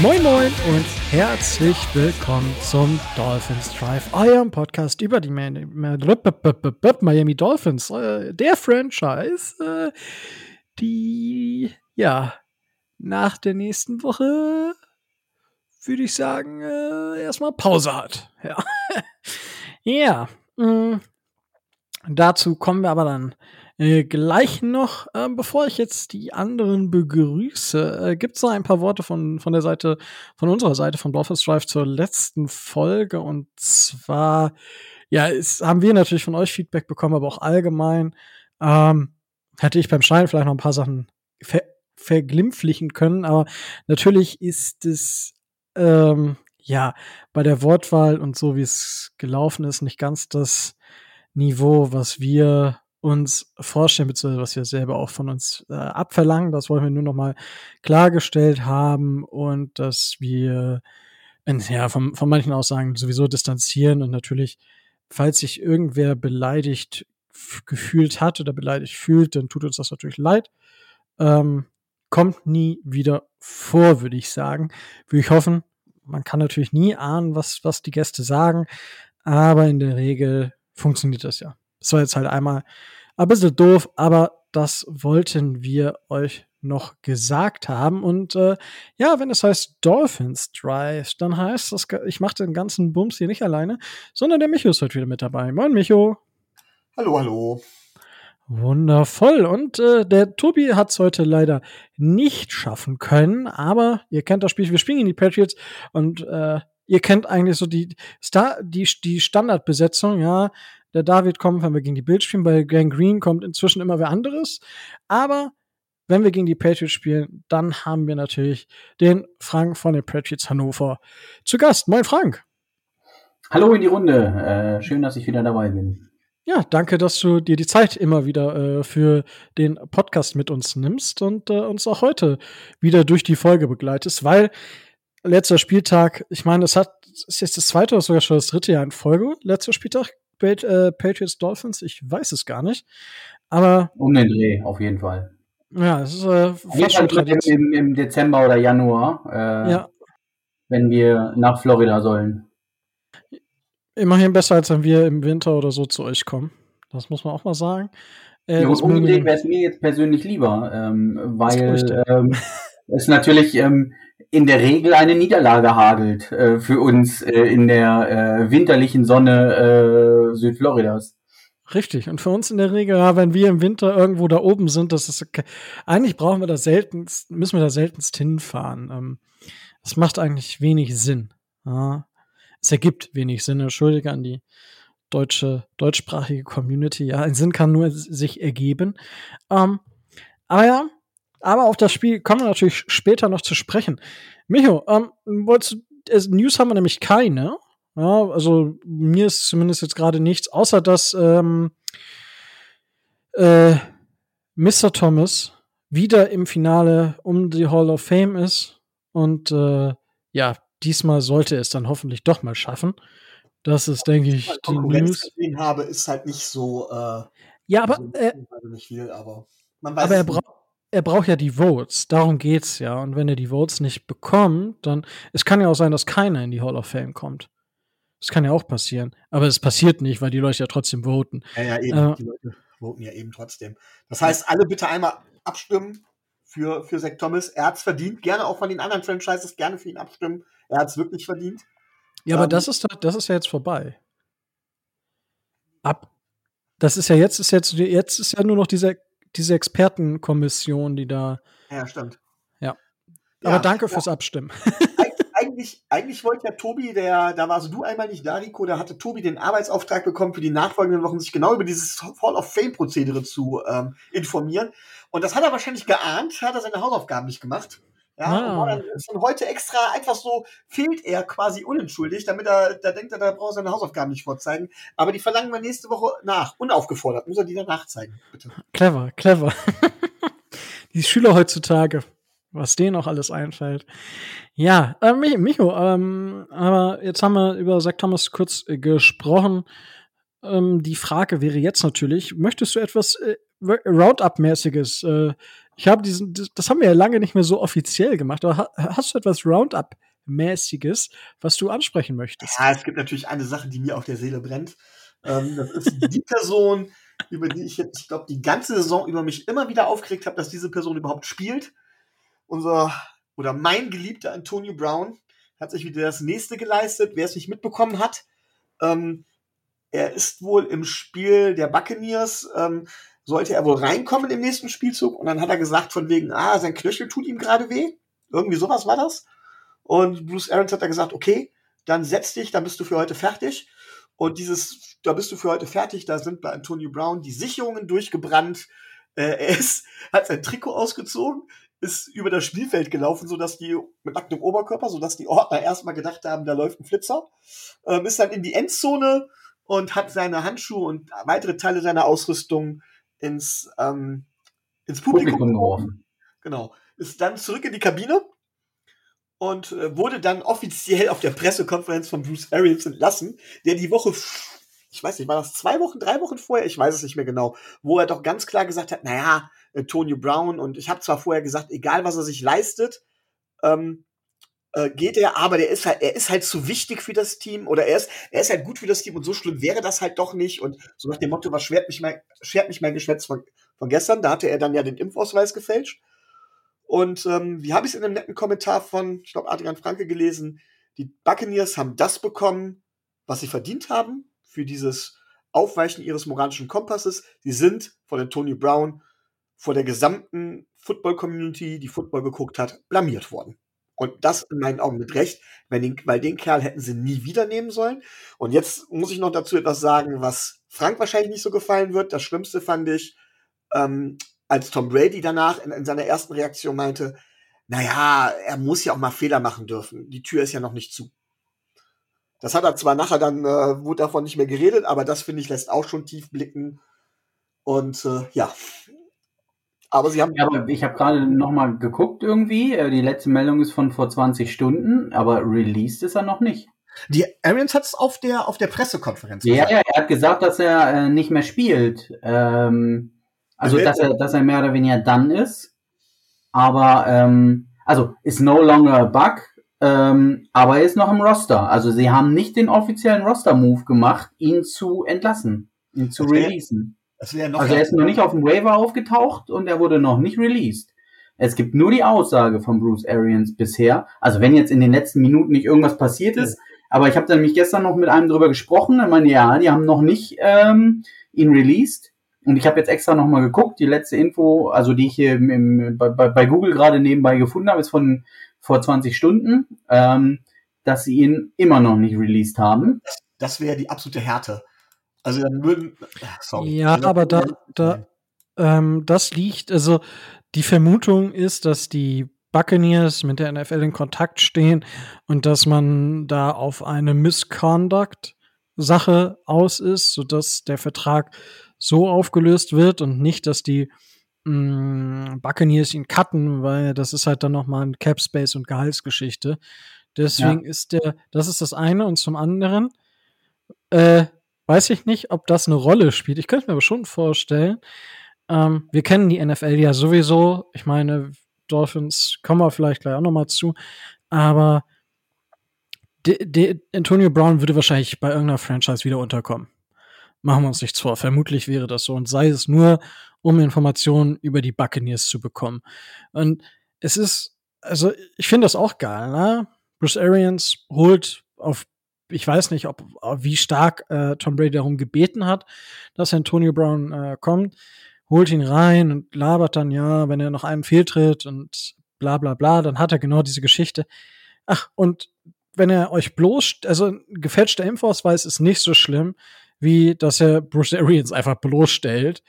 Moin Moin und herzlich willkommen zum Dolphins Drive, eurem Podcast über die Miami Dolphins, äh, der Franchise, äh, die ja nach der nächsten Woche würde ich sagen äh, erstmal Pause hat. Ja, ja. mh. Dazu kommen wir aber dann äh, gleich noch. Ähm, bevor ich jetzt die anderen begrüße, äh, gibt es noch ein paar Worte von, von der Seite, von unserer Seite von Dolphins Drive zur letzten Folge. Und zwar, ja, es, haben wir natürlich von euch Feedback bekommen, aber auch allgemein ähm, hätte ich beim Schneiden vielleicht noch ein paar Sachen ver verglimpflichen können. Aber natürlich ist es ähm, ja bei der Wortwahl und so, wie es gelaufen ist, nicht ganz das Niveau, was wir uns vorstellen, beziehungsweise was wir selber auch von uns äh, abverlangen. Das wollen wir nur noch mal klargestellt haben und dass wir äh, ja, von, von manchen Aussagen sowieso distanzieren und natürlich, falls sich irgendwer beleidigt gefühlt hat oder beleidigt fühlt, dann tut uns das natürlich leid. Ähm, kommt nie wieder vor, würde ich sagen. Würde ich hoffen. Man kann natürlich nie ahnen, was, was die Gäste sagen, aber in der Regel funktioniert das ja. Das war jetzt halt einmal ein bisschen doof, aber das wollten wir euch noch gesagt haben. Und äh, ja, wenn es heißt Dolphins Drive, dann heißt das, ich mache den ganzen Bums hier nicht alleine, sondern der Micho ist heute wieder mit dabei. Moin, Micho. Hallo, hallo. Wundervoll. Und äh, der Tobi hat es heute leider nicht schaffen können, aber ihr kennt das Spiel, wir spielen gegen die Patriots und äh, ihr kennt eigentlich so die Star, die, die Standardbesetzung, ja. Der David kommt, wenn wir gegen die Bills spielen, bei Gang Green kommt inzwischen immer wer anderes. Aber wenn wir gegen die Patriots spielen, dann haben wir natürlich den Frank von den Patriots Hannover zu Gast. Moin Frank. Hallo in die Runde. Äh, schön, dass ich wieder dabei bin. Ja, danke, dass du dir die Zeit immer wieder äh, für den Podcast mit uns nimmst und äh, uns auch heute wieder durch die Folge begleitest, weil letzter Spieltag, ich meine, das hat ist jetzt das zweite oder sogar schon das dritte Jahr in Folge, letzter Spieltag, äh, Patriots Dolphins, ich weiß es gar nicht, aber Um den Dreh, auf jeden Fall. ja, es ist äh, fast schon im, im Dezember oder Januar, äh, Ja, wenn wir nach Florida sollen. Immerhin besser, als wenn wir im Winter oder so zu euch kommen. Das muss man auch mal sagen. Äh, Ja, wir- wäre es mir jetzt persönlich lieber, ähm, weil ähm, es natürlich ähm, in der Regel eine Niederlage hagelt äh, für uns äh, in der äh, winterlichen Sonne äh, Südfloridas. Richtig. Und für uns in der Regel, ja, wenn wir im Winter irgendwo da oben sind, das ist okay. eigentlich brauchen wir da seltenst, müssen wir da seltenst hinfahren. Ähm, das macht eigentlich wenig Sinn. Ja. Es ergibt wenig Sinn. Entschuldige an die deutsche, deutschsprachige Community. Ja, ein Sinn kann nur sich ergeben. Ähm, aber ja, aber auf das Spiel kommen wir natürlich später noch zu sprechen. Micho, ähm, wolltest du, News haben wir nämlich keine. Ja, also mir ist zumindest jetzt gerade nichts, außer dass ähm, äh, Mr. Thomas wieder im Finale um die Hall of Fame ist und äh, ja, diesmal sollte es dann hoffentlich doch mal schaffen. Das ist, denke ich, die Konkurrenz News. gesehen habe, ist halt nicht so, äh, Ja, aber, so äh, nicht viel, aber man weiß aber er, bra er braucht ja die Votes. Darum geht's ja. Und wenn er die Votes nicht bekommt, dann es kann ja auch sein, dass keiner in die Hall of Fame kommt. Das kann ja auch passieren. Aber es passiert nicht, weil die Leute ja trotzdem voten. Ja, ja, eben. äh, die Leute voten ja eben trotzdem. Das heißt, alle bitte einmal abstimmen für, für Zach Thomas. Er hat's verdient. Gerne auch von den anderen Franchises gerne für ihn abstimmen. Er hat's wirklich verdient. Ja, aber Ähm, das ist, das ist ja jetzt vorbei. Ab. Das ist ja jetzt, ist jetzt, jetzt ist ja nur noch diese, diese Expertenkommission, die da. Ja, stimmt. Ja. Ja, aber danke ja. fürs Abstimmen. Eig eigentlich, eigentlich wollte ja Tobi, der, da warst du einmal nicht da, Rico, da hatte Tobi den Arbeitsauftrag bekommen, für die nachfolgenden Wochen sich genau über dieses Hall of Fame-Prozedere zu ähm, informieren. Und das hat er wahrscheinlich geahnt, hat er seine Hausaufgaben nicht gemacht. Ja, Ah. dann, dann heute extra einfach so, fehlt er quasi unentschuldigt, damit er, da denkt er, da braucht er seine Hausaufgaben nicht vorzeigen. Aber die verlangen wir nächste Woche nach, unaufgefordert, muss er die dann nachzeigen, bitte. clever, clever. die Schüler heutzutage. was denen auch alles einfällt. Ja, äh, Micho, ähm, aber jetzt haben wir über Zach Thomas kurz äh, gesprochen. Ähm, die Frage wäre jetzt natürlich, möchtest du etwas äh, Roundup-mäßiges? Äh, ich habe diesen, das haben wir ja lange nicht mehr so offiziell gemacht, aber ha hast du etwas Roundup-mäßiges, was du ansprechen möchtest? Ja, es gibt natürlich eine Sache, die mir auf der Seele brennt. Ähm, das ist die Person, über die ich jetzt, ich glaube, die ganze Saison über mich immer wieder aufgeregt habe, dass diese Person überhaupt spielt. Unser oder mein geliebter Antonio Brown hat sich wieder das nächste geleistet. Wer es nicht mitbekommen hat, ähm, er ist wohl im Spiel der Buccaneers, ähm, sollte er wohl reinkommen im nächsten Spielzug und dann hat er gesagt von wegen, ah, sein Knöchel tut ihm gerade weh. Irgendwie sowas war das. Und Bruce Arians hat da gesagt, okay, dann setz dich, dann bist du für heute fertig. Und dieses, da bist du für heute fertig, da sind bei Antonio Brown die Sicherungen durchgebrannt. Äh, er ist, hat sein Trikot ausgezogen, ist über das Spielfeld gelaufen, sodass die mit nacktem Oberkörper, sodass die Ordner erstmal gedacht haben, da läuft ein Flitzer. Ähm, ist dann in die Endzone und hat seine Handschuhe und weitere Teile seiner Ausrüstung ins, ähm, ins Publikum, Publikum geworfen. Genau. Ist dann zurück in die Kabine und äh, wurde dann offiziell auf der Pressekonferenz von Bruce Arians entlassen, der die Woche, ich weiß nicht, war das zwei Wochen, drei Wochen vorher, ich weiß es nicht mehr genau, wo er doch ganz klar gesagt hat, naja, Antonio Brown und ich habe zwar vorher gesagt, egal was er sich leistet, ähm, äh, geht er, aber der ist halt, er ist halt zu wichtig für das Team oder er ist, er ist halt gut für das Team und so schlimm wäre das halt doch nicht und so nach dem Motto, was schwert mich mein, schert mich mein Geschwätz von, von gestern, da hatte er dann ja den Impfausweis gefälscht und ähm, wie habe ich es in einem netten Kommentar von, ich glaube, Adrian Franke gelesen, die Buccaneers haben das bekommen, was sie verdient haben für dieses Aufweichen ihres moralischen Kompasses. Sie sind von Antonio Brown vor der gesamten Football-Community, die Football geguckt hat, blamiert worden. Und das in meinen Augen mit Recht, weil den, weil den Kerl hätten sie nie wieder nehmen sollen. Und jetzt muss ich noch dazu etwas sagen, was Frank wahrscheinlich nicht so gefallen wird. Das Schlimmste fand ich, ähm, als Tom Brady danach in, in seiner ersten Reaktion meinte, naja, er muss ja auch mal Fehler machen dürfen. Die Tür ist ja noch nicht zu. Das hat er zwar nachher dann, äh, wurde davon nicht mehr geredet, aber das finde ich lässt auch schon tief blicken. Und äh, ja. Aber sie haben. Ja, aber ich habe gerade nochmal geguckt irgendwie. Äh, die letzte Meldung ist von vor 20 Stunden, aber released ist er noch nicht. Die Arians hat es auf der, auf der Pressekonferenz ja, gesagt. Ja, er hat gesagt, dass er äh, nicht mehr spielt. Ähm, also, dass er, dass er mehr oder weniger dann ist. Aber, ähm, also, ist no longer a bug, ähm, aber er ist noch im Roster. Also, sie haben nicht den offiziellen Roster-Move gemacht, ihn zu entlassen, ihn zu wär, releasen. Also, er ist noch nicht auf dem Waiver aufgetaucht und er wurde noch nicht released. Es gibt nur die Aussage von Bruce Arians bisher. Also, wenn jetzt in den letzten Minuten nicht irgendwas passiert ist, aber ich habe nämlich gestern noch mit einem drüber gesprochen. Ich meine, ja, die haben noch nicht ähm, ihn released. Und ich habe jetzt extra nochmal geguckt, die letzte Info, also die ich hier im, bei, bei Google gerade nebenbei gefunden habe, ist von vor 20 Stunden, ähm, dass sie ihn immer noch nicht released haben. Das, das wäre die absolute Härte. Also dann würden. Sorry. Ja, aber da, da ähm, das liegt, also die Vermutung ist, dass die Buccaneers mit der NFL in Kontakt stehen und dass man da auf eine Misconduct-Sache aus ist, sodass der Vertrag so aufgelöst wird und nicht, dass die mh, mm, Buccaneers ihn cutten, weil das ist halt dann nochmal ein Cap Space und Gehaltsgeschichte. Deswegen ja. ist der, das ist das eine und zum anderen äh, weiß ich nicht, ob das eine Rolle spielt. Ich könnte mir aber schon vorstellen. Ähm, wir kennen die NFL ja sowieso. Ich meine, Dolphins kommen wir vielleicht gleich auch nochmal zu. Aber de, de, Antonio Brown würde wahrscheinlich bei irgendeiner Franchise wieder unterkommen. Machen wir uns nichts vor. Vermutlich wäre das so. Und sei es nur, um Informationen über die Buccaneers zu bekommen. Und es ist, also ich finde das auch geil, ne? Bruce Arians holt auf, ich weiß nicht, ob wie stark äh, Tom Brady darum gebeten hat, dass Antonio Brown äh, kommt, holt ihn rein und labert dann, ja, wenn er noch einen fehltritt und bla bla bla, dann hat er genau diese Geschichte. Ach, und wenn er euch bloß, also ein gefälschter Impfausweis ist nicht so schlimm, wie dass er Bruce Arians einfach bloßstellt,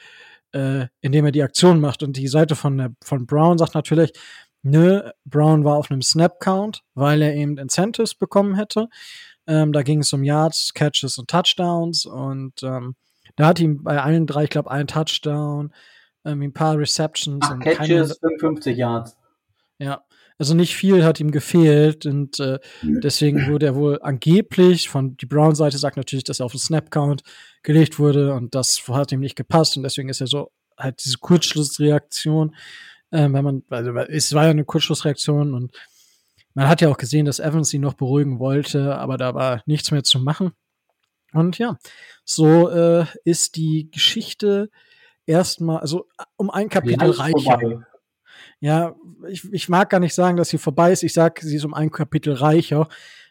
äh, indem er die Aktion macht. Und die Seite von, der, von Brown sagt natürlich, nö, Brown war auf einem Snap-Count, weil er eben Incentives bekommen hätte. Ähm, da ging es um Yards, Catches und Touchdowns und ähm, da hat ihm bei allen drei, ich glaube, ein Touchdown, ähm, ein paar Receptions Ach, und Catches, keine, 55 Yards. Ja, also nicht viel hat ihm gefehlt und äh, deswegen wurde er wohl angeblich von die Brown-Seite sagt natürlich, dass er auf den Snap-Count gelegt wurde und das hat ihm nicht gepasst und deswegen ist er so halt diese Kurzschlussreaktion, äh, wenn man, also es war ja eine Kurzschlussreaktion und man hat ja auch gesehen, dass Evans ihn noch beruhigen wollte, aber da war nichts mehr zu machen. Und ja, so äh, ist die Geschichte erstmal, also um ein Kapitel reicher. Ja, ich, ich mag gar nicht sagen, dass sie vorbei ist. Ich sage, sie ist um ein Kapitel reicher,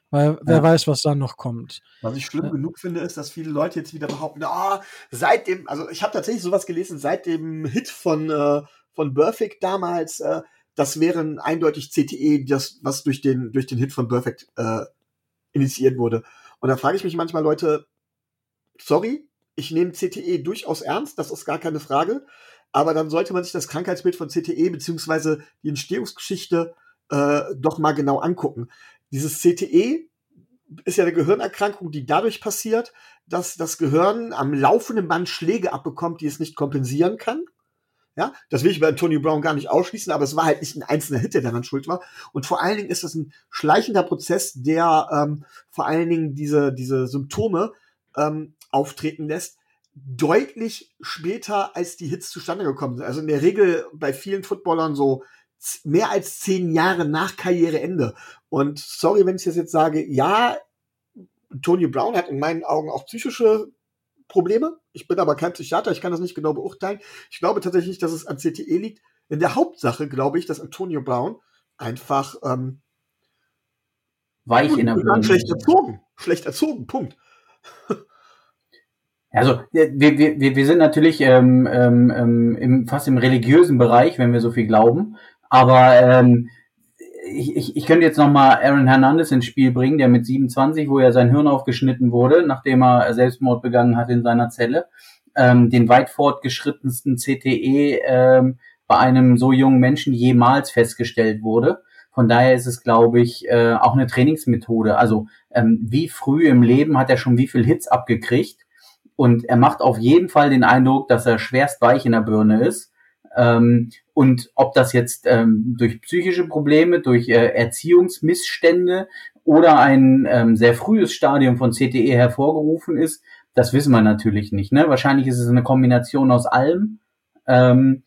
weil wer weiß, was dann noch kommt. Was ich schlimm ja. genug finde, ist, dass viele Leute jetzt wieder behaupten, ah, seit dem, also ich habe tatsächlich sowas gelesen, seit dem Hit von, äh, von Perfect damals, äh, das wären eindeutig CTE, das, was durch den, durch den Hit von Perfect äh, initiiert wurde. Und da frage ich mich manchmal, Leute, sorry, ich nehme CTE durchaus ernst, das ist gar keine Frage, aber dann sollte man sich das Krankheitsbild von CTE beziehungsweise die Entstehungsgeschichte äh, doch mal genau angucken. Dieses CTE ist ja eine Gehirnerkrankung, die dadurch passiert, dass das Gehirn am laufenden Band Schläge abbekommt, die es nicht kompensieren kann. Ja, das will ich bei Antonio Brown gar nicht ausschließen, aber es war halt nicht ein einzelner Hit, der daran schuld war. Und vor allen Dingen ist das ein schleichender Prozess, der ähm, vor allen Dingen diese, diese Symptome ähm, auftreten lässt, deutlich später, als die Hits zustande gekommen sind. Also in der Regel bei vielen Footballern so mehr als zehn Jahre nach Karriereende. Und sorry, wenn ich das jetzt sage, ja, Tony Brown hat in meinen Augen auch psychische Probleme. Ich bin aber kein Psychiater, ich kann das nicht genau beurteilen. Ich glaube tatsächlich, dass es an CTE liegt. In der Hauptsache glaube ich, dass Antonio Brown einfach ähm, weich in der Birne. Schlecht erzogen. Schlecht erzogen, Punkt. Also wir, wir, wir sind natürlich ähm, ähm, ähm, im, fast im religiösen Bereich, wenn wir so viel glauben. Aber ähm, ich, ich, ich könnte jetzt nochmal Aaron Hernandez ins Spiel bringen, der mit 27, wo ja sein Hirn aufgeschnitten wurde, nachdem er Selbstmord begangen hat in seiner Zelle, ähm, den weit fortgeschrittensten CTE ähm, bei einem so jungen Menschen jemals festgestellt wurde. Von daher ist es, glaube ich, äh, auch eine Trainingsmethode. Also ähm, wie früh im Leben hat er schon wie viel Hits abgekriegt und er macht auf jeden Fall den Eindruck, dass er schwerst weich in der Birne ist. Ähm, und ob das jetzt ähm, durch psychische Probleme, durch äh, Erziehungsmissstände oder ein ähm, sehr frühes Stadium von CTE hervorgerufen ist, das wissen wir natürlich nicht. Ne? Wahrscheinlich ist es eine Kombination aus allem. Ähm,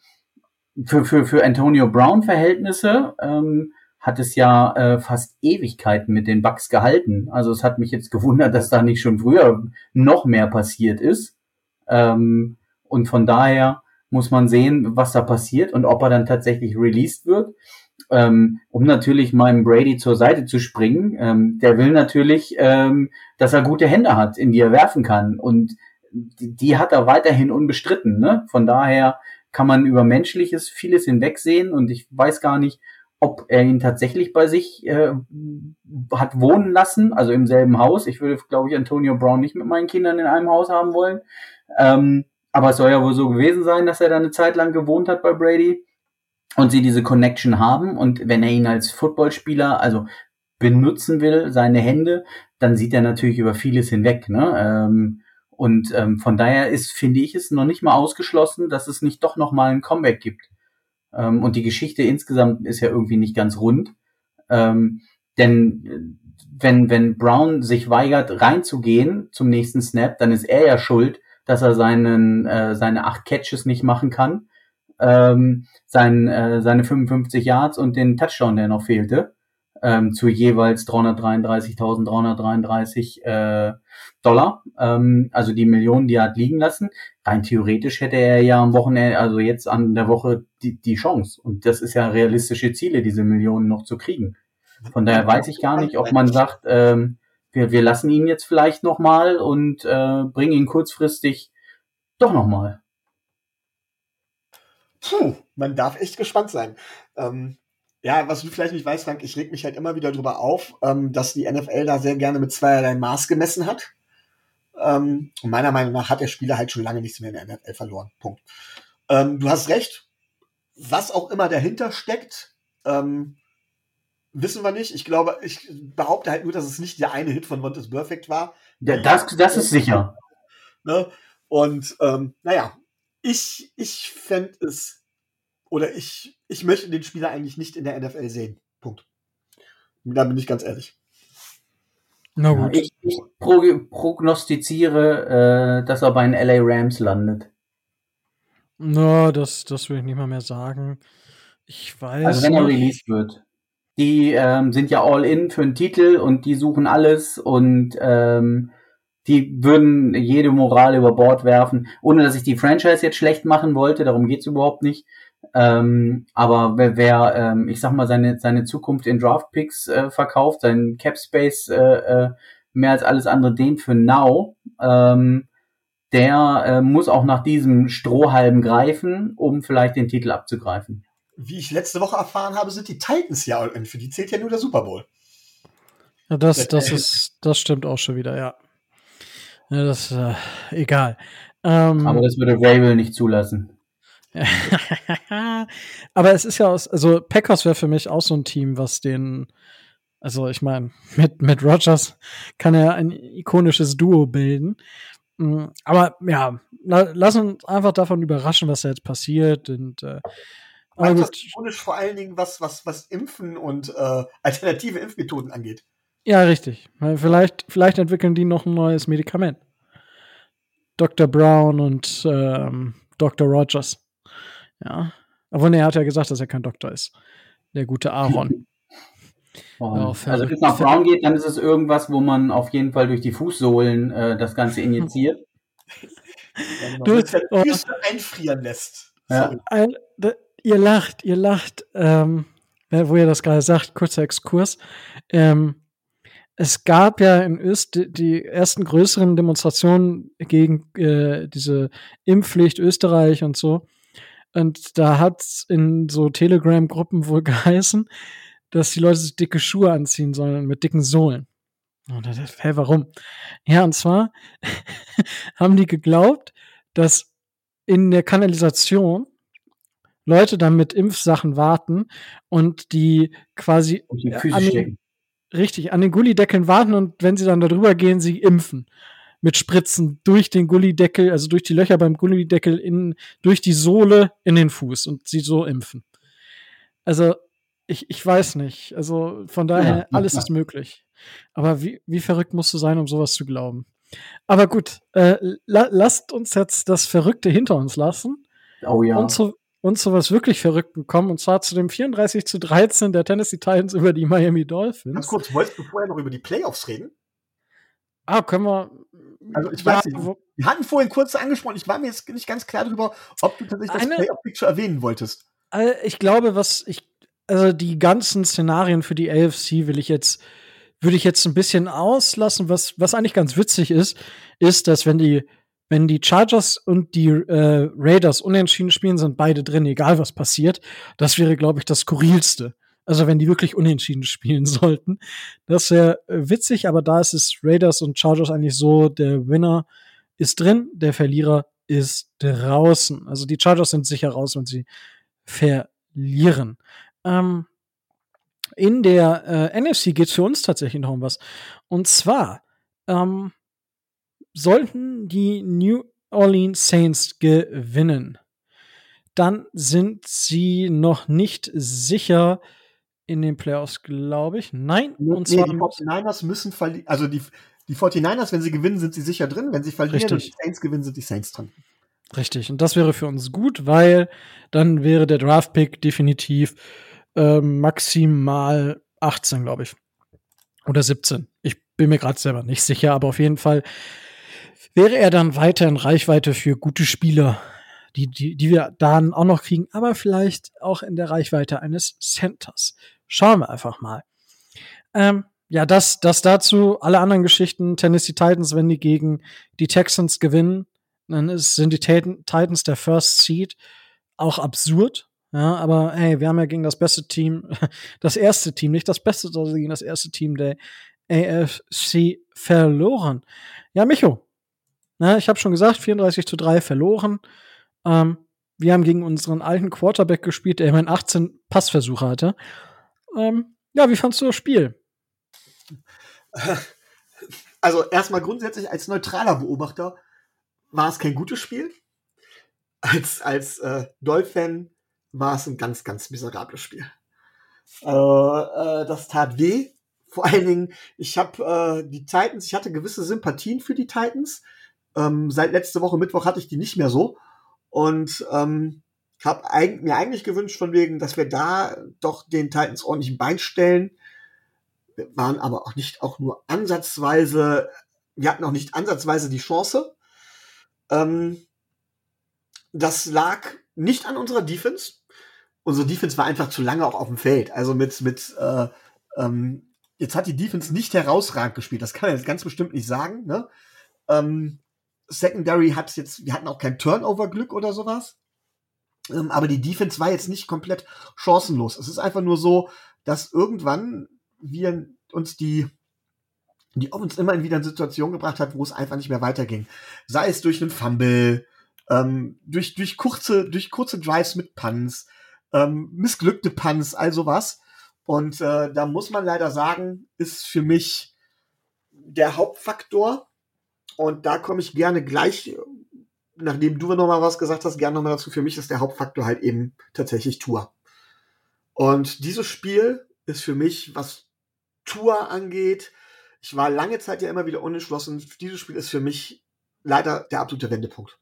für, für, für Antonio Brown Verhältnisse ähm, hat es ja äh, fast Ewigkeiten mit den Bugs gehalten. Also es hat mich jetzt gewundert, dass da nicht schon früher noch mehr passiert ist. Ähm, und von daher muss man sehen, was da passiert und ob er dann tatsächlich released wird. Ähm, um natürlich meinem Brady zur Seite zu springen. Ähm, der will natürlich, ähm, dass er gute Hände hat, in die er werfen kann. Und die, die hat er weiterhin unbestritten. Ne? Von daher kann man über Menschliches vieles hinwegsehen und ich weiß gar nicht, ob er ihn tatsächlich bei sich äh, hat wohnen lassen, also im selben Haus. Ich würde, glaube ich, Antonio Brown nicht mit meinen Kindern in einem Haus haben wollen. Ähm, aber es soll ja wohl so gewesen sein, dass er da eine Zeit lang gewohnt hat bei Brady und sie diese Connection haben. Und wenn er ihn als Footballspieler, also benutzen will, seine Hände, dann sieht er natürlich über vieles hinweg. Ne? Ähm, und ähm, von daher ist, finde ich, es noch nicht mal ausgeschlossen, dass es nicht doch noch mal ein Comeback gibt. Ähm, und die Geschichte insgesamt ist ja irgendwie nicht ganz rund. Ähm, denn äh, wenn, wenn Brown sich weigert, reinzugehen zum nächsten Snap, dann ist er ja schuld, dass er seinen, äh, seine acht Catches nicht machen kann, ähm, sein, äh, seine 55 Yards und den Touchdown, der noch fehlte ähm, zu jeweils 333.333 äh, Dollar, ähm, also die Millionen, die er hat liegen lassen. Rein theoretisch hätte er ja am Wochenende, also jetzt an der Woche die, die Chance. Und das ist ja realistische Ziele, diese Millionen noch zu kriegen. Von daher weiß ich gar nicht, ob man sagt, ähm, wir, wir lassen ihn jetzt vielleicht nochmal und äh, bringen ihn kurzfristig doch nochmal. Puh, man darf echt gespannt sein. Ähm, ja, was du vielleicht nicht weißt, Frank, ich reg mich halt immer wieder drüber auf, ähm, dass die NFL da sehr gerne mit zweierlei Maß gemessen hat. Ähm, und meiner Meinung nach hat der Spieler halt schon lange nichts mehr in der NFL verloren. Punkt. Ähm, du hast recht. Was auch immer dahinter steckt, ähm, wissen wir nicht. Ich glaube, ich behaupte halt nur, dass es nicht der eine Hit von Montes Perfect war. Ja, das, das ist sicher. Ne? Und ähm, naja, ich, ich fände es oder ich, ich möchte den Spieler eigentlich nicht in der NFL sehen. Punkt. Da bin ich ganz ehrlich. Na gut. Ich, ich pro- prognostiziere, äh, dass er bei den LA Rams landet. Na, das, das will ich nicht mal mehr sagen. Ich weiß. Also wenn er nicht. released wird. Die ähm, sind ja all in für einen Titel und die suchen alles und ähm, die würden jede Moral über Bord werfen, ohne dass ich die Franchise jetzt schlecht machen wollte, darum geht's überhaupt nicht. Ähm, aber wer, wer ähm, ich sag mal, seine, seine Zukunft in Draftpicks äh, verkauft, seinen Cap Space äh, äh, mehr als alles andere dehnt für Now, ähm, der äh, muss auch nach diesem Strohhalm greifen, um vielleicht den Titel abzugreifen. Wie ich letzte Woche erfahren habe, sind die Titans ja all in. Für die zählt ja nur der Super Bowl. Ja, das, das ist, das stimmt auch schon wieder, ja. Ja, das, äh, egal. Ähm, Aber das würde Rabel nicht zulassen. Aber es ist ja aus, also Packers wäre für mich auch so ein Team, was den, also ich meine, mit, mit Rogers kann er ein ikonisches Duo bilden. Mm, Aber ja, la, lass uns einfach davon überraschen, was da jetzt passiert. Und äh, ironisch vor allen Dingen, was, was, was Impfen und äh, alternative Impfmethoden angeht. ja, richtig. Vielleicht, vielleicht entwickeln die noch ein neues Medikament. Dr. Brown und ähm, Dr. Rogers. Ja. Aber nee, er hat ja gesagt, dass er kein Doktor ist. Der gute Aaron. Ja, also wenn es nach Brown geht, dann ist es irgendwas, wo man auf jeden Fall durch die Fußsohlen äh, das Ganze injiziert. Du- oh. Füße einfrieren lässt. Ja. Ein, ihr lacht, ihr lacht, ähm, ja, wo ihr das gerade sagt, kurzer Exkurs. Ähm, es gab ja in Öst die ersten größeren Demonstrationen gegen äh, diese Impfpflicht Österreich und so. Und da hat's in so Telegram-Gruppen wohl geheißen, dass die Leute sich dicke Schuhe anziehen sollen mit dicken Sohlen. Und da dachte hä, warum? Ja, und zwar haben die geglaubt, dass in der Kanalisation Leute dann mit Impfsachen warten und die quasi Und die Füße an den- richtig an den Gullideckeln warten und wenn sie dann da drüber gehen, sie impfen. Mit Spritzen durch den Gullideckel, also durch die Löcher beim Gullideckel in, durch die Sohle in den Fuß und sie so impfen. Also, ich, ich weiß nicht. Also, von daher, Ja. alles ist möglich. Aber wie, wie verrückt musst du sein, um sowas zu glauben? Aber gut, äh, la lasst uns jetzt das Verrückte hinter uns lassen Oh ja. und, zu, und zu was wirklich Verrückten kommen, und zwar zu dem 34 zu 13 der Tennessee Titans über die Miami Dolphins. Ganz kurz, wolltest du vorher noch über die Playoffs reden? Ah, können wir. Also, ich ja, weiß nicht. Wir hatten vorhin kurz angesprochen, ich war mir jetzt nicht ganz klar darüber, ob du tatsächlich das Playoff-Picture erwähnen wolltest. äh, ich glaube, was ich, also die ganzen Szenarien für die AFC will ich jetzt, würde ich jetzt ein bisschen auslassen. Was, was eigentlich ganz witzig ist, ist, dass wenn die, wenn die Chargers und die äh, Raiders unentschieden spielen, sind beide drin, egal was passiert. Das wäre, glaube ich, das skurrilste. Also wenn die wirklich unentschieden spielen sollten. Das wäre äh, witzig, aber da ist es Raiders und Chargers eigentlich so, der Winner ist drin, der Verlierer ist draußen. Also die Chargers sind sicher raus, wenn sie verlieren. Ähm, in der äh, NFC geht es für uns tatsächlich noch um was. Und zwar ähm, sollten die New Orleans Saints gewinnen, dann sind sie noch nicht sicher in den Playoffs, glaube ich. Nein, und nee, zwar die 49ers müssen verlieren. Also die, die 49ers, wenn sie gewinnen, sind sie sicher drin. Wenn sie verlieren und Richtig. die Saints gewinnen, sind die Saints drin. Richtig, und das wäre für uns gut, weil dann wäre der Draft-Pick definitiv ähm, maximal 18, glaube ich. Oder 17. Ich bin mir gerade selber nicht sicher, aber auf jeden Fall wäre er dann weiter in Reichweite für gute Spieler, die, die, die wir dann auch noch kriegen, aber vielleicht auch in der Reichweite eines Centers. Schauen wir einfach mal. Ähm, ja, das, das dazu. Alle anderen Geschichten, Tennessee Titans, wenn die gegen die Texans gewinnen, dann ist, sind die Titan- Titans der First Seed. Auch absurd. Ja, aber hey, wir haben ja gegen das beste Team, das erste Team, nicht das beste, sondern gegen das erste Team der AFC verloren. Ja, Micho. Na, ich habe schon gesagt, 34 zu 3 verloren. Ähm, wir haben gegen unseren alten Quarterback gespielt, der immerhin 18 Passversuche hatte. Ähm, ja, wie fandst du das Spiel? Also erstmal grundsätzlich als neutraler Beobachter war es kein gutes Spiel. Als, als äh, Dolphin war es ein ganz, ganz miserables Spiel. Äh, äh, das tat weh. Vor allen Dingen, ich habe äh, die Titans, ich hatte gewisse Sympathien für die Titans. Ähm, seit letzte Woche Mittwoch hatte ich die nicht mehr so. Und ähm, habe eig mir eigentlich gewünscht, von wegen, dass wir da doch den Titans ordentlich ein Bein stellen. Wir waren aber auch nicht auch nur ansatzweise, wir hatten auch nicht ansatzweise die Chance. Ähm, das lag nicht an unserer Defense. Unsere Defense war einfach zu lange auch auf dem Feld. Also mit, mit äh, ähm, jetzt hat die Defense nicht herausragend gespielt. Das kann man jetzt ganz bestimmt nicht sagen. Ne? Ähm, Secondary hat jetzt, wir hatten auch kein Turnover-Glück oder sowas. Ähm, aber die Defense war jetzt nicht komplett chancenlos. Es ist einfach nur so, dass irgendwann wir uns die die uns immer wieder in Situationen gebracht hat, wo es einfach nicht mehr weiterging. Sei es durch einen Fumble, ähm, durch, durch, kurze, durch kurze Drives mit Punts, ähm, missglückte Punts, all sowas. Und äh, da muss man leider sagen, ist für mich der Hauptfaktor. Und da komme ich gerne gleich nachdem du noch mal was gesagt hast, gerne noch mal dazu. Für mich ist der Hauptfaktor halt eben tatsächlich Tour. Und dieses Spiel ist für mich, was Tour angeht, ich war lange Zeit ja immer wieder unentschlossen. Dieses Spiel ist für mich leider der absolute Wendepunkt.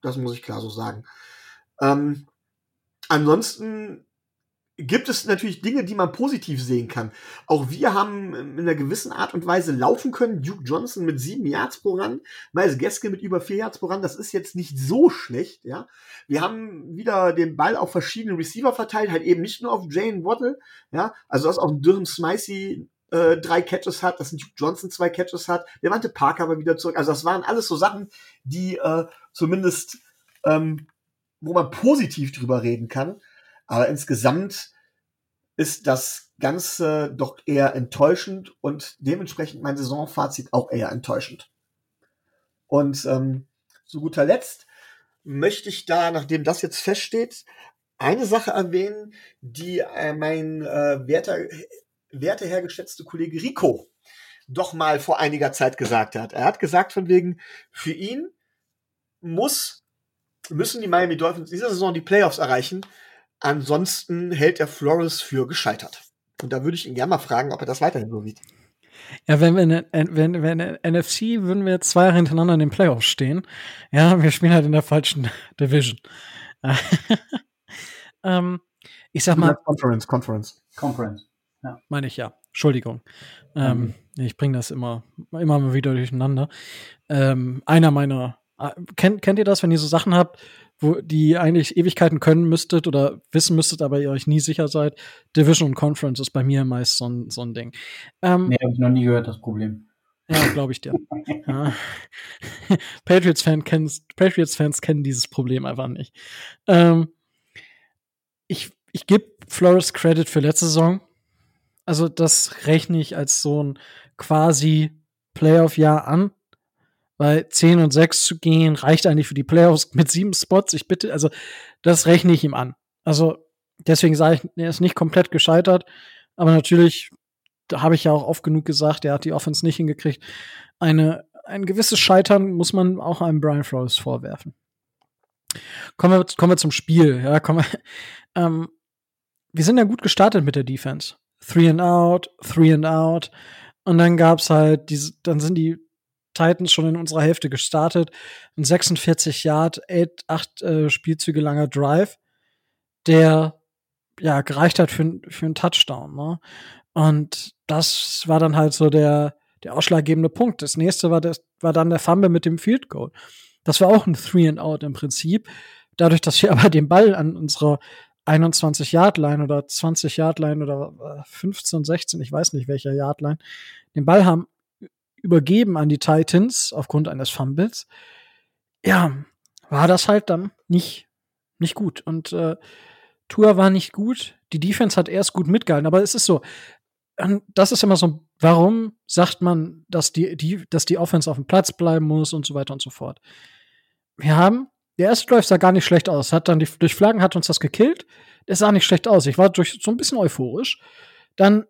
Das muss ich klar so sagen. Ähm, ansonsten gibt es natürlich Dinge, die man positiv sehen kann. Auch wir haben in einer gewissen Art und Weise laufen können. Duke Johnson mit sieben Yards pro Run, Miles Geske mit über vier Yards pro Run. Das ist jetzt nicht so schlecht, ja. Wir haben wieder den Ball auf verschiedene Receiver verteilt, halt eben nicht nur auf Jane Waddle, ja. Also, dass auch ein Durham Smicey äh, drei Catches hat, dass ein Duke Johnson zwei Catches hat. Devante Parker war wieder zurück. Also, das waren alles so Sachen, die äh, zumindest, ähm, wo man positiv drüber reden kann. Aber insgesamt ist das Ganze doch eher enttäuschend und dementsprechend mein Saisonfazit auch eher enttäuschend. Und ähm, zu guter Letzt möchte ich da, nachdem das jetzt feststeht, eine Sache erwähnen, die äh, mein äh, werter, wertehergeschätzte Kollege Rico doch mal vor einiger Zeit gesagt hat. Er hat gesagt von wegen, für ihn muss, müssen die Miami Dolphins dieser Saison die Playoffs erreichen, Ansonsten hält er Flores für gescheitert. Und da würde ich ihn gerne mal fragen, ob er das weiterhin so sieht. Ja, wenn wir in der, wenn, wenn in der NFC würden wir zwei Jahre hintereinander in den Playoffs stehen. Ja, wir spielen halt in der falschen Division. ähm, ich sag mal. Conference, Conference. Conference. Ja. Meine ich ja. Entschuldigung. Ähm, mhm. Ich bringe das immer, immer mal wieder durcheinander. Ähm, einer meiner, kennt, kennt ihr das, wenn ihr so Sachen habt, wo die eigentlich Ewigkeiten können müsstet oder wissen müsstet, aber ihr euch nie sicher seid. Division und Conference ist bei mir meist so ein, so ein Ding. Ähm, nee, habe ich noch nie gehört, das Problem. Ja, glaube ich dir. ja. Patriots-Fans kennen, Patriots kennen dieses Problem einfach nicht. Ähm, ich ich gebe Flores Credit für letzte Saison. Also, das rechne ich als so ein quasi Playoff-Jahr an. Weil 10 und 6 zu gehen reicht eigentlich für die Playoffs mit sieben Spots. Ich bitte, also das rechne ich ihm an. Also deswegen sage ich, er ist nicht komplett gescheitert. Aber natürlich, da habe ich ja auch oft genug gesagt, er hat die Offense nicht hingekriegt. Eine, ein gewisses Scheitern muss man auch einem Brian Flores vorwerfen. Kommen wir, kommen wir zum Spiel. Ja, kommen wir, ähm, wir sind ja gut gestartet mit der Defense. Three and out, three and out. Und dann gab's halt diese, dann sind die Titans schon in unserer Hälfte gestartet. Ein 46 Yard, 8, 8 äh, Spielzüge langer Drive, der ja gereicht hat für, für einen Touchdown. Ne? Und das war dann halt so der, der ausschlaggebende Punkt. Das nächste war, das, war dann der Fumble mit dem Field Goal. Das war auch ein Three and Out im Prinzip. Dadurch, dass wir aber den Ball an unserer 21 Yard Line oder 20 Yard Line oder 15, äh, 16, ich weiß nicht welcher Yard Line, den Ball haben übergeben an die Titans aufgrund eines Fumbles, ja, war das halt dann nicht, nicht gut. Und äh, Tour war nicht gut. Die Defense hat erst gut mitgehalten, aber es ist so. Das ist immer so, warum sagt man, dass die, die, dass die Offense auf dem Platz bleiben muss und so weiter und so fort. Wir haben, der erste Drive sah gar nicht schlecht aus. Hat dann die, durch Flaggen hat uns das gekillt. Der sah nicht schlecht aus. Ich war durch so ein bisschen euphorisch. Dann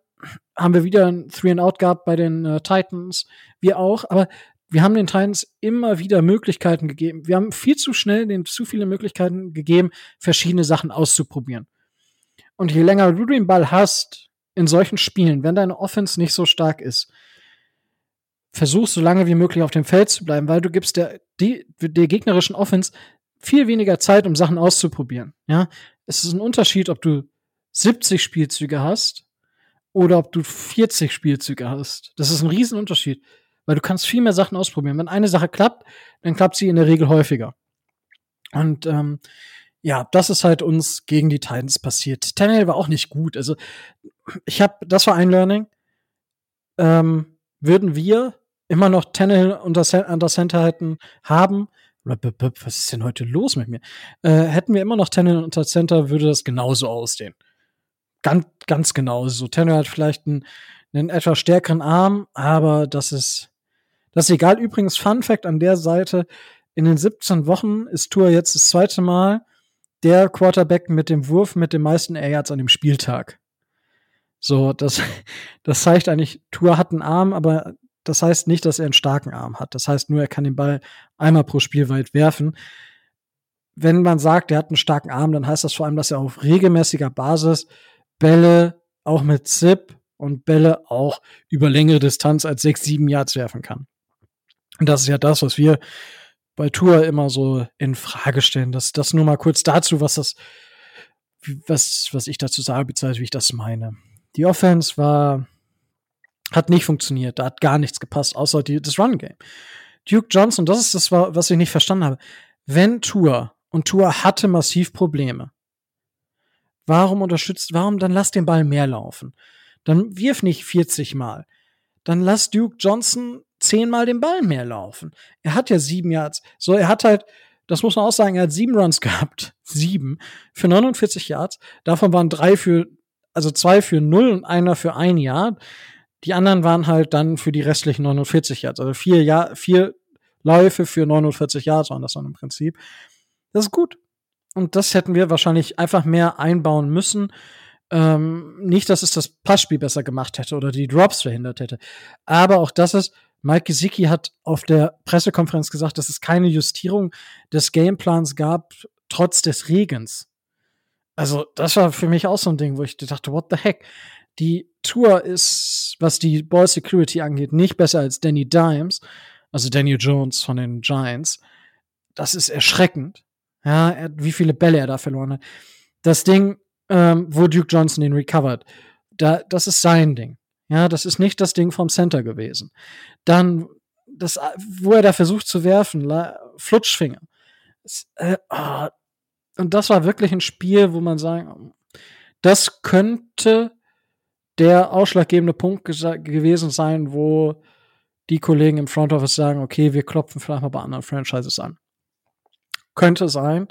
haben wir wieder ein Three and Out gehabt bei den äh, Titans, wir auch, aber wir haben den Titans immer wieder Möglichkeiten gegeben. Wir haben viel zu schnell denen zu viele Möglichkeiten gegeben, verschiedene Sachen auszuprobieren. Und je länger du den Ball hast in solchen Spielen, wenn deine Offense nicht so stark ist, versuch so lange wie möglich auf dem Feld zu bleiben, weil du gibst der, die, der gegnerischen Offense viel weniger Zeit, um Sachen auszuprobieren. Ja, es ist ein Unterschied, ob du 70 Spielzüge hast oder ob du 40 Spielzüge hast. Das ist ein Riesenunterschied, weil du kannst viel mehr Sachen ausprobieren. Wenn eine Sache klappt, dann klappt sie in der Regel häufiger. Und ähm, ja, das ist halt uns gegen die Titans passiert. Tannehill war auch nicht gut. Also ich habe, das war ein Learning. Ähm, würden wir immer noch Tannehill unter, unter Center hätten haben, was ist denn heute los mit mir? Äh, hätten wir immer noch Tannehill unter Center, würde das genauso aussehen. Ganz, ganz genau. So, Tannehill hat vielleicht einen, einen etwas stärkeren Arm, aber das ist, das ist egal. Übrigens, Fun Fact an der Seite: In den 17 Wochen ist Tour jetzt das zweite Mal der Quarterback mit dem Wurf mit den meisten Air Yards an dem Spieltag. So, das, das zeigt eigentlich, Tour hat einen Arm, aber das heißt nicht, dass er einen starken Arm hat. Das heißt nur, er kann den Ball einmal pro Spiel weit werfen. Wenn man sagt, er hat einen starken Arm, dann heißt das vor allem, dass er auf regelmäßiger Basis Bälle auch mit Zip und Bälle auch über längere Distanz als sechs, sieben Yards werfen kann. Und das ist ja das, was wir bei Tour immer so in Frage stellen. Das, das nur mal kurz dazu, was das, was, was ich dazu sage, beziehungsweise wie ich das meine. Die Offense war hat nicht funktioniert. Da hat gar nichts gepasst, außer die, das Run-Game. Duke Johnson, das ist das, was ich nicht verstanden habe. Wenn Tour, und Tour hatte massiv Probleme, warum unterstützt, warum dann lass den Ball mehr laufen? Dann wirf nicht 40 Mal. Dann lass Duke Johnson 10 Mal den Ball mehr laufen. Er hat ja sieben Yards. So, er hat halt, das muss man auch sagen, er hat sieben Runs gehabt. Sieben. Für 49 Yards. Davon waren drei für, also zwei für null und einer für ein Yard. Die anderen waren halt dann für die restlichen 49 Yards. Also vier, Jahr, vier Läufe für 49 Yards waren das dann im Prinzip. Das ist gut. Und das hätten wir wahrscheinlich einfach mehr einbauen müssen. Ähm, nicht, dass es das Passspiel besser gemacht hätte oder die Drops verhindert hätte. Aber auch das ist, Mike Gesicki hat auf der Pressekonferenz gesagt, dass es keine Justierung des Gameplans gab, trotz des Regens. Also, das war für mich auch so ein Ding, wo ich dachte, what the heck? Die Tour ist, was die Ball Security angeht, nicht besser als Danny Dimes, also Daniel Jones von den Giants. Das ist erschreckend. Ja, er, wie viele Bälle er da verloren hat. Das Ding, ähm, wo Duke Johnson den recovered, da, das ist sein Ding. Ja, das ist nicht das Ding vom Center gewesen. Dann, das, wo er da versucht zu werfen, Flutschfinger. Das, äh, oh, und das war wirklich ein Spiel, wo man sagen, das könnte der ausschlaggebende Punkt gewesen sein, wo die Kollegen im Front Office sagen, okay, wir klopfen vielleicht mal bei anderen Franchises an. Könnte sein.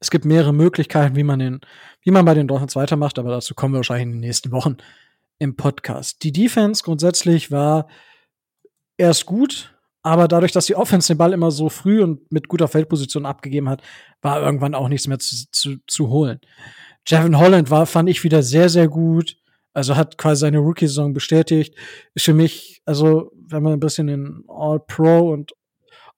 Es gibt mehrere Möglichkeiten, wie man den, wie man bei den Dolphins weitermacht, aber dazu kommen wir wahrscheinlich in den nächsten Wochen im Podcast. Die Defense grundsätzlich war erst gut, aber dadurch, dass die Offense den Ball immer so früh und mit guter Feldposition abgegeben hat, war irgendwann auch nichts mehr zu, zu, zu holen. Jevin Holland war, fand ich wieder sehr, sehr gut. Also hat quasi seine Rookie-Saison bestätigt. Ist für mich, also wenn wir ein bisschen in All-Pro und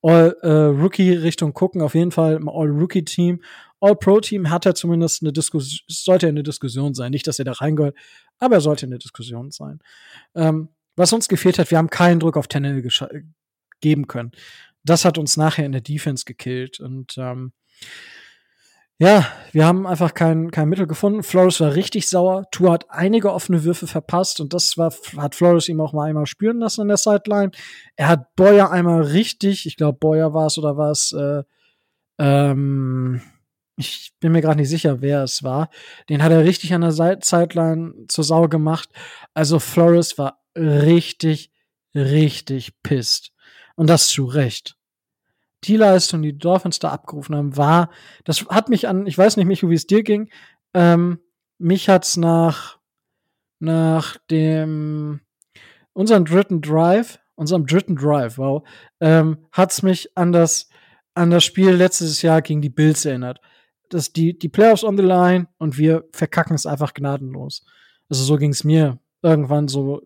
All-Rookie-Richtung äh, gucken, auf jeden Fall im All-Rookie-Team. All-Pro-Team hat er zumindest eine Diskussion, sollte eine Diskussion sein. Nicht, dass er da reingehört, aber er sollte eine Diskussion sein. Ähm, was uns gefehlt hat, wir haben keinen Druck auf Tennel geben können. Das hat uns nachher in der Defense gekillt. Und ähm, ja, wir haben einfach kein, kein Mittel gefunden. Flores war richtig sauer. Tour hat einige offene Würfe verpasst und das war, hat Flores ihm auch mal einmal spüren lassen an der Sideline. Er hat Boyer einmal richtig, ich glaube Boyer war es oder war es, äh, ähm, ich bin mir gerade nicht sicher, wer es war. Den hat er richtig an der Sideline zur Sau gemacht. Also Flores war richtig, richtig pisst. Und das zu Recht die Leistung, die, die Dolphins da abgerufen haben, war, das hat mich an, ich weiß nicht, Micho, wie es dir ging, ähm, mich hat's nach, nach dem, unseren dritten Drive, unserem dritten Drive, wow, ähm, hat's mich an das, an das Spiel letztes Jahr gegen die Bills erinnert. Das, die, die Playoffs on the line und wir verkacken es einfach gnadenlos. Also so ging's mir irgendwann so,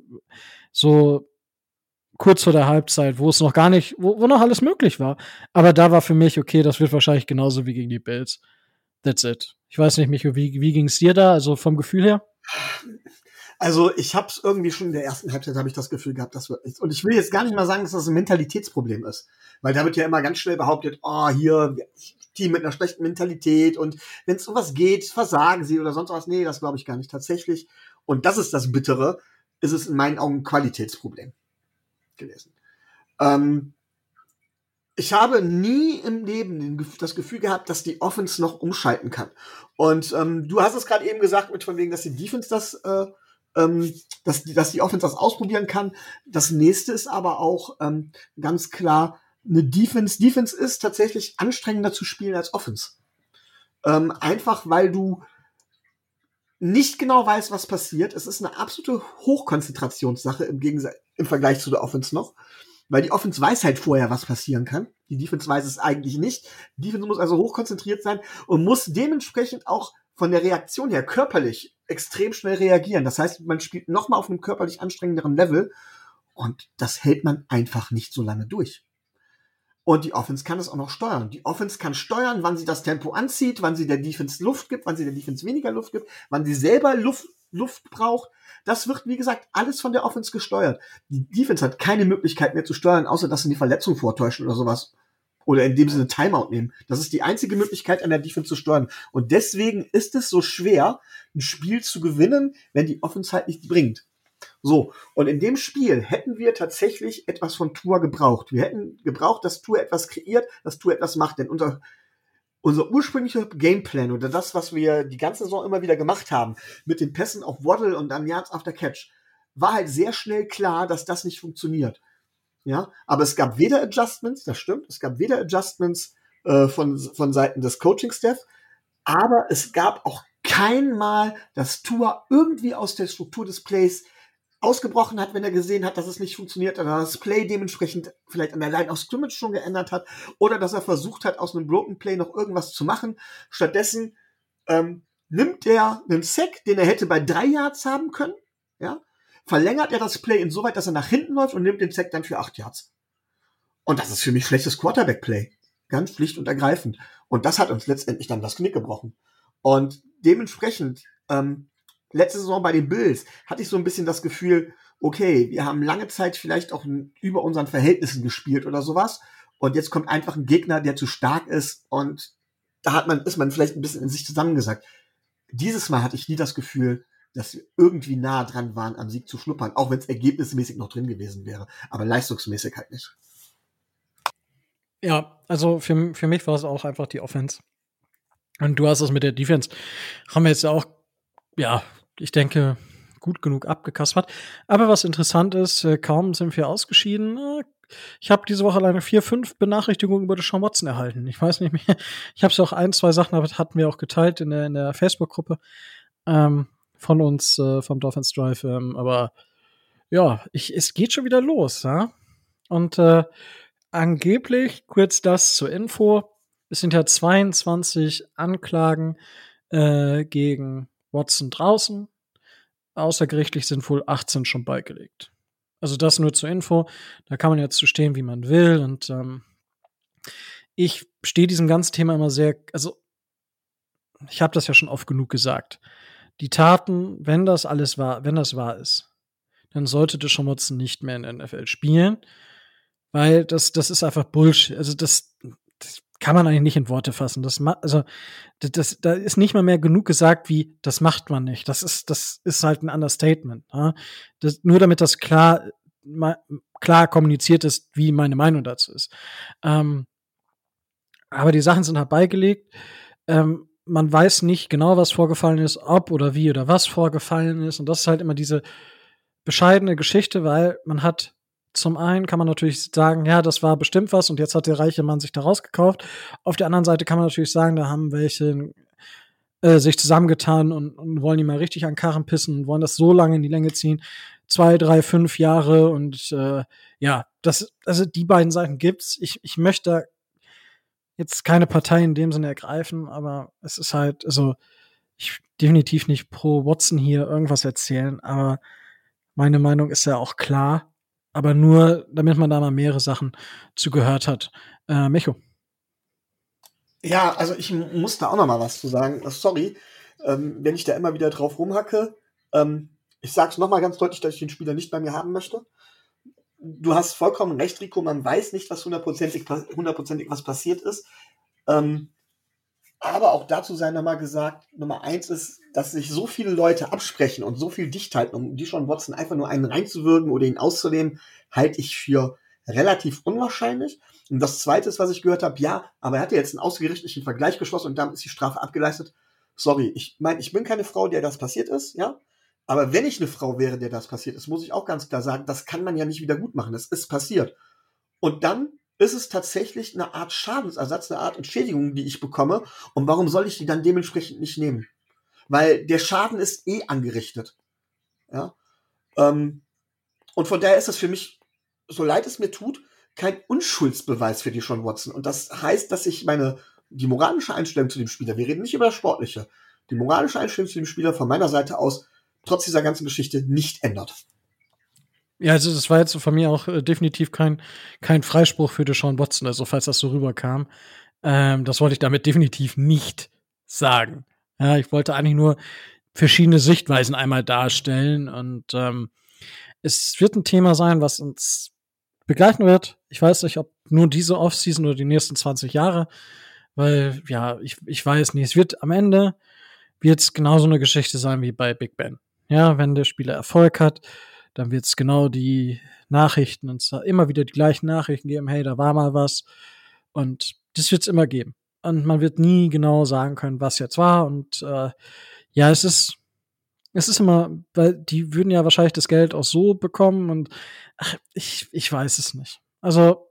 so kurz vor der Halbzeit, wo es noch gar nicht, wo, wo noch alles möglich war. Aber da war für mich, okay, das wird wahrscheinlich genauso wie gegen die Bills. That's it. Ich weiß nicht, Micho, wie, wie ging es dir da, also vom Gefühl her? Also ich habe es irgendwie schon in der ersten Halbzeit habe ich das Gefühl gehabt, dass wir und ich will jetzt gar nicht mal sagen, dass das ein Mentalitätsproblem ist, weil da wird ja immer ganz schnell behauptet, oh hier Team mit einer schlechten Mentalität und wenn es um was geht, versagen sie oder sonst was. Nee, das glaube ich gar nicht tatsächlich. Und das ist das Bittere, ist es in meinen Augen ein Qualitätsproblem gewesen. Ähm, ich habe nie im Leben das Gefühl gehabt, dass die Offense noch umschalten kann. Und ähm, du hast es gerade eben gesagt, mit von wegen, dass die Defense das, äh, ähm, dass, die, dass die Offense das ausprobieren kann. Das nächste ist aber auch ähm, ganz klar, eine Defense. Defense ist tatsächlich anstrengender zu spielen als Offense. Ähm, einfach weil du nicht genau weißt, was passiert. Es ist eine absolute Hochkonzentrationssache im Gegensatz im Vergleich zu der Offense noch. Weil die Offense weiß halt vorher, was passieren kann. Die Defense weiß es eigentlich nicht. Die Defense muss also hochkonzentriert sein und muss dementsprechend auch von der Reaktion her körperlich extrem schnell reagieren. Das heißt, man spielt nochmal auf einem körperlich anstrengenderen Level und das hält man einfach nicht so lange durch. Und die Offense kann es auch noch steuern. Die Offense kann steuern, wann sie das Tempo anzieht, wann sie der Defense Luft gibt, wann sie der Defense weniger Luft gibt, wann sie selber Luft, Luft braucht. Das wird, wie gesagt, alles von der Offense gesteuert. Die Defense hat keine Möglichkeit mehr zu steuern, außer dass sie die Verletzung vortäuschen oder sowas. Oder in dem Sinne Timeout nehmen. Das ist die einzige Möglichkeit, an der Defense zu steuern. Und deswegen ist es so schwer, ein Spiel zu gewinnen, wenn die Offense halt nicht bringt. So, und in dem Spiel hätten wir tatsächlich etwas von Tour gebraucht. Wir hätten gebraucht, dass Tour etwas kreiert, dass Tour etwas macht. Denn unser unser ursprünglicher Gameplan oder das, was wir die ganze Saison immer wieder gemacht haben, mit den Pässen auf Waddle und dann Yards after Catch, war halt sehr schnell klar, dass das nicht funktioniert. Ja, aber es gab weder Adjustments, das stimmt, es gab weder Adjustments äh, von, von Seiten des Coaching-Staff, aber es gab auch kein Mal, dass Tour irgendwie aus der Struktur des Plays ausgebrochen hat, wenn er gesehen hat, dass es nicht funktioniert, oder das Play dementsprechend vielleicht an der Line of Scrimmage schon geändert hat, oder dass er versucht hat, aus einem Broken Play noch irgendwas zu machen. Stattdessen ähm, nimmt er einen Sack, den er hätte bei drei Yards haben können, ja, verlängert er das Play insoweit, dass er nach hinten läuft und nimmt den Sack dann für acht Yards. Und das ist für mich schlechtes Quarterback-Play. Ganz schlicht und ergreifend. Und das hat uns letztendlich dann das Knick gebrochen. Und dementsprechend ähm, letzte Saison bei den Bills hatte ich so ein bisschen das Gefühl, okay, wir haben lange Zeit vielleicht auch über unseren Verhältnissen gespielt oder sowas. Und jetzt kommt einfach ein Gegner, der zu stark ist und da hat man, ist man vielleicht ein bisschen in sich zusammengesagt. Dieses Mal hatte ich nie das Gefühl, dass wir irgendwie nah dran waren, am Sieg zu schnuppern, auch wenn es ergebnismäßig noch drin gewesen wäre, aber leistungsmäßig halt nicht. Ja, also für, für mich war es auch einfach die Offense. Und du hast es mit der Defense, haben wir jetzt auch, ja, ich denke, gut genug abgekaspert. Aber was interessant ist, äh, kaum sind wir ausgeschieden. Äh, ich habe diese Woche alleine vier, fünf Benachrichtigungen über Sean Watson erhalten. Ich weiß nicht mehr. Ich habe es auch ein, zwei Sachen, aber hatten wir auch geteilt in der, in der Facebook-Gruppe ähm, von uns, äh, vom Dolphins Drive. Ähm, aber ja, ich, es geht schon wieder los. Ja? Und äh, angeblich, kurz das zur Info, es sind ja 22 Anklagen äh, gegen Watson draußen. Außergerichtlich sind wohl 18 schon beigelegt. Also das nur zur Info. Da kann man jetzt zu stehen, wie man will. Und ähm, ich stehe diesem ganzen Thema immer sehr, also ich habe das ja schon oft genug gesagt. Die Taten, wenn das alles wahr, wenn das wahr ist, dann sollte Deshaun Watson nicht mehr in der NFL spielen, weil das, das ist einfach Bullshit. Also das, das kann man eigentlich nicht in Worte fassen. Das, also, das, das, da ist nicht mal mehr genug gesagt, wie das macht man nicht. Das ist, das ist halt ein Understatement. Ja? Das, nur damit das klar, klar kommuniziert ist, wie meine Meinung dazu ist. Ähm, aber die Sachen sind halt beigelegt. Ähm, man weiß nicht genau, was vorgefallen ist, ob oder wie oder was vorgefallen ist. Und das ist halt immer diese bescheidene Geschichte, weil man hat zum einen kann man natürlich sagen, ja, das war bestimmt was und jetzt hat der reiche Mann sich da rausgekauft. Auf der anderen Seite kann man natürlich sagen, da haben welche äh, sich zusammengetan und, und wollen die mal richtig an Karren pissen und wollen das so lange in die Länge ziehen. Zwei, drei, fünf Jahre und äh, ja, das, also die beiden Seiten gibt's. Ich, ich möchte jetzt keine Partei in dem Sinne ergreifen, aber es ist halt, also ich definitiv nicht pro Watson hier irgendwas erzählen, aber meine Meinung ist ja auch klar aber nur, damit man da mal mehrere Sachen zugehört hat. Äh, Micho. Ja, also ich muss da auch noch mal was zu sagen. Sorry, ähm, wenn ich da immer wieder drauf rumhacke. Ähm, ich sag's noch mal ganz deutlich, dass ich den Spieler nicht bei mir haben möchte. Du hast vollkommen recht, Rico. Man weiß nicht, was hundertprozentig, hundertprozentig was passiert ist. Ähm, aber auch dazu sei nochmal gesagt, Nummer eins ist, dass sich so viele Leute absprechen und so viel dicht halten, um die schon Watson einfach nur einen reinzuwürgen oder ihn auszunehmen, halte ich für relativ unwahrscheinlich. Und das zweite ist, was ich gehört habe, ja, aber er hat ja jetzt einen ausgerichteten Vergleich geschlossen und damit ist die Strafe abgeleistet. Sorry, ich meine, ich bin keine Frau, der das passiert ist, ja. Aber wenn ich eine Frau wäre, der das passiert ist, muss ich auch ganz klar sagen, das kann man ja nicht wieder gut machen. Das ist passiert. Und dann ist es tatsächlich eine Art Schadensersatz, eine Art Entschädigung, die ich bekomme. Und warum soll ich die dann dementsprechend nicht nehmen? Weil der Schaden ist eh angerichtet. Ja. Ähm, und von daher ist es für mich, so leid es mir tut, kein Unschuldsbeweis für die Sean Watson. Und das heißt, dass ich meine, die moralische Einstellung zu dem Spieler, wir reden nicht über das Sportliche, die moralische Einstellung zu dem Spieler von meiner Seite aus trotz dieser ganzen Geschichte nicht ändert. Ja, also das war jetzt von mir auch äh, definitiv kein, kein Freispruch für Deshaun Watson, also falls das so rüberkam. Ähm, das wollte ich damit definitiv nicht sagen. Ja, ich wollte eigentlich nur verschiedene Sichtweisen einmal darstellen und ähm, es wird ein Thema sein, was uns begleiten wird. Ich weiß nicht, ob nur diese Offseason oder die nächsten 20 Jahre, weil ja, ich, ich weiß nicht, es wird am Ende wird es genauso eine Geschichte sein wie bei Big Ben. Ja, wenn der Spieler Erfolg hat, dann wird es genau die Nachrichten und zwar immer wieder die gleichen Nachrichten geben, hey, da war mal was. Und das wird es immer geben. Und man wird nie genau sagen können, was jetzt war. Und äh, ja, es ist, es ist immer, weil die würden ja wahrscheinlich das Geld auch so bekommen und ach, ich, ich weiß es nicht. Also,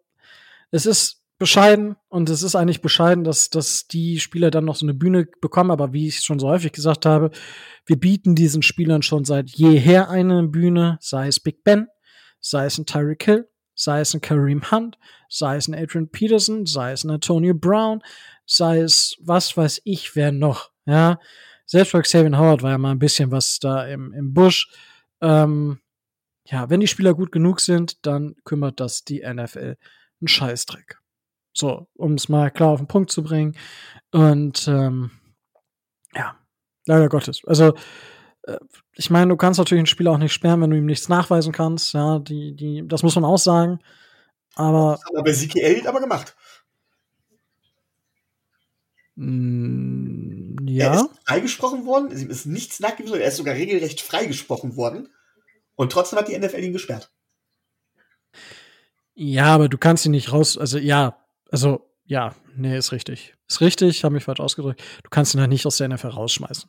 es ist bescheiden und es ist eigentlich bescheiden, dass, dass die Spieler dann noch so eine Bühne bekommen, aber wie ich schon so häufig gesagt habe, wir bieten diesen Spielern schon seit jeher eine Bühne, sei es Big Ben, sei es ein Tyreek Hill, sei es ein Kareem Hunt, sei es ein Adrian Peterson, sei es ein Antonio Brown, sei es was weiß ich, wer noch, ja. Selbst bei Xavier Howard war ja mal ein bisschen was da im, im Busch. Ähm, ja, wenn die Spieler gut genug sind, dann kümmert das die NFL einen Scheißdreck. So, um es mal klar auf den Punkt zu bringen. Und ähm, ja, leider Gottes. Also, äh, ich meine, du kannst natürlich einen Spieler auch nicht sperren, wenn du ihm nichts nachweisen kannst. Ja, die, die, das muss man auch sagen. Aber. Das hat aber Siki aber gemacht. Mm, ja. Er ist freigesprochen worden, ihm ist nichts nachgewiesen, er ist sogar regelrecht freigesprochen worden. Und trotzdem hat die NFL ihn gesperrt. Ja, aber du kannst ihn nicht raus, also ja, also, ja, nee, ist richtig. Ist richtig, habe mich falsch ausgedrückt. Du kannst ihn halt nicht aus der NFL rausschmeißen.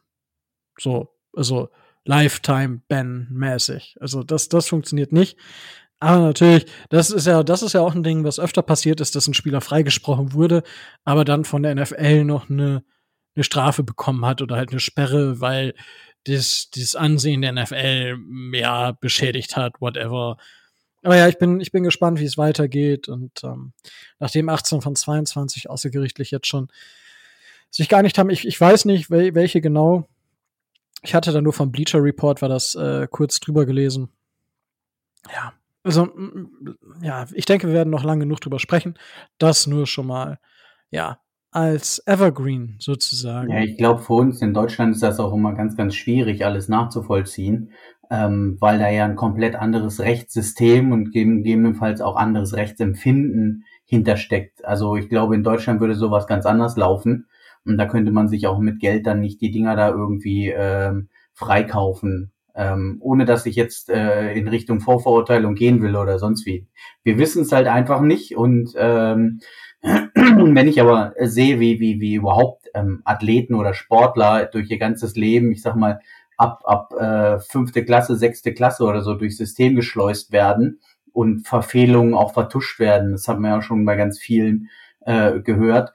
So, also Lifetime-Ban-mäßig. Also das, das funktioniert nicht. Aber natürlich, das ist ja, das ist ja auch ein Ding, was öfter passiert ist, dass ein Spieler freigesprochen wurde, aber dann von der NFL noch eine, eine Strafe bekommen hat oder halt eine Sperre, weil das, das Ansehen der NFL ja beschädigt hat, whatever. Aber ja, ich bin, ich bin gespannt, wie es weitergeht. Und ähm, nachdem 18 von 22 außergerichtlich jetzt schon sich geeinigt haben, ich, ich weiß nicht, wel welche genau. Ich hatte da nur vom Bleacher Report, war das äh, kurz drüber gelesen. Ja, also ja, ich denke, wir werden noch lange genug drüber sprechen. Das nur schon mal, ja, als Evergreen sozusagen. Ja, ich glaube, für uns in Deutschland ist das auch immer ganz, ganz schwierig, alles nachzuvollziehen ähm, weil da ja ein komplett anderes Rechtssystem und gegebenenfalls auch anderes Rechtsempfinden hintersteckt. Also ich glaube, in Deutschland würde sowas ganz anders laufen und da könnte man sich auch mit Geld dann nicht die Dinger da irgendwie ähm, freikaufen, ähm, ohne dass ich jetzt äh, in Richtung Vorverurteilung gehen will oder sonst wie. Wir wissen es halt einfach nicht und ähm, wenn ich aber sehe, wie, wie, wie überhaupt ähm, Athleten oder Sportler durch ihr ganzes Leben, ich sag mal, ab, ab äh, fünfte Klasse, sechste Klasse oder so durchs System geschleust werden und Verfehlungen auch vertuscht werden. Das hat man ja schon bei ganz vielen äh, gehört.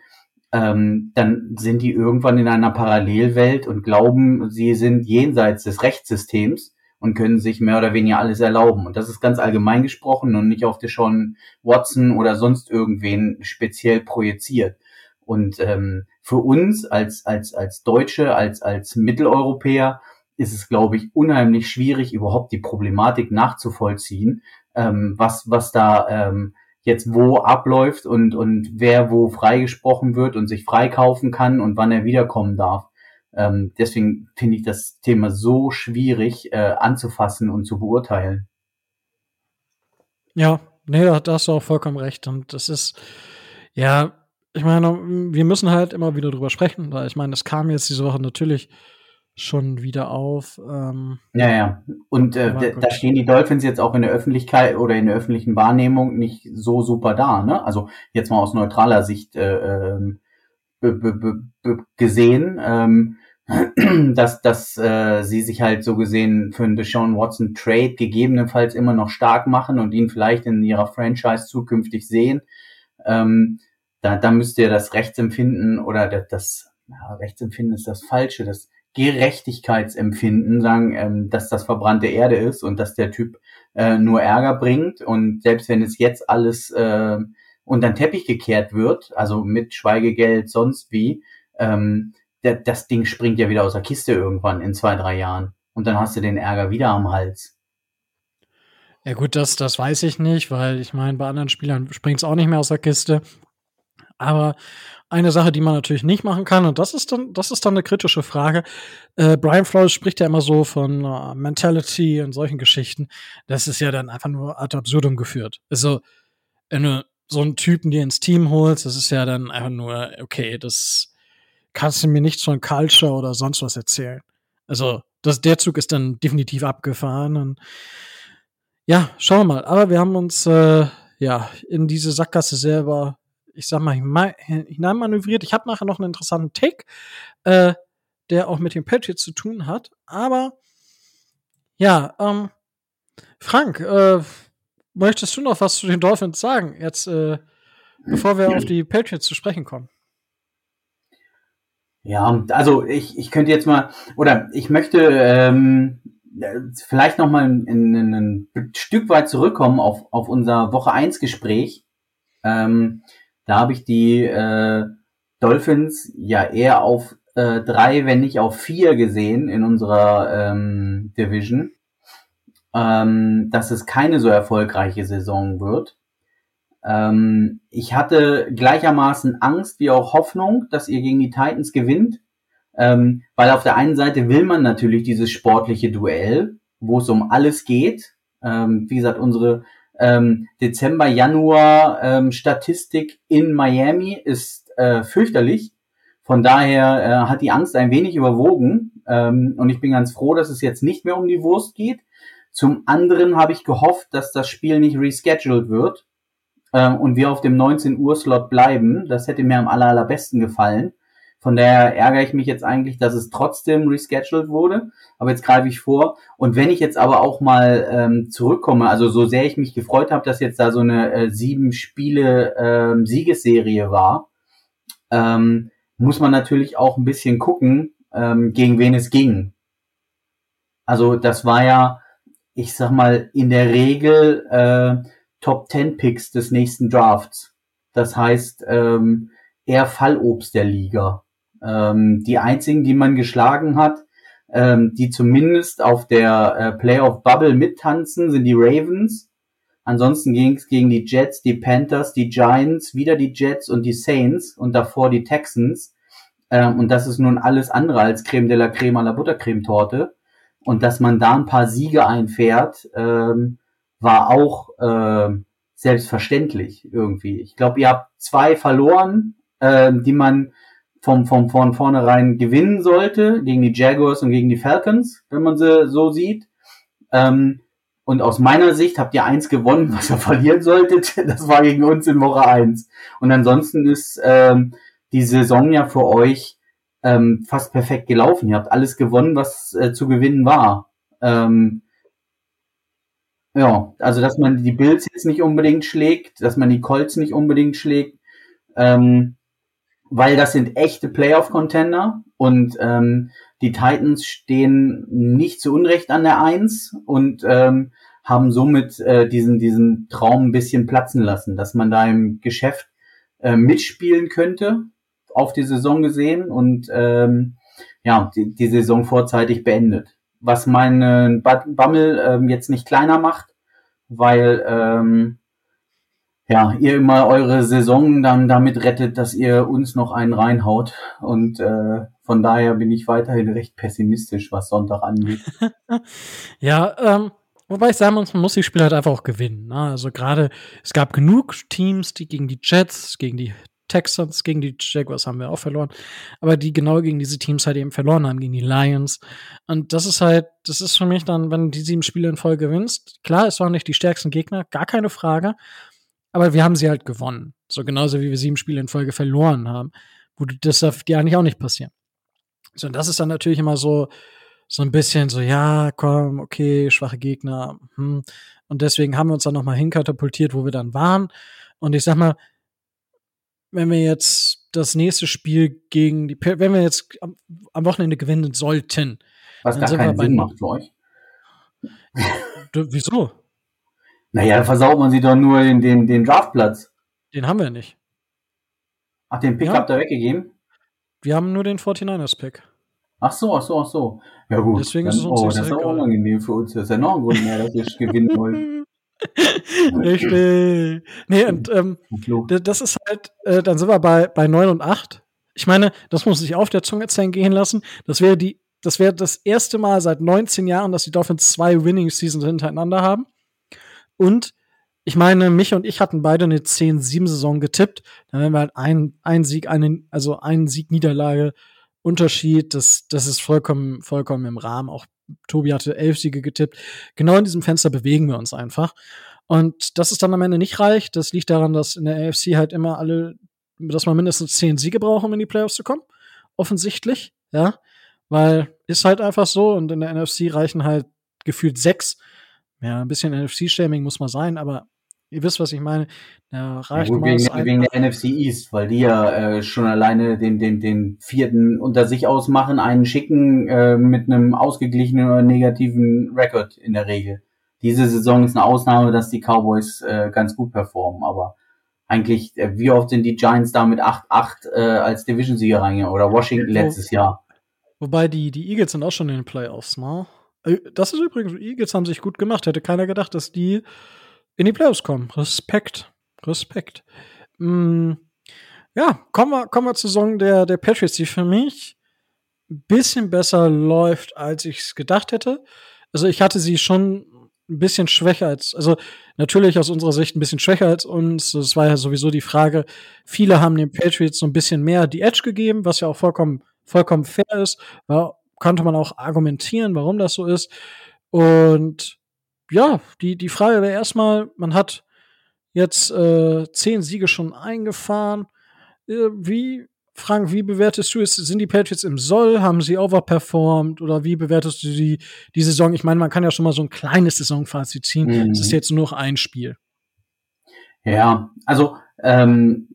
Ähm, dann sind die irgendwann in einer Parallelwelt und glauben, sie sind jenseits des Rechtssystems und können sich mehr oder weniger alles erlauben. Und das ist ganz allgemein gesprochen und nicht auf Deshaun Watson oder sonst irgendwen speziell projiziert. Und ähm, für uns als, als, als Deutsche, als, als Mitteleuropäer ist es, glaube ich, unheimlich schwierig, überhaupt die Problematik nachzuvollziehen, ähm, was, was da ähm, jetzt wo abläuft und, und wer wo freigesprochen wird und sich freikaufen kann und wann er wiederkommen darf. Ähm, deswegen finde ich das Thema so schwierig äh, anzufassen und zu beurteilen. Ja, nee, da hast du auch vollkommen recht. Und das ist, ja, ich meine, wir müssen halt immer wieder drüber sprechen, weil ich meine, das kam jetzt diese Woche natürlich schon wieder auf. Ähm, ja, ja. Und äh, da stehen die Dolphins jetzt auch in der Öffentlichkeit oder in der öffentlichen Wahrnehmung nicht so super da. Ne? Also jetzt mal aus neutraler Sicht äh, ähm, gesehen, ähm, dass, dass äh, sie sich halt so gesehen für einen Deshaun Watson Trade gegebenenfalls immer noch stark machen und ihn vielleicht in ihrer Franchise zukünftig sehen. Ähm, da, da müsst ihr das Rechtsempfinden oder das, das ja, Rechtsempfinden ist das Falsche, das Gerechtigkeitsempfinden sagen, ähm, dass das verbrannte Erde ist und dass der Typ äh, nur Ärger bringt und selbst wenn es jetzt alles äh, unter den Teppich gekehrt wird, also mit Schweigegeld sonst wie, ähm, das Ding springt ja wieder aus der Kiste irgendwann in zwei, drei Jahren und dann hast du den Ärger wieder am Hals. Ja gut, das, das weiß ich nicht, weil ich meine, bei anderen Spielern springt es auch nicht mehr aus der Kiste. Aber eine Sache, die man natürlich nicht machen kann, und das ist dann, das ist dann eine kritische Frage. Äh, Brian Flores spricht ja immer so von uh, Mentality und solchen Geschichten. Das ist ja dann einfach nur ad absurdum geführt. Also, wenn du so einen Typen dir ins Team holst, das ist ja dann einfach nur, okay, das kannst du mir nicht von Culture oder sonst was erzählen. Also, das, der Zug ist dann definitiv abgefahren und ja, schauen wir mal. Aber wir haben uns äh, ja in diese Sackgasse selber ich sag mal, hineinmanövriert. Ich habe nachher noch einen interessanten Take, äh, der auch mit den Patriots zu tun hat. Aber ja, ähm, Frank, äh, möchtest du noch was zu den Dolphins sagen, jetzt, äh, bevor wir auf die Patriots zu sprechen kommen? Ja, also ich, ich könnte jetzt mal, oder ich möchte ähm, vielleicht noch mal ein, ein, ein Stück weit zurückkommen auf, auf unser Woche 1 Gespräch. Ähm, da habe ich die äh, Dolphins ja eher auf äh, drei, wenn nicht auf vier gesehen in unserer ähm, Division. Ähm, dass es keine so erfolgreiche Saison wird. Ähm, ich hatte gleichermaßen Angst wie auch Hoffnung, dass ihr gegen die Titans gewinnt. Ähm, weil auf der einen Seite will man natürlich dieses sportliche Duell, wo es um alles geht. Ähm, wie gesagt, unsere ähm, Dezember, Januar ähm, Statistik in Miami ist äh, fürchterlich. Von daher äh, hat die Angst ein wenig überwogen ähm, und ich bin ganz froh, dass es jetzt nicht mehr um die Wurst geht. Zum anderen habe ich gehofft, dass das Spiel nicht rescheduled wird äh, und wir auf dem 19 Uhr Slot bleiben. Das hätte mir am aller, allerbesten gefallen. Von daher ärgere ich mich jetzt eigentlich, dass es trotzdem rescheduled wurde. Aber jetzt greife ich vor. Und wenn ich jetzt aber auch mal ähm, zurückkomme, also so sehr ich mich gefreut habe, dass jetzt da so eine äh, sieben Spiele ähm, Siegesserie war, ähm, muss man natürlich auch ein bisschen gucken, ähm, gegen wen es ging. Also das war ja, ich sag mal, in der Regel äh, Top 10 Picks des nächsten Drafts. Das heißt, ähm, eher Fallobst der Liga. Ähm, die einzigen, die man geschlagen hat, ähm, die zumindest auf der äh, Playoff Bubble mittanzen, sind die Ravens. Ansonsten ging es gegen die Jets, die Panthers, die Giants, wieder die Jets und die Saints und davor die Texans. Ähm, und das ist nun alles andere als Creme de la Creme à la Buttercremetorte. Und dass man da ein paar Siege einfährt, ähm, war auch äh, selbstverständlich irgendwie. Ich glaube, ihr habt zwei verloren, äh, die man vom, vom, von vornherein gewinnen sollte, gegen die Jaguars und gegen die Falcons, wenn man sie so sieht. Ähm, und aus meiner Sicht habt ihr eins gewonnen, was ihr verlieren solltet. Das war gegen uns in Woche eins. Und ansonsten ist ähm, die Saison ja für euch ähm, fast perfekt gelaufen. Ihr habt alles gewonnen, was äh, zu gewinnen war. Ähm, ja, also dass man die Bills jetzt nicht unbedingt schlägt, dass man die Colts nicht unbedingt schlägt. Ähm, weil das sind echte Playoff-Contender und ähm, die Titans stehen nicht zu Unrecht an der Eins und ähm, haben somit äh, diesen, diesen Traum ein bisschen platzen lassen, dass man da im Geschäft äh, mitspielen könnte, auf die Saison gesehen und ähm, ja, die, die Saison vorzeitig beendet. Was meinen Bammel ähm, jetzt nicht kleiner macht, weil ähm, ja, ihr immer eure Saison dann damit rettet, dass ihr uns noch einen reinhaut. Und äh, von daher bin ich weiterhin recht pessimistisch, was Sonntag angeht. ja, ähm, wobei ich sagen muss, man muss die Spiele halt einfach auch gewinnen. Ne? Also gerade, es gab genug Teams, die gegen die Jets, gegen die Texans, gegen die Jaguars haben wir auch verloren, aber die genau gegen diese Teams halt eben verloren haben, gegen die Lions. Und das ist halt, das ist für mich dann, wenn du die sieben Spiele in Folge gewinnst, klar, es waren nicht die stärksten Gegner, gar keine Frage, aber wir haben sie halt gewonnen. So genauso wie wir sieben Spiele in Folge verloren haben. Wo das darf dir eigentlich auch nicht passieren. So, und das ist dann natürlich immer so, so ein bisschen so, ja, komm, okay, schwache Gegner. Hm. Und deswegen haben wir uns dann nochmal hinkatapultiert, wo wir dann waren. Und ich sag mal, wenn wir jetzt das nächste Spiel gegen die, wenn wir jetzt am, am Wochenende gewinnen sollten. Was gar keinen Sinn macht für euch. wieso? Naja, dann versaut man sie doch nur in den, den Draftplatz. Den haben wir nicht. Ach, den Pick ja. habt ihr weggegeben? Wir haben nur den 49ers-Pick. Ach so, ach so, ach so. Ja gut. Deswegen dann, ist es uns oh, das ist auch unangenehm für uns. Das ist ja noch ein Grund mehr, dass wir gewinnen wollen. Richtig. Nee, und ähm, das ist halt, äh, dann sind wir bei, bei 9 und 8. Ich meine, das muss sich auf der Zunge gehen lassen. Das wäre die, das wäre das erste Mal seit 19 Jahren, dass die Dolphins zwei Winning Seasons hintereinander haben. Und ich meine, mich und ich hatten beide eine 10-7-Saison getippt. Dann wären wir halt ein, ein Sieg, einen, also ein Sieg-Niederlage Unterschied. Das, das ist vollkommen, vollkommen im Rahmen. Auch Tobi hatte elf Siege getippt. Genau in diesem Fenster bewegen wir uns einfach. Und dass es dann am Ende nicht reicht, das liegt daran, dass in der AFC halt immer alle, dass man mindestens zehn Siege braucht, um in die Playoffs zu kommen. Offensichtlich, ja. Weil ist halt einfach so und in der NFC reichen halt gefühlt sechs ja, ein bisschen NFC-Shaming muss man sein, aber ihr wisst, was ich meine. Da reicht ja, gut, wegen, wegen der NFC East, weil die ja äh, schon alleine den, den, den vierten unter sich ausmachen, einen schicken äh, mit einem ausgeglichenen oder negativen Rekord in der Regel. Diese Saison ist eine Ausnahme, dass die Cowboys äh, ganz gut performen, aber eigentlich, äh, wie oft sind die Giants da mit 8-8 äh, als Division-Sieger reingegangen oder Washington letztes Jahr? Wobei die, die Eagles sind auch schon in den Playoffs, ne? Äh, das ist übrigens, Eagles haben sich gut gemacht. Hätte keiner gedacht, dass die in die Playoffs kommen. Respekt. Respekt. Mm, ja, kommen wir, kommen wir zur Saison der, der Patriots, die für mich ein bisschen besser läuft, als ich es gedacht hätte. Also ich hatte sie schon ein bisschen schwächer als, also natürlich aus unserer Sicht ein bisschen schwächer als uns. Das war ja sowieso die Frage. Viele haben den Patriots so ein bisschen mehr die Edge gegeben, was ja auch vollkommen, vollkommen fair ist. War konnte man auch argumentieren, warum das so ist. Und ja, die, die Frage wäre erstmal, man hat jetzt äh, zehn Siege schon eingefahren. Äh, wie, Frank, wie bewertest du es? Sind die Patriots im Soll? Haben sie overperformed? Oder wie bewertest du die, die Saison? Ich meine, man kann ja schon mal so ein kleines Saisonfazit ziehen. Mhm. Es ist jetzt nur noch ein Spiel. Ja, also ähm,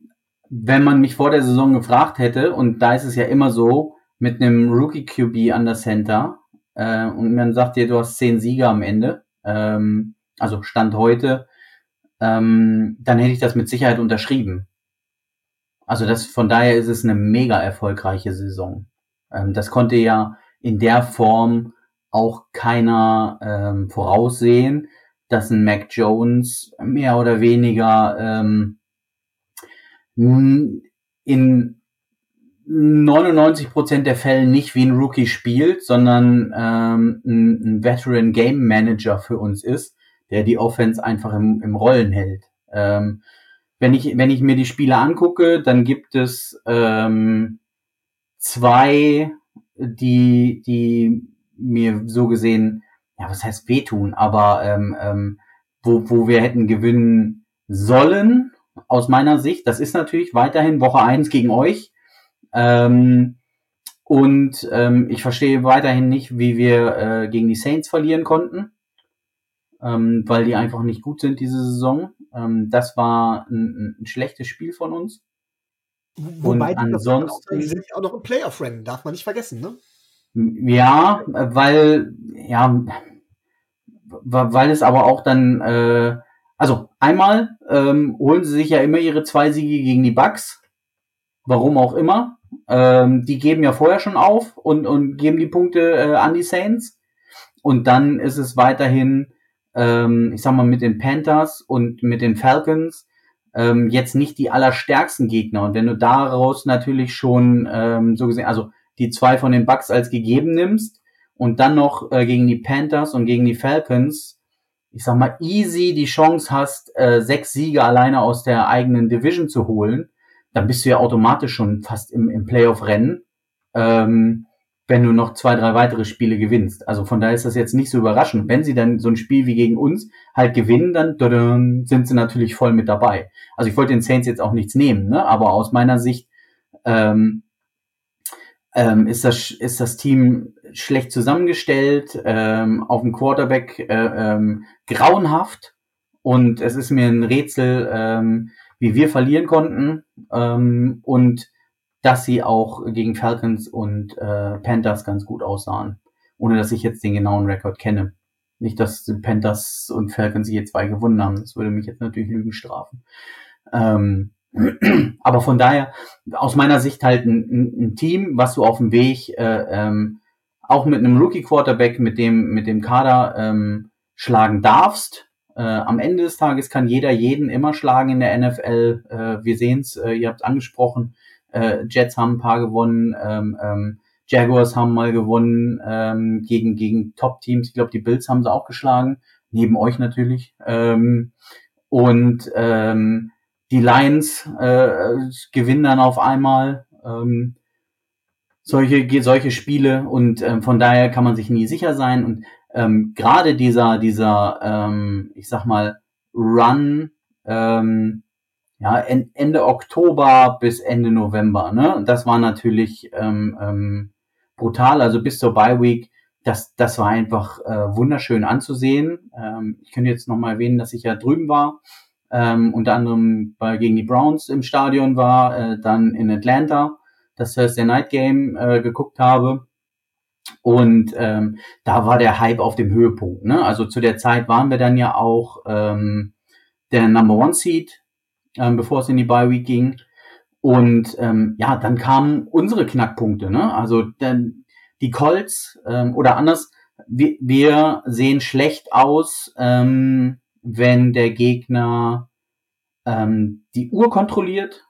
wenn man mich vor der Saison gefragt hätte, und da ist es ja immer so, mit einem Rookie QB an der Center äh, und man sagt dir, du hast zehn Sieger am Ende, ähm, also Stand heute, ähm, dann hätte ich das mit Sicherheit unterschrieben. Also das, von daher ist es eine mega erfolgreiche Saison. Ähm, das konnte ja in der Form auch keiner ähm, voraussehen, dass ein Mac Jones mehr oder weniger ähm, in 99% der Fälle nicht wie ein Rookie spielt, sondern ähm, ein, ein Veteran Game Manager für uns ist, der die Offense einfach im, im Rollen hält. Ähm, wenn ich wenn ich mir die Spiele angucke, dann gibt es ähm, zwei, die die mir so gesehen, ja was heißt wehtun, aber ähm, ähm, wo wo wir hätten gewinnen sollen aus meiner Sicht. Das ist natürlich weiterhin Woche eins gegen euch ähm, und ähm, ich verstehe weiterhin nicht, wie wir äh, gegen die Saints verlieren konnten, ähm, weil die einfach nicht gut sind diese Saison. Ähm, das war ein, ein schlechtes Spiel von uns. Wobei und ansonsten, die sind auch noch im Playoff-Rennen, darf man nicht vergessen, ne? Ja, weil, ja, weil es aber auch dann, äh, also einmal ähm, holen sie sich ja immer ihre zwei Siege gegen die Bucks, warum auch immer. Ähm, die geben ja vorher schon auf und, und geben die Punkte äh, an die Saints. Und dann ist es weiterhin ähm, ich sag mal, mit den Panthers und mit den Falcons ähm, jetzt nicht die allerstärksten Gegner. Und wenn du daraus natürlich schon ähm, so gesehen, also die zwei von den Bucks als gegeben nimmst und dann noch äh, gegen die Panthers und gegen die Falcons, ich sag mal, easy die Chance hast, äh, sechs Siege alleine aus der eigenen Division zu holen, dann bist du ja automatisch schon fast im, im Playoff-Rennen. Ähm, wenn du noch zwei, drei weitere Spiele gewinnst. Also von daher ist das jetzt nicht so überraschend. Wenn sie dann so ein Spiel wie gegen uns halt gewinnen, dann sind sie natürlich voll mit dabei. Also ich wollte den Saints jetzt auch nichts nehmen, ne? aber aus meiner Sicht ähm, ähm, ist, das, ist das Team schlecht zusammengestellt, ähm, auf dem Quarterback äh, ähm, grauenhaft und es ist mir ein Rätsel, ähm, wie wir verlieren konnten ähm, und dass sie auch gegen Falcons und äh, Panthers ganz gut aussahen, ohne dass ich jetzt den genauen Rekord kenne. Nicht, dass Panthers und Falcons sich jetzt zwei gewonnen haben. Das würde mich jetzt natürlich Lügen strafen. Ähm, aber von daher, aus meiner Sicht halt ein, ein Team, was du auf dem Weg äh, ähm, auch mit einem Rookie-Quarterback, mit dem, mit dem Kader ähm, schlagen darfst. Äh, am Ende des Tages kann jeder jeden immer schlagen in der NFL. Äh, wir sehen's, äh, ihr habt es angesprochen. Äh, Jets haben ein paar gewonnen, ähm, ähm, Jaguars haben mal gewonnen ähm, gegen, gegen Top-Teams. Ich glaube, die Bills haben sie auch geschlagen, neben euch natürlich. Ähm, und ähm, die Lions äh, gewinnen dann auf einmal ähm, solche, solche Spiele und ähm, von daher kann man sich nie sicher sein. Und ähm, gerade dieser, dieser, ähm, ich sag mal, Run ähm, ja, Ende Oktober bis Ende November. Ne? Das war natürlich ähm, ähm, brutal, also bis zur Bye Week. Das, das war einfach äh, wunderschön anzusehen. Ähm, ich könnte jetzt noch mal erwähnen, dass ich ja drüben war, ähm, unter anderem bei, gegen die Browns im Stadion war, äh, dann in Atlanta das Thursday Night Game äh, geguckt habe. Und ähm, da war der Hype auf dem Höhepunkt. Ne? Also zu der Zeit waren wir dann ja auch ähm, der Number One Seed ähm, bevor es in die Bye Week ging. Und ähm, ja, dann kamen unsere Knackpunkte. Ne? Also denn die Colts ähm, oder anders, wir, wir sehen schlecht aus, ähm, wenn der Gegner ähm, die Uhr kontrolliert.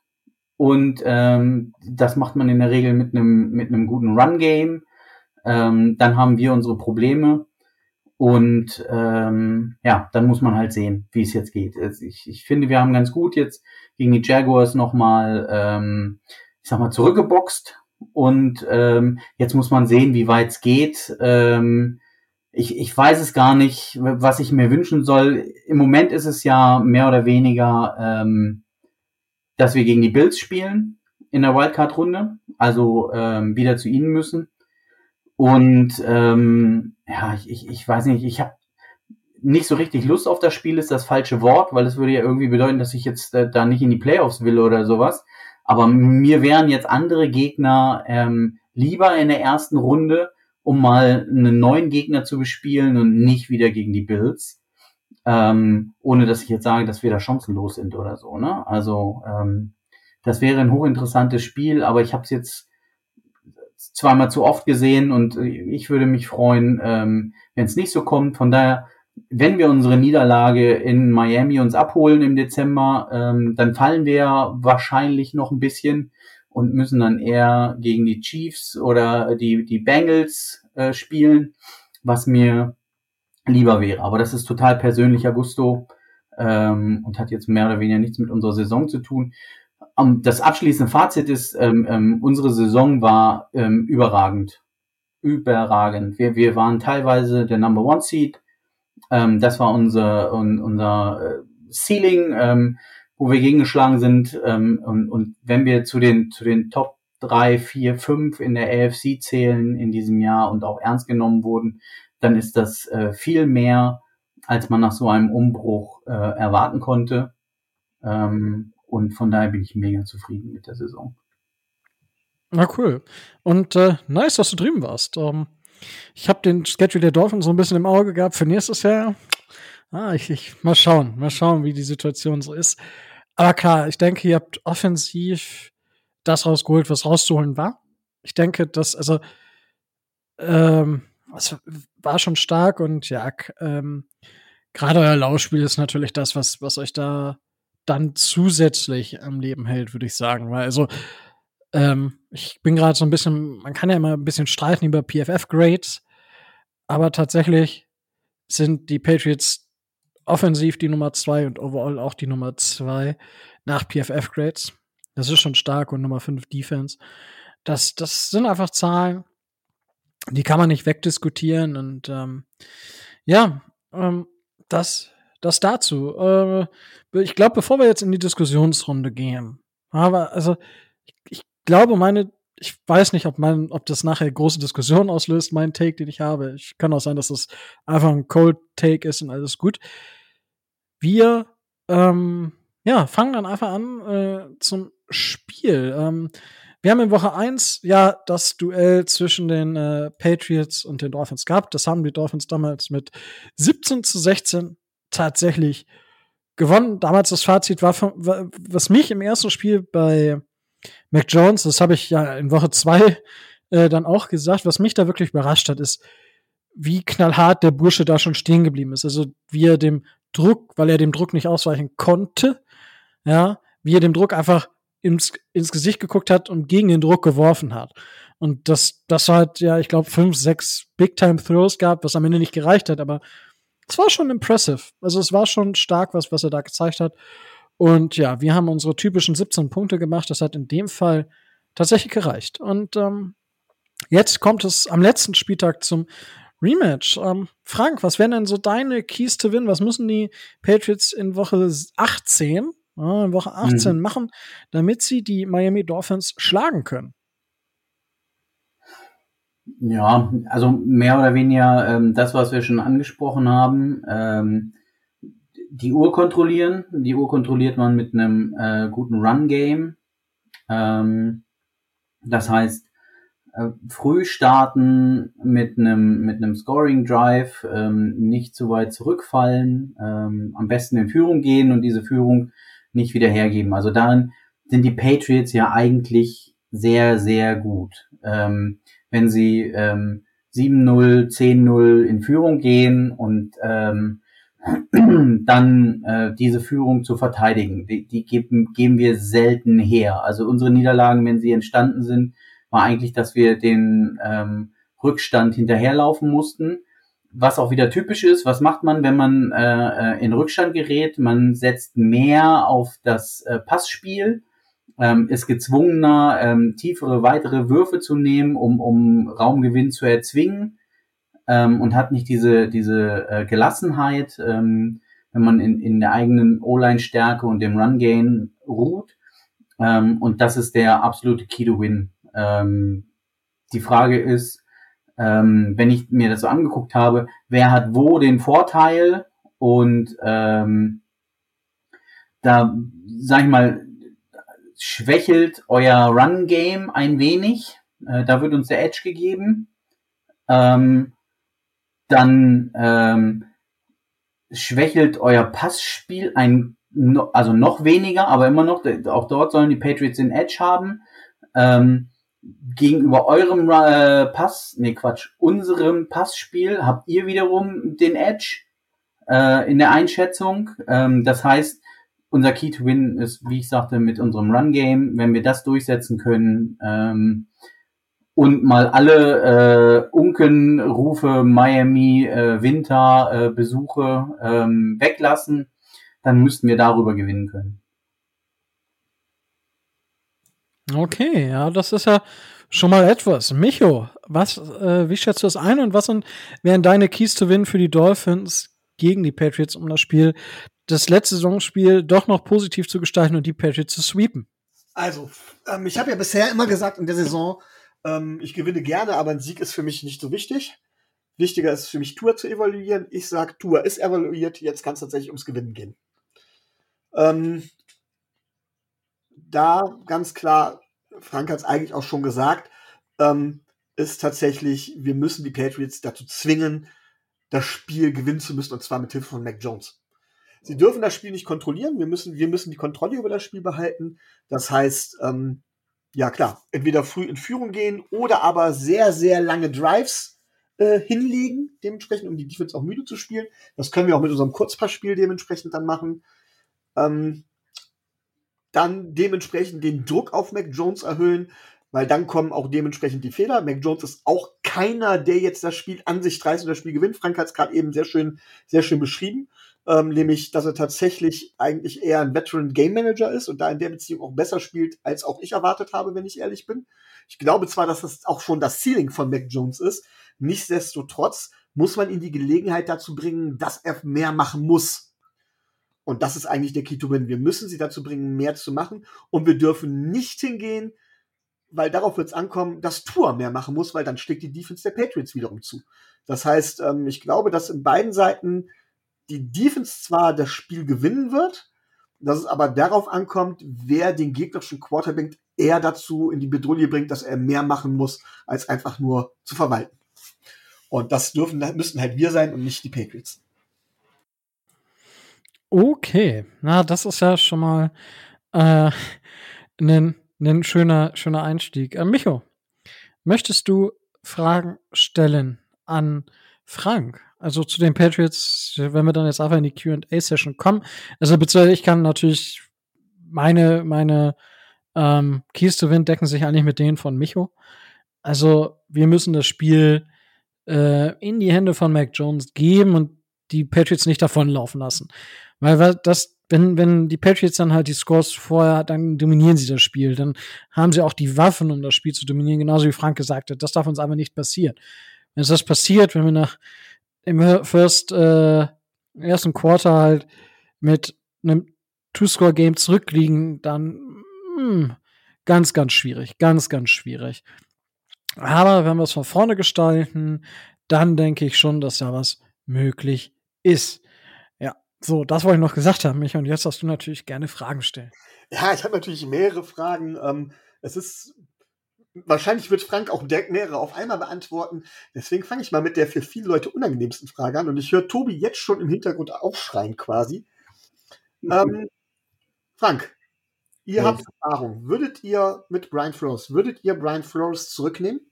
Und ähm, das macht man in der Regel mit einem mit einem guten Run Game. Ähm, dann haben wir unsere Probleme. Und ähm, ja, dann muss man halt sehen, wie es jetzt geht. Ich, ich finde, wir haben ganz gut jetzt gegen die Jaguars nochmal, ähm, ich sag mal, zurückgeboxt. Und ähm, jetzt muss man sehen, wie weit es geht. Ähm, ich, ich weiß es gar nicht, was ich mir wünschen soll. Im Moment ist es ja mehr oder weniger, ähm, dass wir gegen die Bills spielen in der Wildcard-Runde, also ähm, wieder zu ihnen müssen. Und ähm, ja, ich, ich, ich weiß nicht, ich habe nicht so richtig Lust auf das Spiel, ist das falsche Wort, weil es würde ja irgendwie bedeuten, dass ich jetzt äh, da nicht in die Playoffs will oder sowas. Aber mir wären jetzt andere Gegner ähm, lieber in der ersten Runde, um mal einen neuen Gegner zu bespielen und nicht wieder gegen die Bills. Ähm, ohne dass ich jetzt sage, dass wir da chancenlos sind oder so. Ne? Also ähm, das wäre ein hochinteressantes Spiel, aber ich habe es jetzt zweimal zu oft gesehen und ich würde mich freuen, ähm, wenn es nicht so kommt. Von daher, wenn wir unsere Niederlage in Miami uns abholen im Dezember, ähm, dann fallen wir wahrscheinlich noch ein bisschen und müssen dann eher gegen die Chiefs oder die, die Bengals äh, spielen, was mir lieber wäre. Aber das ist total persönlicher Gusto ähm, und hat jetzt mehr oder weniger nichts mit unserer Saison zu tun. Um, das abschließende Fazit ist, ähm, ähm, unsere Saison war ähm, überragend. Überragend. Wir, wir waren teilweise der Number One Seed. Ähm, das war unser, un, unser äh, Ceiling, ähm, wo wir gegengeschlagen sind. Ähm, und, und wenn wir zu den, zu den Top drei, vier, fünf in der AFC zählen in diesem Jahr und auch ernst genommen wurden, dann ist das äh, viel mehr, als man nach so einem Umbruch äh, erwarten konnte. Ähm, und von daher bin ich mega zufrieden mit der Saison. Na cool. Und äh, nice, dass du drüben warst. Ähm, ich habe den Schedule der Dolphins so ein bisschen im Auge gehabt für nächstes Jahr. Ah, ich, ich, mal schauen, mal schauen, wie die Situation so ist. Aber klar, ich denke, ihr habt offensiv das rausgeholt, was rauszuholen war. Ich denke, dass, also, ähm, es war schon stark und ja, ähm, gerade euer Laufspiel ist natürlich das, was, was euch da dann zusätzlich am Leben hält, würde ich sagen. Weil also, ähm, ich bin gerade so ein bisschen, man kann ja immer ein bisschen streiten über PFF-Grades, aber tatsächlich sind die Patriots offensiv die Nummer zwei und overall auch die Nummer zwei nach PFF-Grades. Das ist schon stark und Nummer fünf Defense. Das, das sind einfach Zahlen, die kann man nicht wegdiskutieren und ähm, ja, ähm, das, das dazu. Äh, ich glaube, bevor wir jetzt in die Diskussionsrunde gehen, aber also ich, ich glaube, meine, ich weiß nicht, ob mein, ob das nachher große Diskussion auslöst, mein Take, den ich habe. Ich kann auch sein, dass das einfach ein Cold Take ist und alles gut. Wir ähm, ja, fangen dann einfach an äh, zum Spiel. Ähm, wir haben in Woche 1 ja das Duell zwischen den äh, Patriots und den Dolphins gehabt. Das haben die Dolphins damals mit 17 zu 16 tatsächlich gewonnen. Damals das Fazit war, von, was mich im ersten Spiel bei Mac Jones, das habe ich ja in Woche 2 äh, dann auch gesagt, was mich da wirklich überrascht hat, ist, wie knallhart der Bursche da schon stehen geblieben ist. Also wie er dem Druck, weil er dem Druck nicht ausweichen konnte, ja, wie er dem Druck einfach ins, ins Gesicht geguckt hat und gegen den Druck geworfen hat. Und das, das hat ja, ich glaube, fünf, sechs Big-Time-Throws gab, was am Ende nicht gereicht hat, aber es war schon impressive. Also es war schon stark, was, was er da gezeigt hat. Und ja, wir haben unsere typischen 17 Punkte gemacht. Das hat in dem Fall tatsächlich gereicht. Und ähm, jetzt kommt es am letzten Spieltag zum Rematch. Ähm, Frank, was wären denn so deine Keys to Win? Was müssen die Patriots in Woche 18 in Woche 18 mhm. machen, damit sie die Miami Dolphins schlagen können. Ja, also mehr oder weniger ähm, das, was wir schon angesprochen haben. Ähm, die Uhr kontrollieren. Die Uhr kontrolliert man mit einem äh, guten Run-Game. Ähm, das heißt, äh, früh starten mit einem mit einem Scoring Drive, ähm, nicht zu weit zurückfallen, ähm, am besten in Führung gehen und diese Führung nicht wieder hergeben. Also darin sind die Patriots ja eigentlich sehr, sehr gut. Ähm, wenn sie ähm, 7-0, 10-0 in Führung gehen und ähm, dann äh, diese Führung zu verteidigen. Die, die geben, geben wir selten her. Also unsere Niederlagen, wenn sie entstanden sind, war eigentlich, dass wir den ähm, Rückstand hinterherlaufen mussten was auch wieder typisch ist, was macht man, wenn man äh, äh, in Rückstand gerät? Man setzt mehr auf das äh, Passspiel, ähm, ist gezwungener, ähm, tiefere, weitere Würfe zu nehmen, um, um Raumgewinn zu erzwingen ähm, und hat nicht diese, diese äh, Gelassenheit, ähm, wenn man in, in der eigenen O-Line-Stärke und dem Run-Gain ruht. Ähm, und das ist der absolute Key to Win. Ähm, die Frage ist, ähm, wenn ich mir das so angeguckt habe, wer hat wo den Vorteil und ähm, da, sag ich mal, schwächelt euer Run-Game ein wenig. Äh, da wird uns der Edge gegeben. Ähm, dann ähm, schwächelt euer Passspiel ein, also noch weniger, aber immer noch, auch dort sollen die Patriots den Edge haben. Ähm, gegenüber eurem äh, Pass, nee Quatsch, unserem Passspiel habt ihr wiederum den Edge äh, in der Einschätzung. Ähm, das heißt, unser Key to Win ist, wie ich sagte, mit unserem Run Game, wenn wir das durchsetzen können ähm, und mal alle äh, Unkenrufe, Miami, äh, Winter, äh, Besuche ähm, weglassen, dann müssten wir darüber gewinnen können. Okay, ja, das ist ja schon mal etwas. Micho, was, äh, wie schätzt du das ein und was sind, wären deine Keys to Win für die Dolphins gegen die Patriots, um das Spiel, das letzte Saisonspiel doch noch positiv zu gestalten und die Patriots zu sweepen? Also, ähm, ich habe ja bisher immer gesagt in der Saison, ähm, ich gewinne gerne, aber ein Sieg ist für mich nicht so wichtig. Wichtiger ist für mich, Tour zu evaluieren. Ich sage, Tour ist evaluiert, jetzt kann es tatsächlich ums Gewinnen gehen. Ähm, da ganz klar, Frank hat es eigentlich auch schon gesagt, ähm, ist tatsächlich, wir müssen die Patriots dazu zwingen, das Spiel gewinnen zu müssen, und zwar mit Hilfe von Mac Jones. Sie dürfen das Spiel nicht kontrollieren, wir müssen, wir müssen die Kontrolle über das Spiel behalten. Das heißt, ähm, ja klar, entweder früh in Führung gehen oder aber sehr, sehr lange Drives äh, hinlegen, dementsprechend, um die Defense auch müde zu spielen. Das können wir auch mit unserem Kurzpassspiel dementsprechend dann machen. Ähm, dann dementsprechend den Druck auf Mac Jones erhöhen, weil dann kommen auch dementsprechend die Fehler. Mac Jones ist auch keiner, der jetzt das Spiel an sich reißt und das Spiel gewinnt. Frank hat es gerade eben sehr schön, sehr schön beschrieben, ähm, nämlich, dass er tatsächlich eigentlich eher ein Veteran Game Manager ist und da in der Beziehung auch besser spielt, als auch ich erwartet habe, wenn ich ehrlich bin. Ich glaube zwar, dass das auch schon das Ceiling von Mac Jones ist, nichtsdestotrotz muss man ihn die Gelegenheit dazu bringen, dass er mehr machen muss. Und das ist eigentlich der Key to Win. Wir müssen sie dazu bringen, mehr zu machen. Und wir dürfen nicht hingehen, weil darauf wird es ankommen, dass Tour mehr machen muss, weil dann schlägt die Defense der Patriots wiederum zu. Das heißt, ähm, ich glaube, dass in beiden Seiten die Defense zwar das Spiel gewinnen wird, dass es aber darauf ankommt, wer den gegnerischen Quarterback eher dazu in die Bedrohung bringt, dass er mehr machen muss, als einfach nur zu verwalten. Und das dürfen, müssen halt wir sein und nicht die Patriots. Okay, na, das ist ja schon mal äh, ein, ein schöner, schöner Einstieg. Äh, Micho, möchtest du Fragen stellen an Frank? Also zu den Patriots, wenn wir dann jetzt einfach in die QA-Session kommen. Also beziehungsweise ich kann natürlich meine, meine ähm, Keys to Win decken sich eigentlich mit denen von Micho. Also wir müssen das Spiel äh, in die Hände von Mac Jones geben und die Patriots nicht davonlaufen lassen. Weil das, wenn, wenn die Patriots dann halt die Scores vorher, dann dominieren sie das Spiel. Dann haben sie auch die Waffen, um das Spiel zu dominieren, genauso wie Frank gesagt hat. Das darf uns aber nicht passieren. Wenn es das passiert, wenn wir nach im First, äh, ersten Quarter halt mit einem Two-Score-Game zurückliegen, dann mh, hm, ganz, ganz schwierig. Ganz, ganz schwierig. Aber wenn wir es von vorne gestalten, dann denke ich schon, dass da was möglich ist. Ja, so, das wollte ich noch gesagt haben, Micha. Und jetzt hast du natürlich gerne Fragen stellen. Ja, ich habe natürlich mehrere Fragen. Ähm, es ist wahrscheinlich wird Frank auch direkt mehrere auf einmal beantworten. Deswegen fange ich mal mit der für viele Leute unangenehmsten Frage an. Und ich höre Tobi jetzt schon im Hintergrund aufschreien quasi. Ähm, Frank, ihr ja. habt Erfahrung. Würdet ihr mit Brian Flores, würdet ihr Brian Flores zurücknehmen?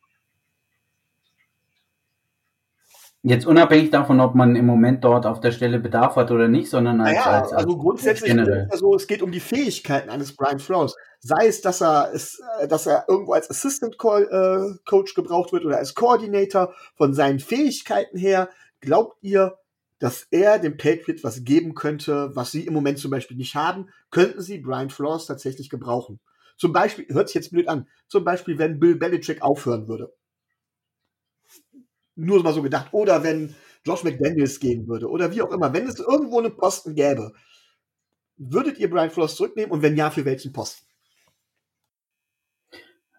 Jetzt unabhängig davon, ob man im Moment dort auf der Stelle Bedarf hat oder nicht, sondern als, naja, als, als also grundsätzlich also es geht um die Fähigkeiten eines Brian Flores. Sei es, dass er es, äh, dass er irgendwo als Assistant äh, Coach gebraucht wird oder als Coordinator von seinen Fähigkeiten her. Glaubt ihr, dass er dem Patriot was geben könnte, was sie im Moment zum Beispiel nicht haben? Könnten sie Brian Flores tatsächlich gebrauchen? Zum Beispiel, hört sich jetzt blöd an, zum Beispiel, wenn Bill Belichick aufhören würde nur mal so gedacht. Oder wenn Josh McDaniels gehen würde oder wie auch immer, wenn es irgendwo einen Posten gäbe, würdet ihr Brian Flores zurücknehmen und wenn ja, für welchen Posten?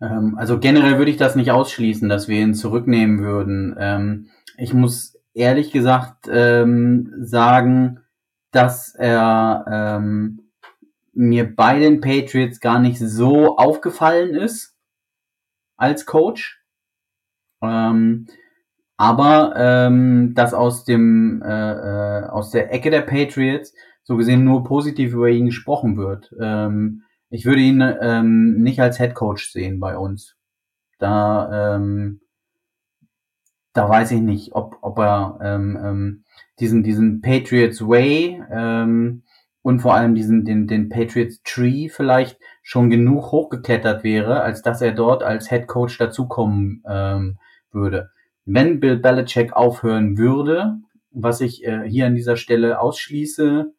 Ähm, also generell würde ich das nicht ausschließen, dass wir ihn zurücknehmen würden. Ähm, ich muss ehrlich gesagt ähm, sagen, dass er mir bei den Patriots gar nicht so aufgefallen ist als Coach. Ähm, aber ähm, dass aus dem äh, äh, aus der Ecke der Patriots so gesehen nur positiv über ihn gesprochen wird. Ähm, ich würde ihn ähm, nicht als Head Coach sehen bei uns. Da ähm, da weiß ich nicht, ob ob er ähm, ähm, diesen diesen Patriots Way ähm, und vor allem diesen den den Patriots Tree vielleicht schon genug hochgeklettert wäre, als dass er dort als Head Coach dazukommen ähm, würde wenn Bill Belichick aufhören würde, was ich äh, hier an dieser Stelle ausschließe,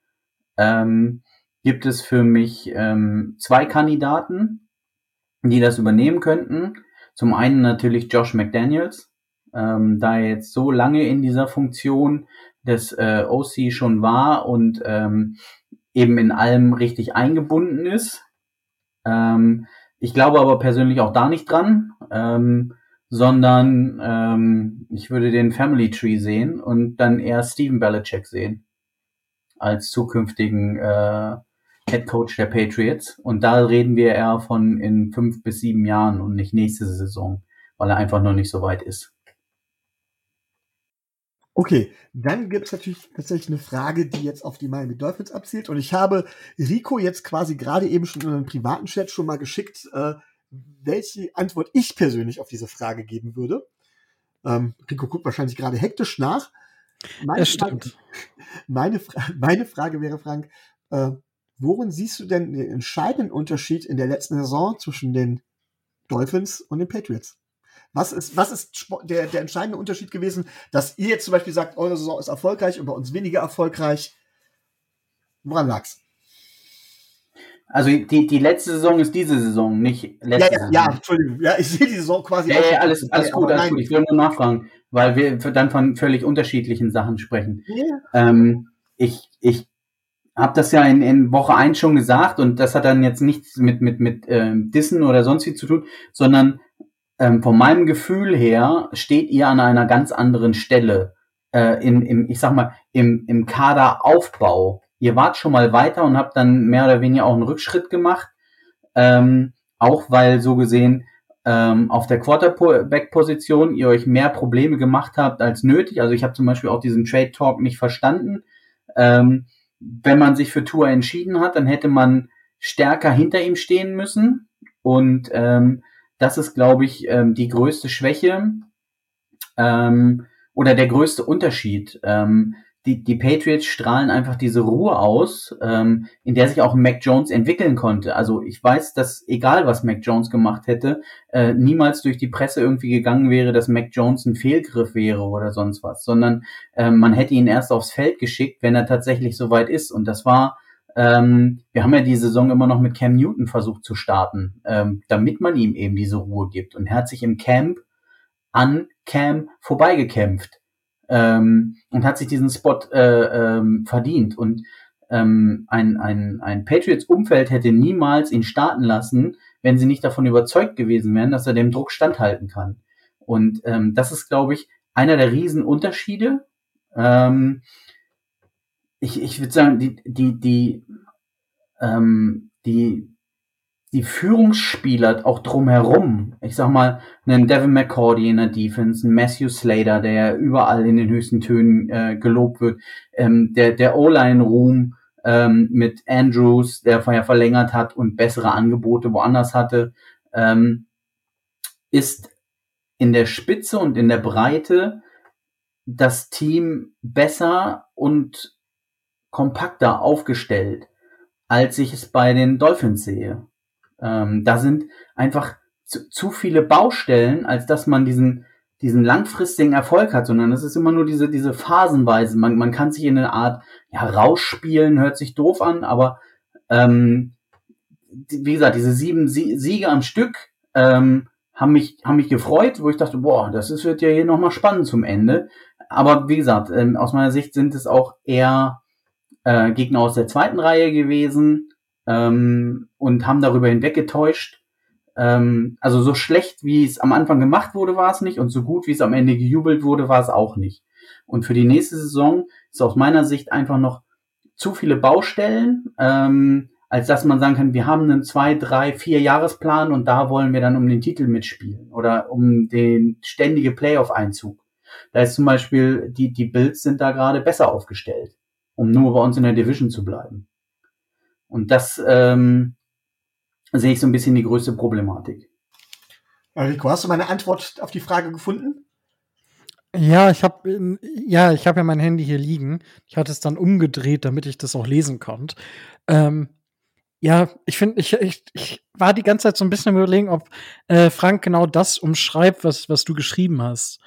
ähm, gibt es für mich ähm, zwei Kandidaten, die das übernehmen könnten. Zum einen natürlich Josh McDaniels, ähm, da er jetzt so lange in dieser Funktion des äh, OC schon war und ähm, eben in allem richtig eingebunden ist. Ähm, ich glaube aber persönlich auch da nicht dran. Ähm, sondern ähm, ich würde den Family Tree sehen und dann eher Steven Belichick sehen als zukünftigen äh, Head Coach der Patriots. Und da reden wir eher von in fünf bis sieben Jahren und nicht nächste Saison, weil er einfach noch nicht so weit ist. Okay, dann gibt es natürlich tatsächlich eine Frage, die jetzt auf die Miami Dolphins abzielt. Und ich habe Rico jetzt quasi gerade eben schon in einem privaten Chat schon mal geschickt, äh, welche Antwort ich persönlich auf diese Frage geben würde. Ähm, Rico guckt wahrscheinlich gerade hektisch nach. Meine das stimmt. Frage, meine, meine Frage wäre, Frank, äh, worin siehst du denn den entscheidenden Unterschied in der letzten Saison zwischen den Dolphins und den Patriots? Was ist, was ist der, der entscheidende Unterschied gewesen, dass ihr jetzt zum Beispiel sagt, eure Saison ist erfolgreich und bei uns weniger erfolgreich? Woran lag's? Also die, die letzte Saison ist diese Saison, nicht letzte ja, ja, Ja, Entschuldigung. Ja, ich sehe die Saison quasi. Ja, ja alles, alles gut, alles gut. Ich will nur nachfragen, weil wir dann von völlig unterschiedlichen Sachen sprechen. Yeah. Ähm, ich ich habe das ja in, in Woche 1 schon gesagt und das hat dann jetzt nichts mit, mit, mit ähm, Dissen oder sonst wie zu tun, sondern ähm, von meinem Gefühl her steht ihr an einer ganz anderen Stelle äh, in, im, ich sag mal, im, im Kaderaufbau ihr wart schon mal weiter und habt dann mehr oder weniger auch einen Rückschritt gemacht. Ähm, auch weil so gesehen ähm, auf der Quarterback-Position ihr euch mehr Probleme gemacht habt als nötig. Also ich habe zum Beispiel auch diesen Trade Talk nicht verstanden. Ähm, wenn man sich für Tour entschieden hat, dann hätte man stärker hinter ihm stehen müssen. Und ähm, das ist, glaube ich, ähm, die größte Schwäche ähm, oder der größte Unterschied. Ähm, die, die Patriots strahlen einfach diese Ruhe aus, ähm, in der sich auch Mac Jones entwickeln konnte. Also ich weiß, dass egal was Mac Jones gemacht hätte, äh, niemals durch die Presse irgendwie gegangen wäre, dass Mac Jones ein Fehlgriff wäre oder sonst was, sondern äh, man hätte ihn erst aufs Feld geschickt, wenn er tatsächlich soweit ist. Und das war, ähm, wir haben ja die Saison immer noch mit Cam Newton versucht zu starten, ähm, damit man ihm eben diese Ruhe gibt. Und er hat sich im Camp an Cam vorbeigekämpft ähm, und hat sich diesen Spot äh, ähm, verdient. Und ähm, ein, ein, ein Patriots-Umfeld hätte niemals ihn starten lassen, wenn sie nicht davon überzeugt gewesen wären, dass er dem Druck standhalten kann. Und ähm, das ist, glaube ich, einer der Riesenunterschiede. Ähm, ich ich würde sagen, die, die, die, ähm, die die Führungsspieler auch drumherum, ich sag mal, einen Devin McCordy in der Defense, einen Matthew Slater, der überall in den höchsten Tönen äh, gelobt wird, ähm, der, der O-Line-Room ähm, mit Andrews, der vorher verlängert hat und bessere Angebote woanders hatte, ähm, ist in der Spitze und in der Breite das Team besser und kompakter aufgestellt, als ich es bei den Dolphins sehe. Ähm, da sind einfach zu, zu viele Baustellen, als dass man diesen, diesen langfristigen Erfolg hat, sondern es ist immer nur diese, diese Phasenweise. Man, man kann sich in eine Art ja, rausspielen, hört sich doof an, aber ähm, wie gesagt, diese sieben Siege am Stück ähm, haben mich, haben mich gefreut, wo ich dachte, boah, das ist, wird ja hier nochmal spannend zum Ende. Aber wie gesagt, ähm, aus meiner Sicht sind es auch eher äh, Gegner aus der zweiten Reihe gewesen, ähm, und haben darüber hinweggetäuscht. Ähm, also so schlecht, wie es am Anfang gemacht wurde, war es nicht und so gut, wie es am Ende gejubelt wurde, war es auch nicht. Und für die nächste Saison ist aus meiner Sicht einfach noch zu viele Baustellen, ähm, als dass man sagen kann, wir haben einen zwei, drei, vier Jahresplan und da wollen wir dann um den Titel mitspielen oder um den ständige Playoff-Einzug. Da ist zum Beispiel, die, die Bills sind da gerade besser aufgestellt, um nur bei uns in der Division zu bleiben. Und das ähm, sehe ich so ein bisschen die größte Problematik. Rico, hast du meine Antwort auf die Frage gefunden? Ja, ich habe ja, ich habe ja mein Handy hier liegen. Ich hatte es dann umgedreht, damit ich das auch lesen konnte. Ähm, ja, ich finde, ich, ich, ich war die ganze Zeit so ein bisschen im Überlegen, ob äh, Frank genau das umschreibt, was, was du geschrieben hast.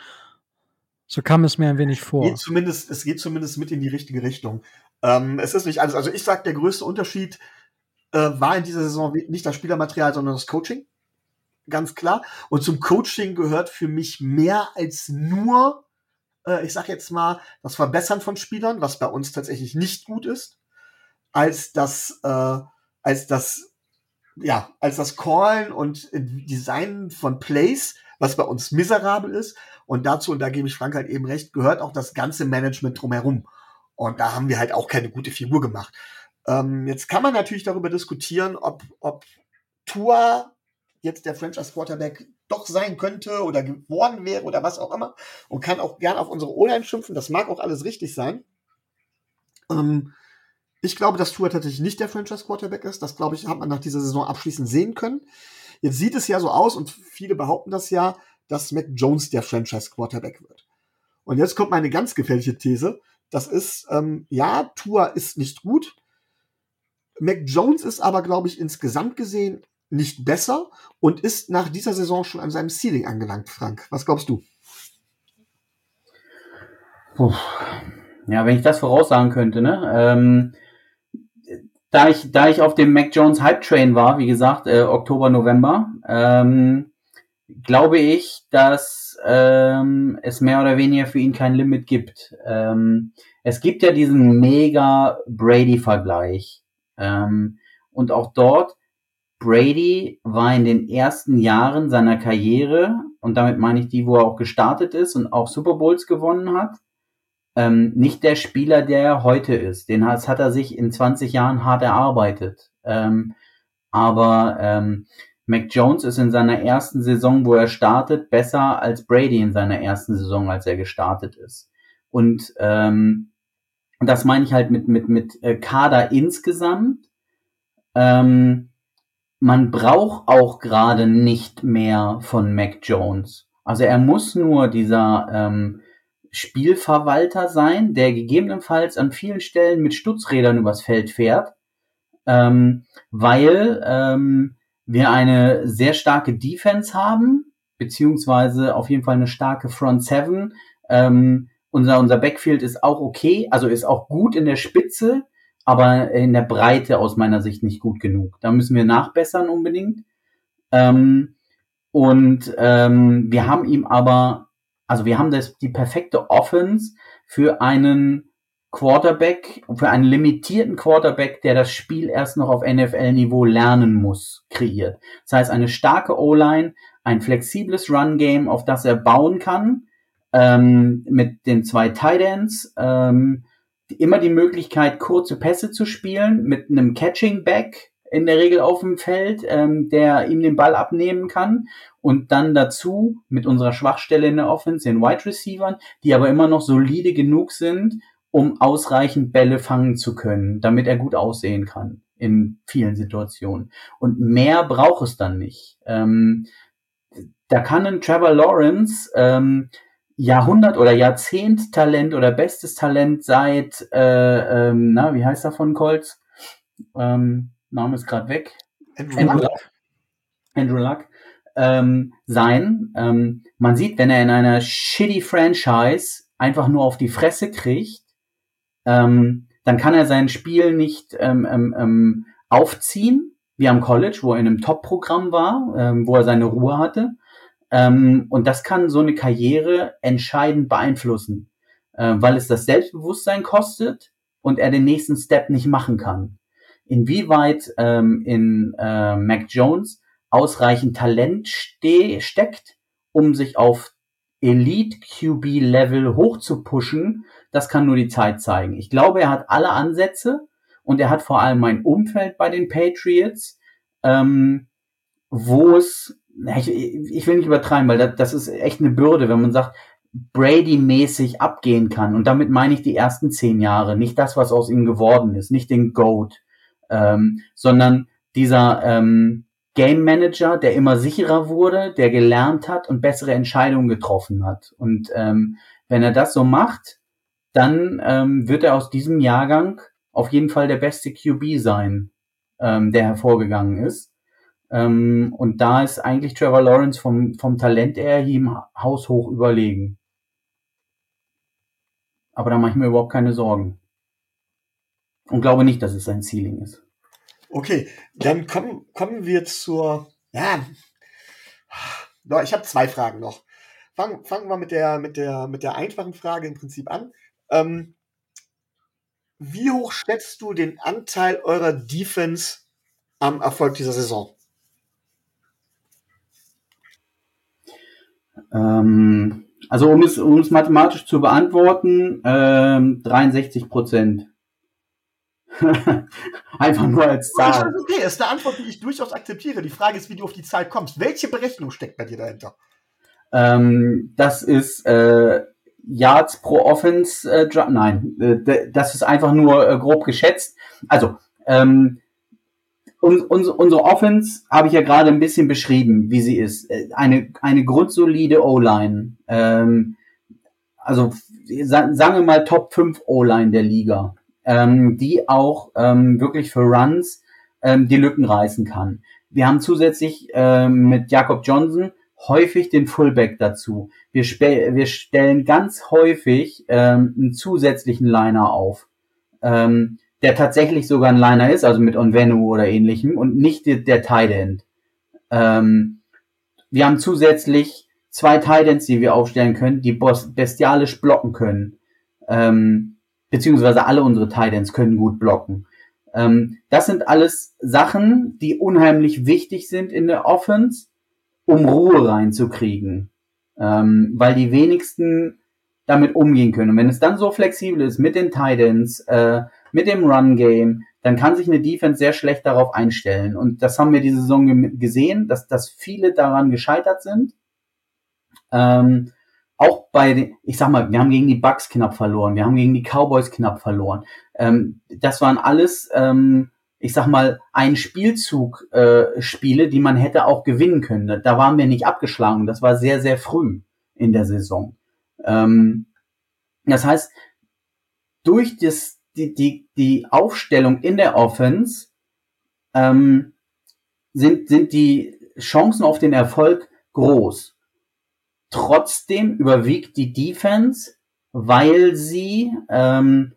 So kam es mir ein wenig vor. Geht zumindest, es geht zumindest mit in die richtige Richtung. Ähm, es ist nicht alles. Also ich sag, der größte Unterschied äh, war in dieser Saison nicht das Spielermaterial, sondern das Coaching. Ganz klar. Und zum Coaching gehört für mich mehr als nur, äh, ich sag jetzt mal, das Verbessern von Spielern, was bei uns tatsächlich nicht gut ist, als das, äh, als das, ja, als das Callen und Designen von Plays, was bei uns miserabel ist. Und dazu, und da gebe ich Frank halt eben recht, gehört auch das ganze Management drumherum. Und da haben wir halt auch keine gute Figur gemacht. Ähm, jetzt kann man natürlich darüber diskutieren, ob, ob Tua jetzt der Franchise Quarterback doch sein könnte oder geworden wäre oder was auch immer und kann auch gern auf unsere O-Line schimpfen. Das mag auch alles richtig sein. Ähm, ich glaube, dass Tua tatsächlich nicht der Franchise Quarterback ist. Das, glaube ich, hat man nach dieser Saison abschließend sehen können. Jetzt sieht es ja so aus und viele behaupten das ja, dass Mac Jones der Franchise Quarterback wird. Und jetzt kommt meine ganz gefährliche These. Das ist, ähm, ja, Tua ist nicht gut. Mac Jones ist aber, glaube ich, insgesamt gesehen nicht besser und ist nach dieser Saison schon an seinem Ceiling angelangt, Frank. Was glaubst du? Puh. Ja, wenn ich das voraussagen könnte, ne? Ähm, da ich, da ich auf dem Mac Jones Hype Train war, wie gesagt, äh, Oktober, November, ähm, glaube ich, dass ähm, es mehr oder weniger für ihn kein Limit gibt. Ähm, es gibt ja diesen mega Brady-Vergleich. Ähm, und auch dort, Brady war in den ersten Jahren seiner Karriere, und damit meine ich die, wo er auch gestartet ist und auch Super Bowls gewonnen hat, ähm, nicht der Spieler, der er heute ist. Den hat, hat er sich in 20 Jahren hart erarbeitet. Ähm, aber ähm, Mac Jones ist in seiner ersten Saison, wo er startet, besser als Brady in seiner ersten Saison, als er gestartet ist. Und ähm, das meine ich halt mit, mit, mit äh, Kader insgesamt. Ähm, man braucht auch gerade nicht mehr von Mac Jones. Also er muss nur dieser ähm, Spielverwalter sein, der gegebenenfalls an vielen Stellen mit Stutzrädern übers Feld fährt, ähm, weil ähm, wir eine sehr starke Defense haben, beziehungsweise auf jeden Fall eine starke Front Seven. Ähm, unser, unser Backfield ist auch okay, also ist auch gut in der Spitze, aber in der Breite aus meiner Sicht nicht gut genug. Da müssen wir nachbessern unbedingt. Ähm, und ähm, wir haben ihm aber, also wir haben das, die perfekte Offense für einen Quarterback, für einen limitierten Quarterback, der das Spiel erst noch auf NFL-Niveau lernen muss, kreiert. Das heißt, eine starke O-Line, ein flexibles Run-Game, auf das er bauen kann, ähm, mit den zwei Tight Ends, ähm, immer die Möglichkeit, kurze Pässe zu spielen, mit einem Catching Back in der Regel auf dem Feld, ähm, der ihm den Ball abnehmen kann. Und dann dazu mit unserer Schwachstelle in der Offense, den Wide Receivern, die aber immer noch solide genug sind, um ausreichend Bälle fangen zu können, damit er gut aussehen kann in vielen Situationen. Und mehr braucht es dann nicht. Ähm, da kann ein Trevor Lawrence ähm, Jahrhundert- oder Jahrzehnt-Talent oder bestes Talent seit, äh, ähm, na, wie heißt er von Colts? Ähm, Name ist gerade weg. Andrew, Andrew Luck. Andrew Luck. Ähm, sein. Ähm, man sieht, wenn er in einer shitty Franchise einfach nur auf die Fresse kriegt, ähm, dann kann er sein Spiel nicht ähm, ähm, ähm, aufziehen, wie am College, wo er in einem Top-Programm war, ähm, wo er seine Ruhe hatte. Ähm, und das kann so eine Karriere entscheidend beeinflussen, äh, weil es das Selbstbewusstsein kostet und er den nächsten Step nicht machen kann. Inwieweit ähm, in äh, Mac Jones ausreichend Talent ste steckt, um sich auf Elite QB Level hoch zu pushen, das kann nur die Zeit zeigen. Ich glaube, er hat alle Ansätze und er hat vor allem ein Umfeld bei den Patriots, ähm, wo es, ich, ich will nicht übertreiben, weil das, das ist echt eine Bürde, wenn man sagt, Brady-mäßig abgehen kann. Und damit meine ich die ersten zehn Jahre, nicht das, was aus ihm geworden ist, nicht den Goat, ähm, sondern dieser ähm, Game Manager, der immer sicherer wurde, der gelernt hat und bessere Entscheidungen getroffen hat. Und ähm, wenn er das so macht, dann ähm, wird er aus diesem Jahrgang auf jeden Fall der beste QB sein, ähm, der hervorgegangen ist. Ähm, und da ist eigentlich Trevor Lawrence vom, vom Talent her ihm haushoch überlegen. Aber da mache ich mir überhaupt keine Sorgen. Und glaube nicht, dass es sein Ceiling ist. Okay, dann kommen, kommen wir zur. Ja. Ich habe zwei Fragen noch. Fangen, fangen wir mit der, mit, der, mit der einfachen Frage im Prinzip an. Ähm, wie hoch schätzt du den Anteil eurer Defense am Erfolg dieser Saison? Ähm, also um es, um es mathematisch zu beantworten, ähm, 63 Prozent. Einfach nur als Zahl. Okay, ist eine Antwort, die ich durchaus akzeptiere. Die Frage ist, wie du auf die Zahl kommst. Welche Berechnung steckt bei dir dahinter? Ähm, das ist äh, Yards pro Offense äh, Drive. Nein, äh, das ist einfach nur äh, grob geschätzt. Also, ähm, un, unsere, unsere Offense habe ich ja gerade ein bisschen beschrieben, wie sie ist. Äh, eine, eine grundsolide O-Line. Ähm, also sagen wir mal Top 5 O-Line der Liga, ähm, die auch ähm, wirklich für Runs ähm, die Lücken reißen kann. Wir haben zusätzlich ähm, mit Jakob Johnson häufig den Fullback dazu. Wir, wir stellen ganz häufig ähm, einen zusätzlichen Liner auf. Ähm, der tatsächlich sogar ein Liner ist, also mit Onvenu oder ähnlichem und nicht der, der Tight End. Ähm, wir haben zusätzlich zwei Tight Ends, die wir aufstellen können, die bestialisch blocken können. Ähm, beziehungsweise alle unsere Tight Ends können gut blocken. Ähm, das sind alles Sachen, die unheimlich wichtig sind in der Offense, um Ruhe reinzukriegen. Ähm, weil die wenigsten damit umgehen können. Und wenn es dann so flexibel ist mit den Tight Ends, äh, mit dem Run-Game, dann kann sich eine Defense sehr schlecht darauf einstellen. Und das haben wir diese Saison gesehen, dass, dass viele daran gescheitert sind. Ähm, auch bei, ich sag mal, wir haben gegen die Bucks knapp verloren, wir haben gegen die Cowboys knapp verloren. Ähm, das waren alles, ähm, ich sag mal, ein Spielzug äh, Spiele, die man hätte auch gewinnen können. Da waren wir nicht abgeschlagen. Das war sehr, sehr früh in der Saison. Ähm, das heißt, durch das die, die, die Aufstellung in der Offense ähm, sind, sind die Chancen auf den Erfolg groß. Trotzdem überwiegt die Defense, weil sie ähm,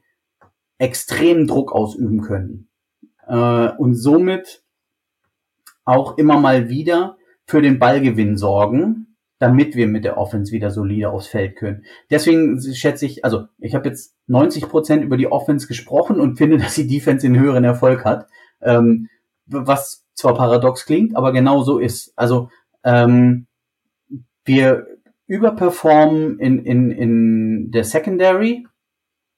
extremen Druck ausüben können äh, und somit auch immer mal wieder für den Ballgewinn sorgen damit wir mit der Offense wieder solide aufs Feld können. Deswegen schätze ich, also ich habe jetzt 90 Prozent über die Offense gesprochen und finde, dass die Defense den höheren Erfolg hat, ähm, was zwar paradox klingt, aber genau so ist. Also ähm, wir überperformen in, in, in der Secondary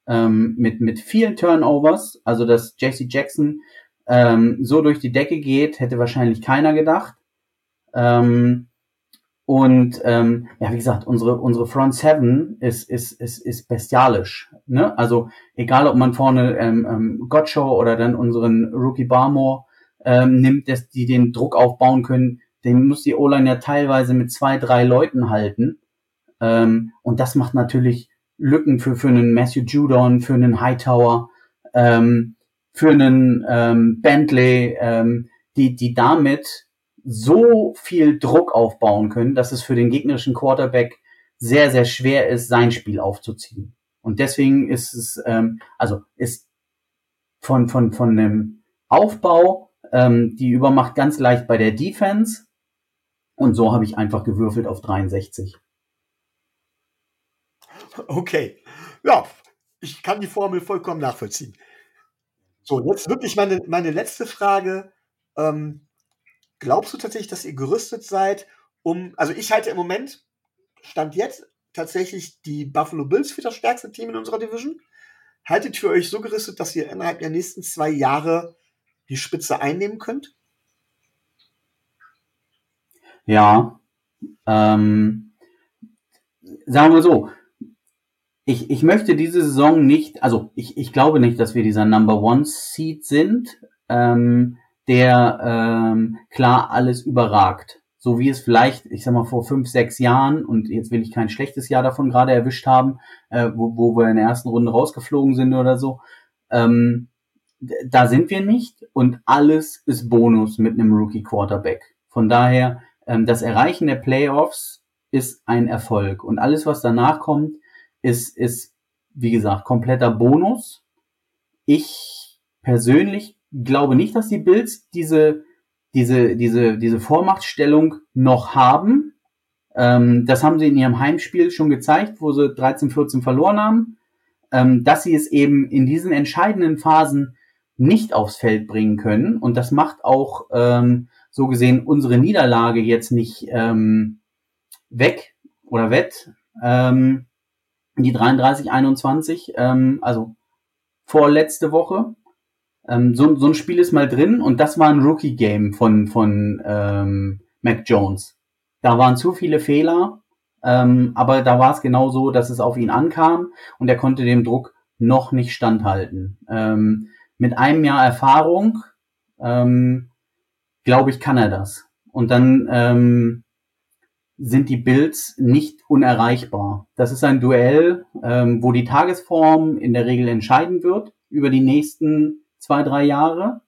ähm, mit, mit vielen Turnovers, also dass JC Jackson ähm, so durch die Decke geht, hätte wahrscheinlich keiner gedacht. Ähm, und ähm, ja, wie gesagt, unsere unsere Front Seven ist ist ist, ist bestialisch. Ne? Also egal, ob man vorne ähm, ähm, Gottschow oder dann unseren Rookie Barmore ähm, nimmt, dass die den Druck aufbauen können, den muss die O-Line ja teilweise mit zwei drei Leuten halten. Ähm, und das macht natürlich Lücken für für einen Matthew Judon, für einen Hightower, ähm, für einen ähm, Bentley, ähm, die die damit so viel Druck aufbauen können, dass es für den gegnerischen Quarterback sehr, sehr schwer ist, sein Spiel aufzuziehen. Und deswegen ist es, ähm, also ist von, von, von dem Aufbau ähm, die Übermacht ganz leicht bei der Defense. Und so habe ich einfach gewürfelt auf 63. Okay. Ja, ich kann die Formel vollkommen nachvollziehen. So, jetzt wirklich meine, meine letzte Frage. Ähm, Glaubst du tatsächlich, dass ihr gerüstet seid, um, also ich halte im Moment, Stand jetzt, tatsächlich die Buffalo Bills für das stärkste Team in unserer Division? Haltet für euch so gerüstet, dass ihr innerhalb der nächsten zwei Jahre die Spitze einnehmen könnt? Ja, ähm, sagen wir so, ich, ich möchte diese Saison nicht, also ich, ich glaube nicht, dass wir dieser Number One Seed sind. Ähm, der ähm, klar alles überragt. So wie es vielleicht, ich sag mal, vor fünf, sechs Jahren, und jetzt will ich kein schlechtes Jahr davon gerade erwischt haben, äh, wo, wo wir in der ersten Runde rausgeflogen sind oder so, ähm, da sind wir nicht und alles ist Bonus mit einem Rookie Quarterback. Von daher, ähm, das Erreichen der Playoffs ist ein Erfolg und alles, was danach kommt, ist, ist, wie gesagt, kompletter Bonus. Ich persönlich glaube nicht, dass die Bills diese, diese, diese, diese Vormachtstellung noch haben. Ähm, das haben sie in ihrem Heimspiel schon gezeigt, wo sie 13, 14 verloren haben. Ähm, dass sie es eben in diesen entscheidenden Phasen nicht aufs Feld bringen können. Und das macht auch ähm, so gesehen unsere Niederlage jetzt nicht ähm, weg oder wett. Ähm, die 33-21, ähm, also vorletzte Woche. Ähm, so, so ein Spiel ist mal drin und das war ein Rookie-Game von, von ähm, Mac Jones. Da waren zu viele Fehler, ähm, aber da war es genau so, dass es auf ihn ankam und er konnte dem Druck noch nicht standhalten. Ähm, mit einem Jahr Erfahrung ähm, glaube ich, kann er das. Und dann ähm, sind die Bills nicht unerreichbar. Das ist ein Duell, ähm, wo die Tagesform in der Regel entscheiden wird über die nächsten zwei, drei Jahre.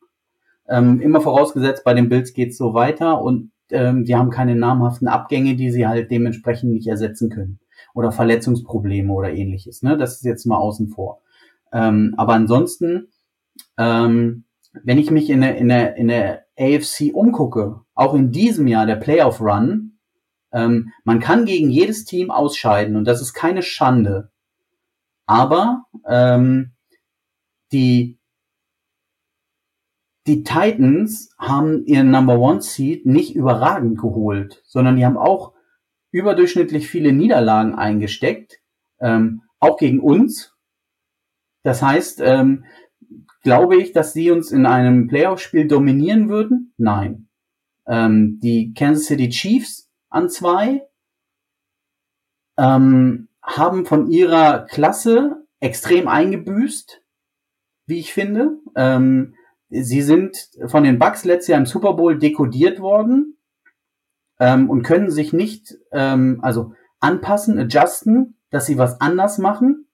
Ähm, immer vorausgesetzt, bei den Bills geht's so weiter und ähm, die haben keine namhaften Abgänge, die sie halt dementsprechend nicht ersetzen können. Oder Verletzungsprobleme oder ähnliches. Ne? Das ist jetzt mal außen vor. Ähm, aber ansonsten, ähm, wenn ich mich in der, in, der, in der AFC umgucke, auch in diesem Jahr der Playoff Run, ähm, man kann gegen jedes Team ausscheiden und das ist keine Schande. Aber ähm, die die Titans haben ihren Number One Seed nicht überragend geholt, sondern die haben auch überdurchschnittlich viele Niederlagen eingesteckt, ähm, auch gegen uns. Das heißt, ähm, glaube ich, dass sie uns in einem Playoff-Spiel dominieren würden? Nein. Ähm, die Kansas City Chiefs an zwei ähm, haben von ihrer Klasse extrem eingebüßt, wie ich finde. Ähm, sie sind von den Bucks letztes Jahr im Super Bowl dekodiert worden ähm, und können sich nicht ähm, also anpassen, adjusten, dass sie was anders machen,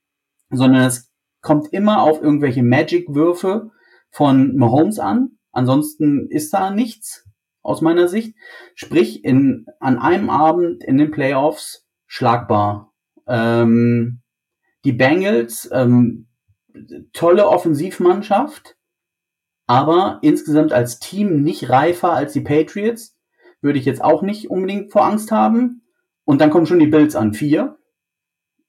sondern es kommt immer auf irgendwelche Magic-Würfe von Mahomes an. Ansonsten ist da nichts aus meiner Sicht. Sprich, in, an einem Abend in den Playoffs schlagbar. Ähm, die Bengals, ähm, tolle Offensivmannschaft, aber insgesamt als Team nicht reifer als die Patriots. Würde ich jetzt auch nicht unbedingt vor Angst haben. Und dann kommen schon die Bills an. Vier.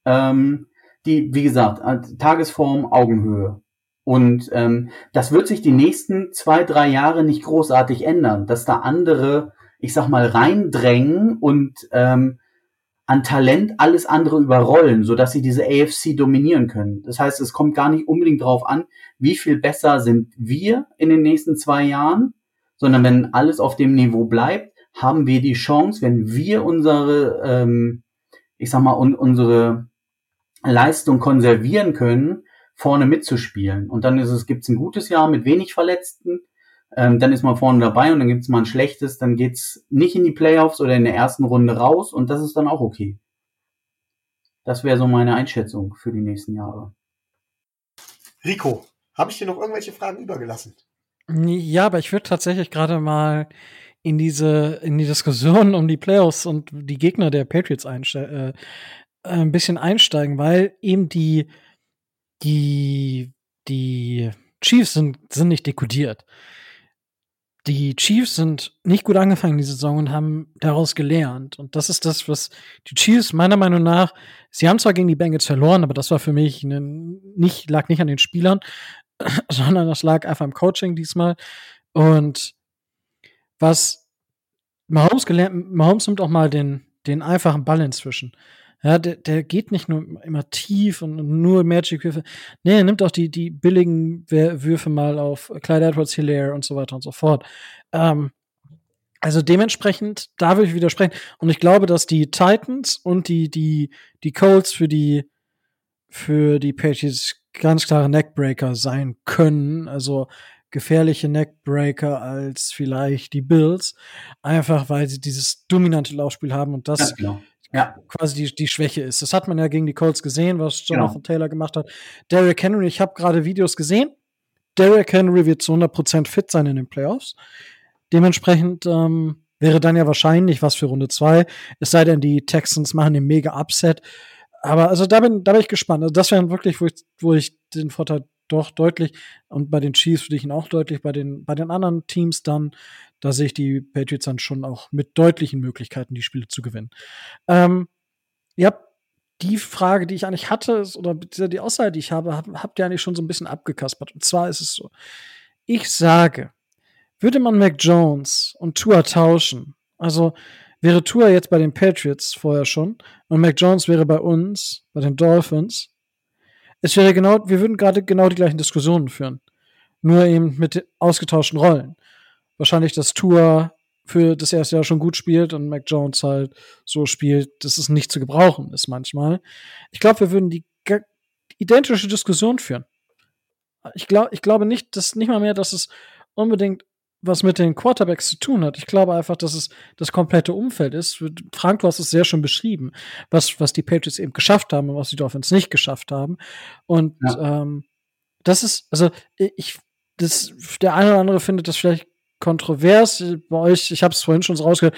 Ähm, die, wie gesagt, Tagesform, Augenhöhe. Und ähm, das wird sich die nächsten zwei, drei Jahre nicht großartig ändern, dass da andere, ich sag mal, reindrängen und ähm, an Talent alles andere überrollen, so dass sie diese AFC dominieren können. Das heißt, es kommt gar nicht unbedingt darauf an, wie viel besser sind wir in den nächsten zwei Jahren, sondern wenn alles auf dem Niveau bleibt, haben wir die Chance, wenn wir unsere, ähm, ich sag mal, un unsere Leistung konservieren können, vorne mitzuspielen. Und dann ist es, gibt's ein gutes Jahr mit wenig Verletzten, ähm, dann ist man vorne dabei und dann gibt's mal ein schlechtes, dann geht's nicht in die Playoffs oder in der ersten Runde raus und das ist dann auch okay. Das wäre so meine Einschätzung für die nächsten Jahre. Rico, habe ich dir noch irgendwelche Fragen übergelassen? Ja, aber ich würde tatsächlich gerade mal in diese in die Diskussion um die Playoffs und die Gegner der Patriots äh, äh, ein bisschen einsteigen, weil eben die die die Chiefs sind sind nicht dekodiert die Chiefs sind nicht gut angefangen diese Saison und haben daraus gelernt. Und das ist das, was die Chiefs meiner Meinung nach, sie haben zwar gegen die Bengals verloren, aber das war für mich ne, nicht, lag nicht an den Spielern, sondern das lag einfach im Coaching diesmal. Und was Mahomes gelernt, Mahomes nimmt auch mal den, den einfachen Ball inzwischen. Ja, der, der geht nicht nur immer tief und nur Magic-Würfe. Nee, er nimmt auch die, die billigen Würfe mal auf Clyde Edwards Hilaire und so weiter und so fort. Ähm, also dementsprechend, da würde ich widersprechen. Und ich glaube, dass die Titans und die, die, die Colts für die, für die Patriots ganz klare Neckbreaker sein können. Also gefährliche Neckbreaker als vielleicht die Bills. Einfach weil sie dieses dominante Laufspiel haben und das ja, genau ja. quasi die, die Schwäche ist. Das hat man ja gegen die Colts gesehen, was Jonathan genau. Taylor gemacht hat. Derrick Henry, ich habe gerade Videos gesehen. Derrick Henry wird zu 100% fit sein in den Playoffs. Dementsprechend ähm, wäre dann ja wahrscheinlich was für Runde 2. Es sei denn, die Texans machen den mega Upset. Aber also da bin, da bin ich gespannt. Also das wäre wirklich, wo ich, wo ich den Vorteil doch deutlich und bei den Chiefs würde ich ihn auch deutlich, bei den, bei den anderen Teams dann da sehe ich die Patriots dann schon auch mit deutlichen Möglichkeiten, die Spiele zu gewinnen. Ähm, ja, die Frage, die ich eigentlich hatte, oder die Aussage, die ich habe, hab, habt ihr eigentlich schon so ein bisschen abgekaspert. Und zwar ist es so, ich sage, würde man Mac Jones und Tua tauschen, also wäre Tua jetzt bei den Patriots vorher schon und Mac Jones wäre bei uns, bei den Dolphins, es wäre genau, wir würden gerade genau die gleichen Diskussionen führen. Nur eben mit ausgetauschten Rollen wahrscheinlich das Tour für das erste Jahr schon gut spielt und Mac Jones halt so spielt, dass es nicht zu gebrauchen ist manchmal. Ich glaube, wir würden die identische Diskussion führen. Ich, glaub, ich glaube nicht, dass nicht mal mehr, dass es unbedingt was mit den Quarterbacks zu tun hat. Ich glaube einfach, dass es das komplette Umfeld ist. Frank, du hast es sehr schön beschrieben, was, was die Patriots eben geschafft haben und was die Dolphins nicht geschafft haben. Und ja. ähm, das ist, also ich, das, der eine oder andere findet das vielleicht kontrovers. Bei euch, ich habe es vorhin schon so rausgehört,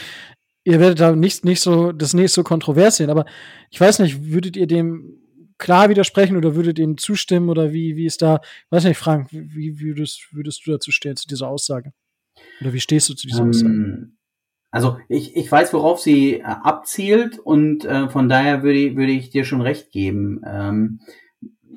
ihr werdet da nicht, nicht so, das nicht so kontrovers sehen, aber ich weiß nicht, würdet ihr dem klar widersprechen oder würdet ihr ihm zustimmen oder wie, wie ist da, weiß nicht, Frank, wie würdest, würdest du dazu stehen, zu dieser Aussage? Oder wie stehst du zu dieser Aussage? Ähm, also ich, ich weiß, worauf sie äh, abzielt und äh, von daher würde, würde ich dir schon recht geben. Ähm,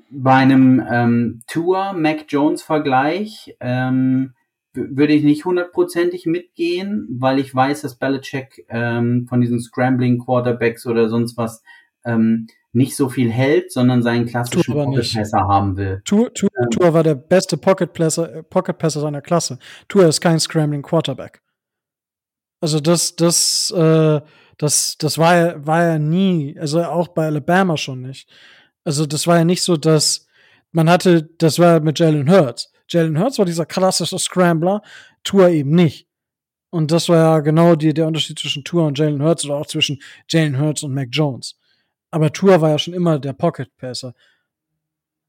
bei einem ähm, Tour Mac Jones Vergleich ähm, würde ich nicht hundertprozentig mitgehen, weil ich weiß, dass Belichick ähm, von diesen Scrambling Quarterbacks oder sonst was ähm, nicht so viel hält, sondern seinen klassischen Pocket Passer haben will. Tour, Tour, ähm, Tour war der beste Pocket Passer, äh, Pocket Passer seiner Klasse. Tour ist kein Scrambling Quarterback. Also das, das, äh, das, das war ja, war ja nie, also auch bei Alabama schon nicht. Also das war ja nicht so, dass man hatte, das war mit Jalen Hurts. Jalen Hurts war dieser klassische Scrambler, Tour eben nicht. Und das war ja genau die, der Unterschied zwischen Tour und Jalen Hurts oder auch zwischen Jalen Hurts und Mac Jones. Aber Tour war ja schon immer der Pocket Passer.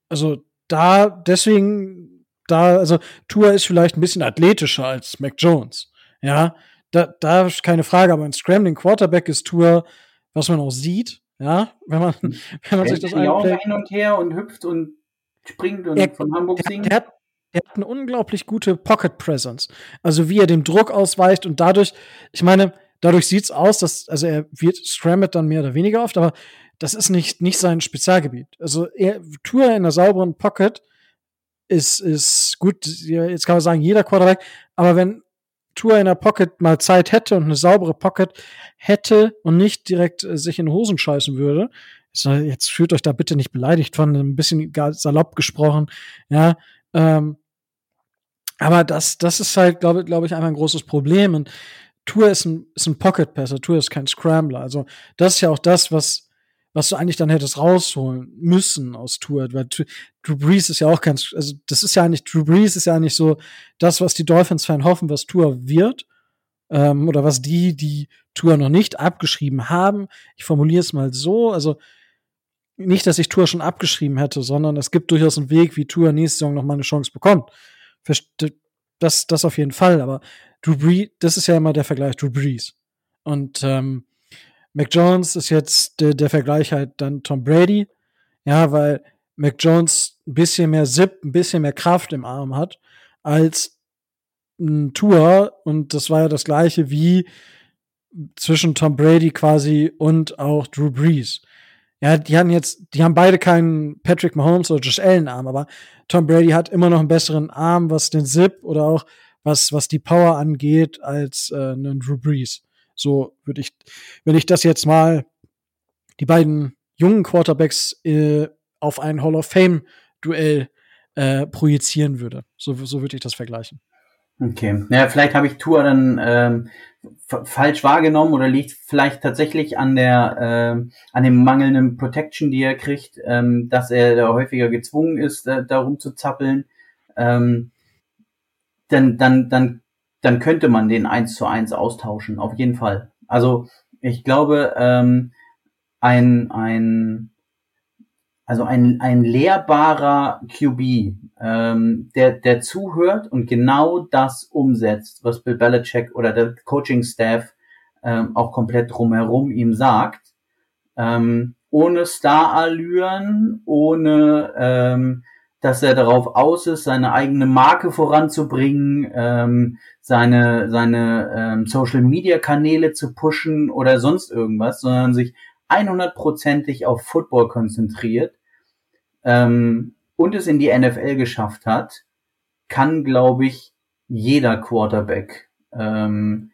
Also da, deswegen, da, also Tour ist vielleicht ein bisschen athletischer als Mac Jones. Ja, da, da ist keine Frage, aber ein Scrambling Quarterback ist Tour, was man auch sieht. Ja, wenn man, wenn man sich das auch hin und her und hüpft und springt und er, von Hamburg singt. Der, der, der hat eine unglaublich gute Pocket Presence. Also wie er dem Druck ausweicht und dadurch, ich meine, dadurch sieht's aus, dass, also er wird scrammet dann mehr oder weniger oft, aber das ist nicht, nicht sein Spezialgebiet. Also er, Tour in einer sauberen Pocket ist, ist gut, jetzt kann man sagen, jeder Quarterback, aber wenn Tour in der Pocket mal Zeit hätte und eine saubere Pocket hätte und nicht direkt äh, sich in Hosen scheißen würde, jetzt fühlt euch da bitte nicht beleidigt von, ein bisschen salopp gesprochen, ja, ähm, aber das, das ist halt, glaube glaub ich, einfach ein großes Problem. Und Tour ist ein, ist ein Pocket-Passer, Tour ist kein Scrambler. Also, das ist ja auch das, was, was du eigentlich dann hättest rausholen müssen aus Tour. Weil Drew Brees ist ja auch ganz, also, das ist ja eigentlich, Drew Brees ist ja eigentlich so das, was die Dolphins-Fan hoffen, was Tour wird. Ähm, oder was die, die Tour noch nicht abgeschrieben haben. Ich formuliere es mal so, also, nicht, dass ich Tour schon abgeschrieben hätte, sondern es gibt durchaus einen Weg, wie Tour nächste Saison noch mal eine Chance bekommt. Das, das auf jeden Fall, aber Drew Brees, das ist ja immer der Vergleich, Drew Brees. Und ähm, Mac Jones ist jetzt der, der Vergleich halt dann Tom Brady, ja, weil Mac Jones ein bisschen mehr Zip, ein bisschen mehr Kraft im Arm hat als ein Tour und das war ja das gleiche wie zwischen Tom Brady quasi und auch Drew Brees. Ja, die hatten jetzt, die haben beide keinen Patrick Mahomes oder Josh Allen Arm, aber Tom Brady hat immer noch einen besseren Arm, was den Zip oder auch was, was die Power angeht, als äh, einen Drew Brees. So würde ich, wenn ich das jetzt mal die beiden jungen Quarterbacks äh, auf ein Hall of Fame Duell äh, projizieren würde. So, so würde ich das vergleichen. Okay. Ja, vielleicht habe ich Tour dann ähm, falsch wahrgenommen oder liegt vielleicht tatsächlich an der äh, an dem mangelnden Protection, die er kriegt, ähm, dass er da häufiger gezwungen ist, da, darum zu zappeln. Ähm, dann, dann, dann, dann könnte man den eins zu eins austauschen, auf jeden Fall. Also ich glaube, ähm, ein, ein also ein, ein lehrbarer QB, ähm, der, der zuhört und genau das umsetzt, was Bill Belichick oder der Coaching-Staff ähm, auch komplett drumherum ihm sagt, ähm, ohne Star-Allüren, ohne ähm, dass er darauf aus ist, seine eigene Marke voranzubringen, ähm, seine, seine ähm, Social-Media-Kanäle zu pushen oder sonst irgendwas, sondern sich 100%ig auf Football konzentriert ähm, und es in die NFL geschafft hat, kann, glaube ich, jeder Quarterback ähm,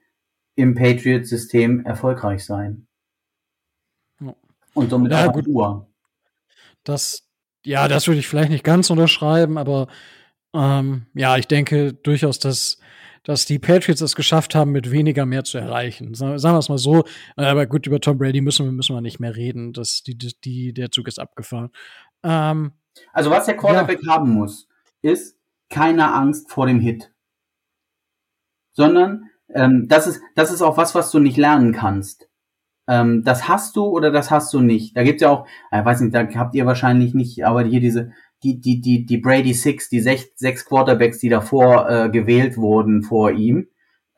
im Patriot-System erfolgreich sein. Und somit ja, gut. Uhr. Das, ja, das würde ich vielleicht nicht ganz unterschreiben, aber ähm, ja, ich denke durchaus, dass, dass die Patriots es geschafft haben, mit weniger mehr zu erreichen. Sagen, wir es mal so. Aber gut, über Tom Brady müssen wir, müssen wir nicht mehr reden. Das, die, die, der Zug ist abgefahren. Ähm, also was der Quarterback ja. haben muss, ist keine Angst vor dem Hit. sondern ähm, das, ist, das ist auch was, was du nicht lernen kannst. Ähm, das hast du oder das hast du nicht. Da gibt's ja auch, ich weiß nicht, da habt ihr wahrscheinlich nicht, aber hier diese, die, die, die, die Brady Six, die sechs, sechs Quarterbacks, die davor äh, gewählt wurden vor ihm.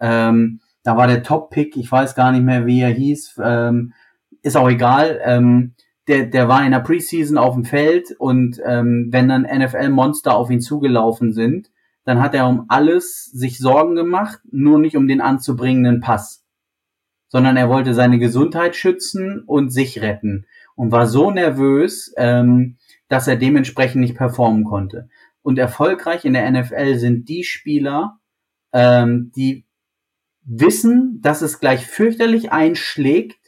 Ähm, da war der Top-Pick, ich weiß gar nicht mehr, wie er hieß, ähm, ist auch egal. Ähm, der, der war in der Preseason auf dem Feld und ähm, wenn dann NFL-Monster auf ihn zugelaufen sind, dann hat er um alles sich Sorgen gemacht, nur nicht um den anzubringenden Pass, sondern er wollte seine Gesundheit schützen und sich retten und war so nervös, ähm, dass er dementsprechend nicht performen konnte. Und erfolgreich in der NFL sind die Spieler, ähm, die wissen, dass es gleich fürchterlich einschlägt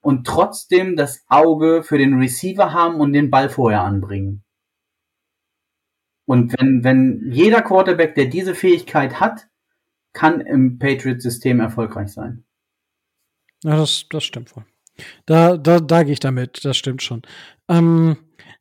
und trotzdem das Auge für den Receiver haben und den Ball vorher anbringen. Und wenn, wenn jeder Quarterback, der diese Fähigkeit hat, kann im Patriot-System erfolgreich sein. Ja, das, das stimmt wohl. Da, da, da gehe ich damit, das stimmt schon. Ähm,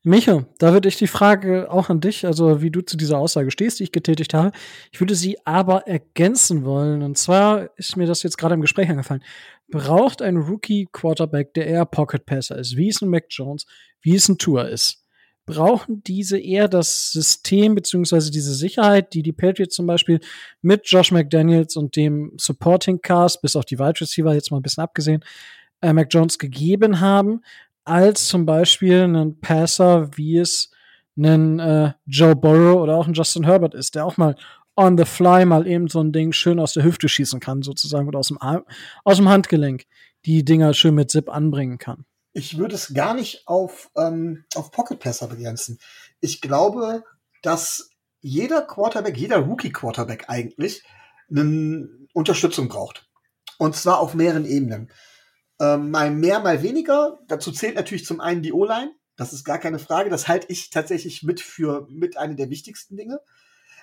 Micho, da würde ich die Frage auch an dich, also wie du zu dieser Aussage stehst, die ich getätigt habe. Ich würde sie aber ergänzen wollen. Und zwar ist mir das jetzt gerade im Gespräch angefallen. Braucht ein Rookie-Quarterback, der eher Pocket-Passer ist, wie es ein Mac Jones, wie es ein Tour ist, brauchen diese eher das System beziehungsweise diese Sicherheit, die die Patriots zum Beispiel mit Josh McDaniels und dem Supporting Cast, bis auf die Wide Receiver jetzt mal ein bisschen abgesehen, äh, Mac Jones gegeben haben, als zum Beispiel einen Passer, wie es einen äh, Joe Burrow oder auch ein Justin Herbert ist, der auch mal on the fly mal eben so ein Ding schön aus der Hüfte schießen kann, sozusagen, oder aus dem, Arm, aus dem Handgelenk die Dinger schön mit Zip anbringen kann. Ich würde es gar nicht auf, ähm, auf Pocket Passer begrenzen. Ich glaube, dass jeder Quarterback, jeder Rookie-Quarterback eigentlich, eine Unterstützung braucht. Und zwar auf mehreren Ebenen. Ähm, mal mehr, mal weniger. Dazu zählt natürlich zum einen die O-Line. Das ist gar keine Frage. Das halte ich tatsächlich mit für mit eine der wichtigsten Dinge.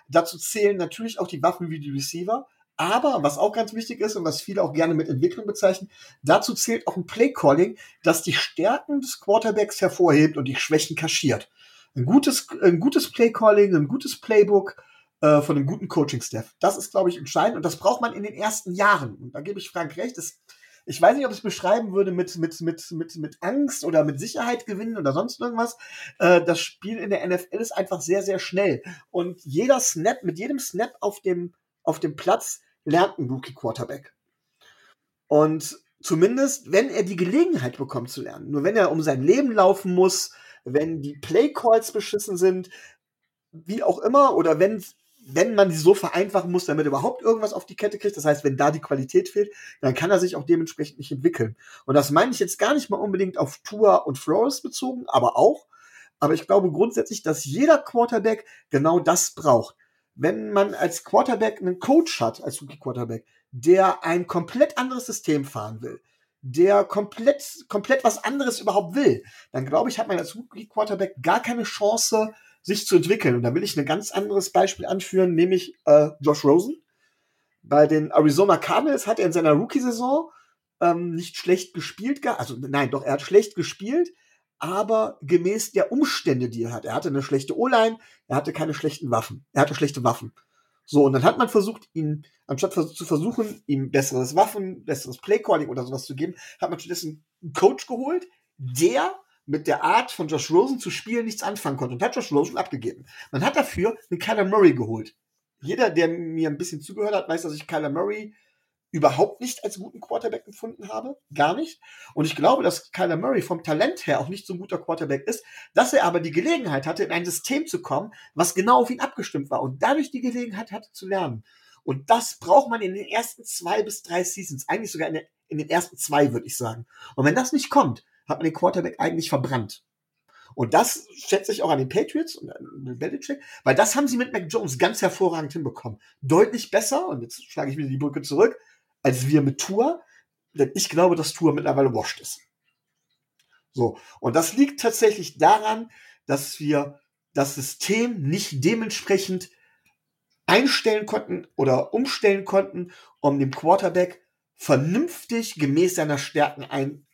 Dazu zählen natürlich auch die Waffen wie die Receiver. Aber was auch ganz wichtig ist und was viele auch gerne mit Entwicklung bezeichnen, dazu zählt auch ein Play-Calling, das die Stärken des Quarterbacks hervorhebt und die Schwächen kaschiert. Ein gutes, ein gutes Play-Calling, ein gutes Playbook äh, von einem guten Coaching-Staff. Das ist, glaube ich, entscheidend und das braucht man in den ersten Jahren. Und da gebe ich Frank recht. Das, ich weiß nicht, ob ich es beschreiben würde mit, mit, mit, mit, mit Angst oder mit Sicherheit gewinnen oder sonst irgendwas. Äh, das Spiel in der NFL ist einfach sehr, sehr schnell. Und jeder Snap, mit jedem Snap auf dem, auf dem Platz lernt ein Rookie Quarterback. Und zumindest, wenn er die Gelegenheit bekommt zu lernen. Nur wenn er um sein Leben laufen muss, wenn die Play Calls beschissen sind, wie auch immer, oder wenn wenn man sie so vereinfachen muss, damit er überhaupt irgendwas auf die Kette kriegt, das heißt, wenn da die Qualität fehlt, dann kann er sich auch dementsprechend nicht entwickeln. Und das meine ich jetzt gar nicht mal unbedingt auf Tour und Flores bezogen, aber auch. Aber ich glaube grundsätzlich, dass jeder Quarterback genau das braucht. Wenn man als Quarterback einen Coach hat, als Rookie Quarterback, der ein komplett anderes System fahren will, der komplett, komplett was anderes überhaupt will, dann glaube ich, hat man als Rookie Quarterback gar keine Chance, sich zu entwickeln. Und da will ich ein ganz anderes Beispiel anführen, nämlich äh, Josh Rosen. Bei den Arizona Cardinals hat er in seiner Rookie-Saison ähm, nicht schlecht gespielt, also nein, doch, er hat schlecht gespielt, aber gemäß der Umstände, die er hat. Er hatte eine schlechte O-Line, er hatte keine schlechten Waffen. Er hatte schlechte Waffen. So, und dann hat man versucht, ihn, anstatt zu versuchen, ihm besseres Waffen, besseres Playcalling oder sowas zu geben, hat man stattdessen einen Coach geholt, der mit der Art von Josh Rosen zu spielen nichts anfangen konnte und hat Josh Rosen abgegeben. Man hat dafür einen Kyler Murray geholt. Jeder, der mir ein bisschen zugehört hat, weiß, dass ich Kyler Murray überhaupt nicht als guten Quarterback empfunden habe. Gar nicht. Und ich glaube, dass Kyler Murray vom Talent her auch nicht so ein guter Quarterback ist, dass er aber die Gelegenheit hatte, in ein System zu kommen, was genau auf ihn abgestimmt war und dadurch die Gelegenheit hatte zu lernen. Und das braucht man in den ersten zwei bis drei Seasons, eigentlich sogar in, den ersten zwei, würde ich sagen. Und wenn das nicht kommt, hat man den Quarterback eigentlich verbrannt. Und das schätze ich auch an den Patriots und an Belichick, weil das haben sie mit Mac Jones ganz hervorragend hinbekommen. Deutlich besser, und jetzt schlage ich wieder die Brücke zurück, als wir mit Tour, denn ich glaube, dass Tour mittlerweile washed ist. So. Und das liegt tatsächlich daran, dass wir das System nicht dementsprechend einstellen konnten oder umstellen konnten, um dem Quarterback vernünftig gemäß seiner Stärken ein,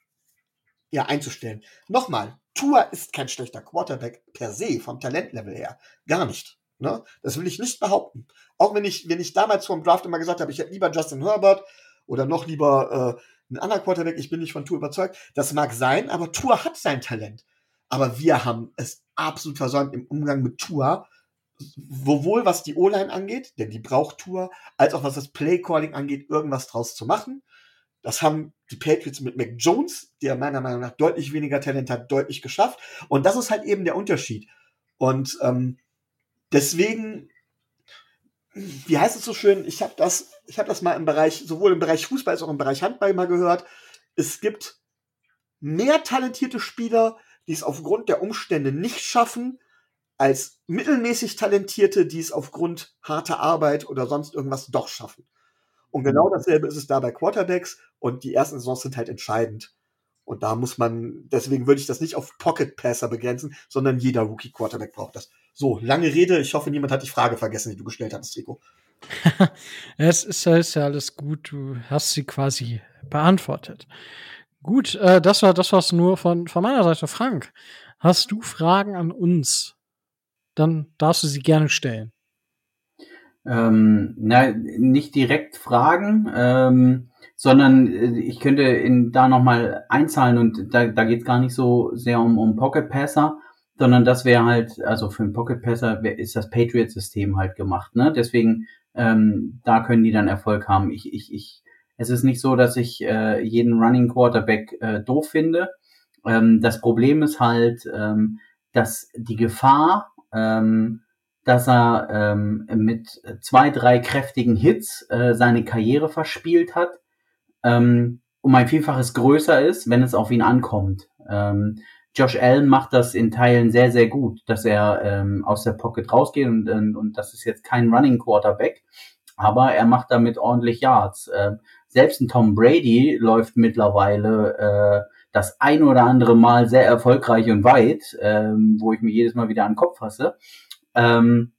ja, einzustellen. Nochmal, Tua ist kein schlechter Quarterback per se, vom Talentlevel her. Gar nicht. Ne? Das will ich nicht behaupten. Auch wenn ich, wenn ich damals vor dem Draft immer gesagt habe, ich hätte lieber Justin Herbert oder noch lieber äh, einen anderen Quarterback, ich bin nicht von Tour überzeugt. Das mag sein, aber Tour hat sein Talent. Aber wir haben es absolut versäumt im Umgang mit Tour, sowohl was die O-Line angeht, denn die braucht Tour, als auch was das Play-Calling angeht, irgendwas draus zu machen. Das haben die Patriots mit Mac Jones, der meiner Meinung nach deutlich weniger Talent hat, deutlich geschafft. Und das ist halt eben der Unterschied. Und ähm, deswegen, wie heißt es so schön? Ich habe das, ich habe das mal im Bereich, sowohl im Bereich Fußball als auch im Bereich Handball mal gehört. Es gibt mehr talentierte Spieler, die es aufgrund der Umstände nicht schaffen, als mittelmäßig Talentierte, die es aufgrund harter Arbeit oder sonst irgendwas doch schaffen. Und genau dasselbe ist es da bei Quarterbacks und die ersten Saisons sind halt entscheidend. Und da muss man, deswegen würde ich das nicht auf Pocket Passer begrenzen, sondern jeder Rookie Quarterback braucht das. So, lange Rede. Ich hoffe, niemand hat die Frage vergessen, die du gestellt hast, Rico. es ist, ist ja alles gut. Du hast sie quasi beantwortet. Gut, äh, das war das war's nur von, von meiner Seite. Frank, hast du Fragen an uns? Dann darfst du sie gerne stellen. Ähm, na, nicht direkt Fragen, ähm, sondern äh, ich könnte in, da nochmal einzahlen und da, da geht gar nicht so sehr um, um Pocket Passer, sondern das wäre halt, also für einen Pocket Passer ist das Patriot-System halt gemacht, ne? Deswegen, ähm, da können die dann Erfolg haben. Ich, ich, ich, es ist nicht so, dass ich äh, jeden Running Quarterback äh, doof finde. Ähm, das Problem ist halt, ähm, dass die Gefahr, ähm, dass er ähm, mit zwei, drei kräftigen Hits äh, seine Karriere verspielt hat, ähm, um ein Vielfaches größer ist, wenn es auf ihn ankommt. Ähm, Josh Allen macht das in Teilen sehr, sehr gut, dass er ähm, aus der Pocket rausgeht und, und, und das ist jetzt kein Running Quarterback, aber er macht damit ordentlich Yards. Ähm, selbst ein Tom Brady läuft mittlerweile äh, das ein oder andere Mal sehr erfolgreich und weit, ähm, wo ich mir jedes Mal wieder an den Kopf fasse. Ähm,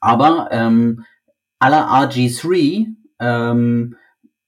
aber ähm, aller RG3 ähm,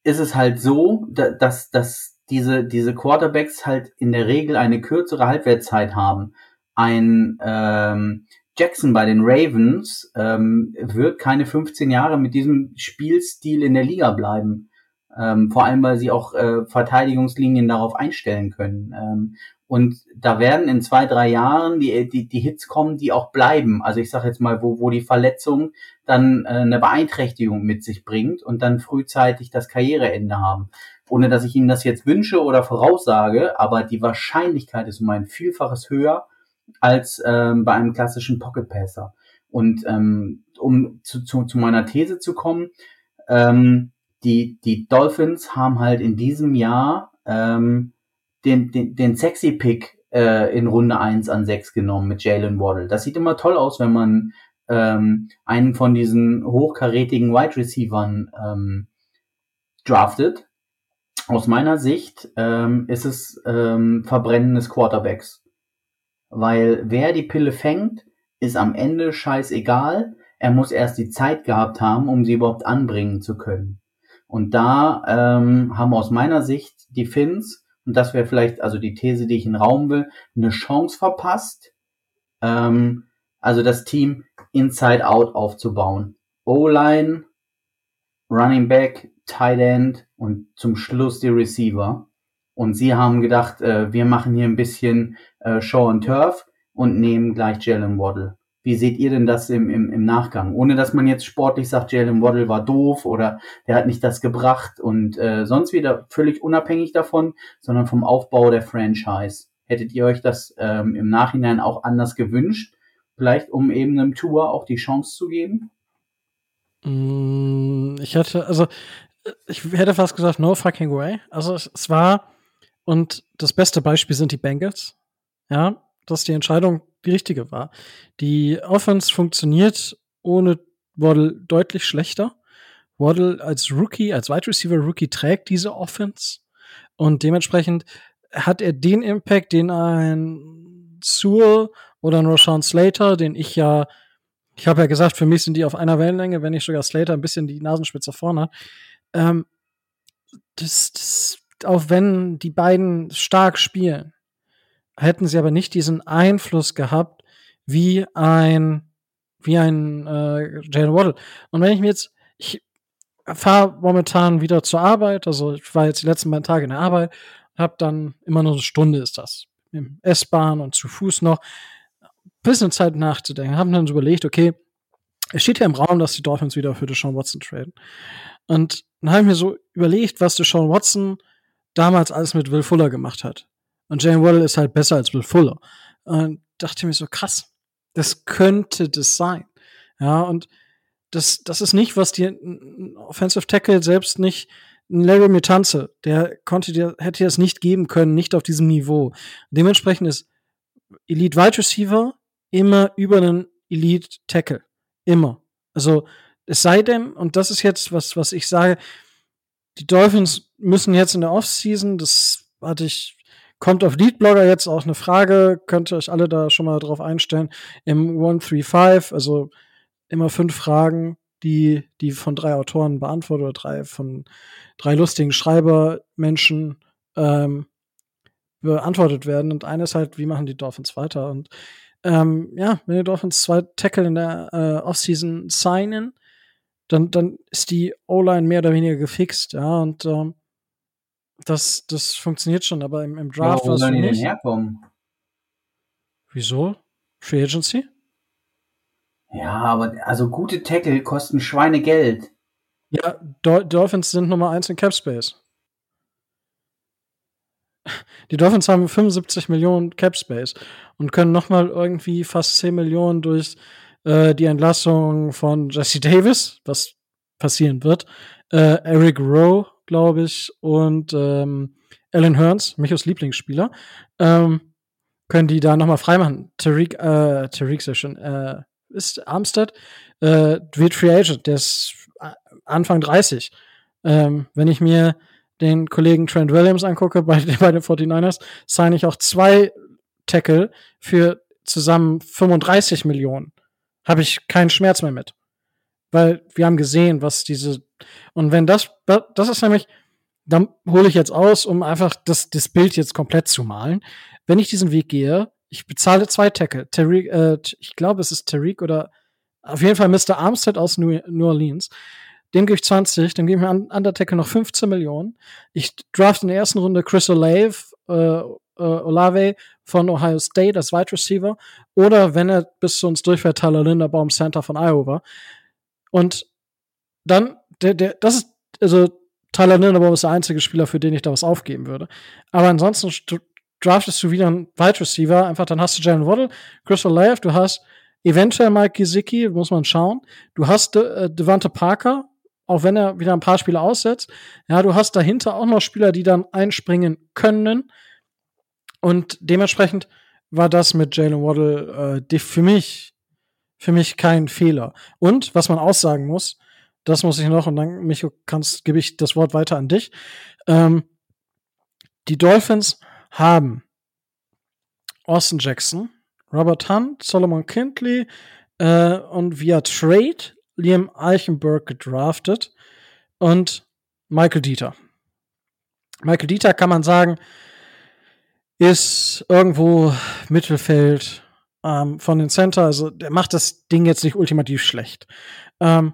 ist es halt so, dass, dass diese, diese Quarterbacks halt in der Regel eine kürzere Halbwertszeit haben. Ein ähm, Jackson bei den Ravens ähm, wird keine 15 Jahre mit diesem Spielstil in der Liga bleiben. Ähm, vor allem, weil sie auch äh, Verteidigungslinien darauf einstellen können. Ähm, und da werden in zwei, drei Jahren die, die, die Hits kommen, die auch bleiben. Also ich sage jetzt mal, wo, wo die Verletzung dann äh, eine Beeinträchtigung mit sich bringt und dann frühzeitig das Karriereende haben. Ohne dass ich Ihnen das jetzt wünsche oder voraussage, aber die Wahrscheinlichkeit ist um ein Vielfaches höher als ähm, bei einem klassischen Pocket Passer. Und ähm, um zu, zu, zu meiner These zu kommen, ähm, die, die Dolphins haben halt in diesem Jahr ähm, den, den, den sexy Pick äh, in Runde 1 an 6 genommen mit Jalen Waddle. Das sieht immer toll aus, wenn man ähm, einen von diesen hochkarätigen Wide Receivern ähm, draftet. Aus meiner Sicht ähm, ist es ähm, Verbrennen des Quarterbacks. Weil wer die Pille fängt, ist am Ende scheißegal. Er muss erst die Zeit gehabt haben, um sie überhaupt anbringen zu können. Und da ähm, haben aus meiner Sicht die Finns und das wäre vielleicht also die These, die ich in den Raum will, eine Chance verpasst, ähm, also das Team inside out aufzubauen. O-Line, Running Back, Tight End und zum Schluss die Receiver. Und sie haben gedacht, äh, wir machen hier ein bisschen äh, Show and Turf und nehmen gleich Jalen Waddle. Wie seht ihr denn das im, im, im Nachgang? Ohne dass man jetzt sportlich sagt, Jalen Waddle war doof oder der hat nicht das gebracht und äh, sonst wieder völlig unabhängig davon, sondern vom Aufbau der Franchise. Hättet ihr euch das ähm, im Nachhinein auch anders gewünscht? Vielleicht um eben einem Tour auch die Chance zu geben? Mm, ich hätte, also ich hätte fast gesagt, no fucking way. Also es, es war, und das beste Beispiel sind die Bengals. Ja, dass die Entscheidung die richtige war. Die Offense funktioniert ohne Waddle deutlich schlechter. Waddle als Rookie, als Wide Receiver Rookie trägt diese Offense und dementsprechend hat er den Impact, den ein Sewell oder ein Roshan Slater, den ich ja, ich habe ja gesagt, für mich sind die auf einer Wellenlänge, wenn nicht sogar Slater ein bisschen die Nasenspitze vorne hat. Ähm, das, das, auch wenn die beiden stark spielen, hätten sie aber nicht diesen Einfluss gehabt, wie ein, wie ein äh, Jalen Waddle. Und wenn ich mir jetzt, ich fahre momentan wieder zur Arbeit, also ich war jetzt die letzten beiden Tage in der Arbeit, habe dann immer nur eine Stunde ist das. Im S-Bahn und zu Fuß noch. Bisschen Zeit nachzudenken. Haben dann überlegt, okay, es steht ja im Raum, dass die Dolphins wieder für Deshaun Watson traden. Und dann habe ich mir so überlegt, was Deshaun Watson damals alles mit Will Fuller gemacht hat. Und Jane Waddle ist halt besser als Will Fuller. Und dachte mir so, krass, das könnte das sein. Ja, und das, das ist nicht, was dir ein Offensive Tackle selbst nicht, ein Larry Mutanze, der konnte dir, hätte dir das nicht geben können, nicht auf diesem Niveau. Dementsprechend ist Elite Wide Receiver immer über einen Elite Tackle. Immer. Also, es sei denn, und das ist jetzt was, was ich sage, die Dolphins müssen jetzt in der Offseason, das hatte ich, kommt auf Leadblogger jetzt auch eine Frage, könnt ihr euch alle da schon mal drauf einstellen, im 135, also immer fünf Fragen, die, die von drei Autoren beantwortet oder drei von drei lustigen Schreibermenschen ähm, beantwortet werden. Und eine ist halt, wie machen die Dolphins weiter? Und ähm, ja, wenn die Dolphins zwei Tackle in der äh, Offseason signen, dann, dann ist die O-Line mehr oder weniger gefixt, ja, und ähm, das, das funktioniert schon, aber im, im Draft Wo war es für sollen die denn herkommen? Wieso? Free Agency? Ja, aber also gute Tackle kosten Schweinegeld. Ja, Dol Dolphins sind Nummer eins in Cap Space. Die Dolphins haben 75 Millionen Cap Space und können noch mal irgendwie fast 10 Millionen durch äh, die Entlassung von Jesse Davis, was passieren wird, äh, Eric Rowe, glaube ich, und ähm, Alan Hearns, Michos Lieblingsspieler, ähm, können die da noch mal freimachen. Tariq, äh, Tariq ist schon, äh, ist Armstead, äh, wird Free Agent, der ist äh, Anfang 30. Ähm, wenn ich mir den Kollegen Trent Williams angucke bei, bei den 49ers, sign ich auch zwei Tackle für zusammen 35 Millionen. Habe ich keinen Schmerz mehr mit. Weil wir haben gesehen, was diese, und wenn das, das ist nämlich, dann hole ich jetzt aus, um einfach das, das Bild jetzt komplett zu malen. Wenn ich diesen Weg gehe, ich bezahle zwei Tackle. Tariq, äh, ich glaube, es ist Tariq oder auf jeden Fall Mr. Armstead aus New, New Orleans. Dem gebe ich 20, dann gebe ich mir an Undertaker noch 15 Millionen. Ich draft in der ersten Runde Chris Olave, äh, äh, Olave von Ohio State als Wide Receiver. Oder wenn er bis zu uns durchfährt, Tyler Linderbaum Center von Iowa. Und dann, der, der, das ist, also Tyler Linderbaum ist der einzige Spieler, für den ich da was aufgeben würde. Aber ansonsten draftest du wieder einen Wide Receiver, einfach dann hast du Jalen Waddle, Chris Olave, du hast eventuell Mike Gesicki, muss man schauen. Du hast De äh, Devante Parker, auch wenn er wieder ein paar Spiele aussetzt. Ja, du hast dahinter auch noch Spieler, die dann einspringen können. Und dementsprechend war das mit Jalen Waddle äh, für mich für mich kein Fehler. Und was man aussagen muss, das muss ich noch und dann Micho kannst gebe ich das Wort weiter an dich. Ähm, die Dolphins haben Austin Jackson, Robert Hunt, Solomon Kindley äh, und via Trade Liam Eichenberg gedraftet und Michael Dieter. Michael Dieter kann man sagen, ist irgendwo Mittelfeld ähm, von den Center. Also der macht das Ding jetzt nicht ultimativ schlecht. Ähm,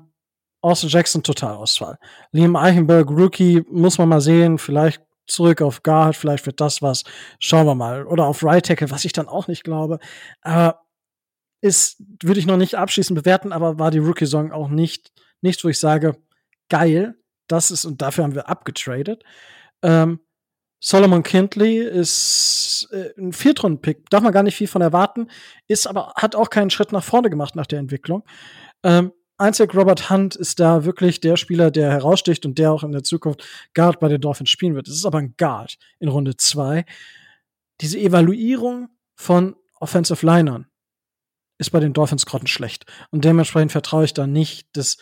Austin Jackson Totalausfall. Liam Eichenberg Rookie muss man mal sehen. Vielleicht zurück auf Guard, vielleicht wird das was. Schauen wir mal. Oder auf Right Tackle, was ich dann auch nicht glaube. Aber ist, würde ich noch nicht abschließend bewerten, aber war die Rookie-Song auch nicht, nichts, wo ich sage, geil, das ist, und dafür haben wir abgetradet. Ähm, Solomon Kindley ist äh, ein Viertrunden-Pick, darf man gar nicht viel von erwarten, ist aber, hat auch keinen Schritt nach vorne gemacht nach der Entwicklung. Ähm, einzig Robert Hunt ist da wirklich der Spieler, der heraussticht und der auch in der Zukunft Guard bei den Dolphins spielen wird. Es ist aber ein Guard in Runde zwei. Diese Evaluierung von Offensive Linern ist bei den Dolphins grottenschlecht. Und dementsprechend vertraue ich da nicht, das,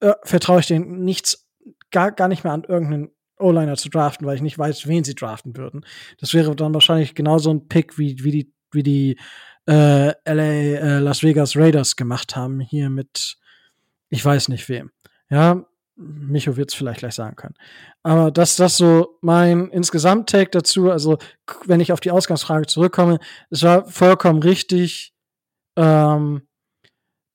äh, vertraue ich denen nichts, gar, gar nicht mehr an irgendeinen O-Liner zu draften, weil ich nicht weiß, wen sie draften würden. Das wäre dann wahrscheinlich genauso ein Pick, wie, wie die, wie die äh, LA äh, Las Vegas Raiders gemacht haben, hier mit, ich weiß nicht wem. Ja, Micho wird es vielleicht gleich sagen können. Aber das, das so mein insgesamt Take dazu. Also, wenn ich auf die Ausgangsfrage zurückkomme, es war vollkommen richtig, ähm,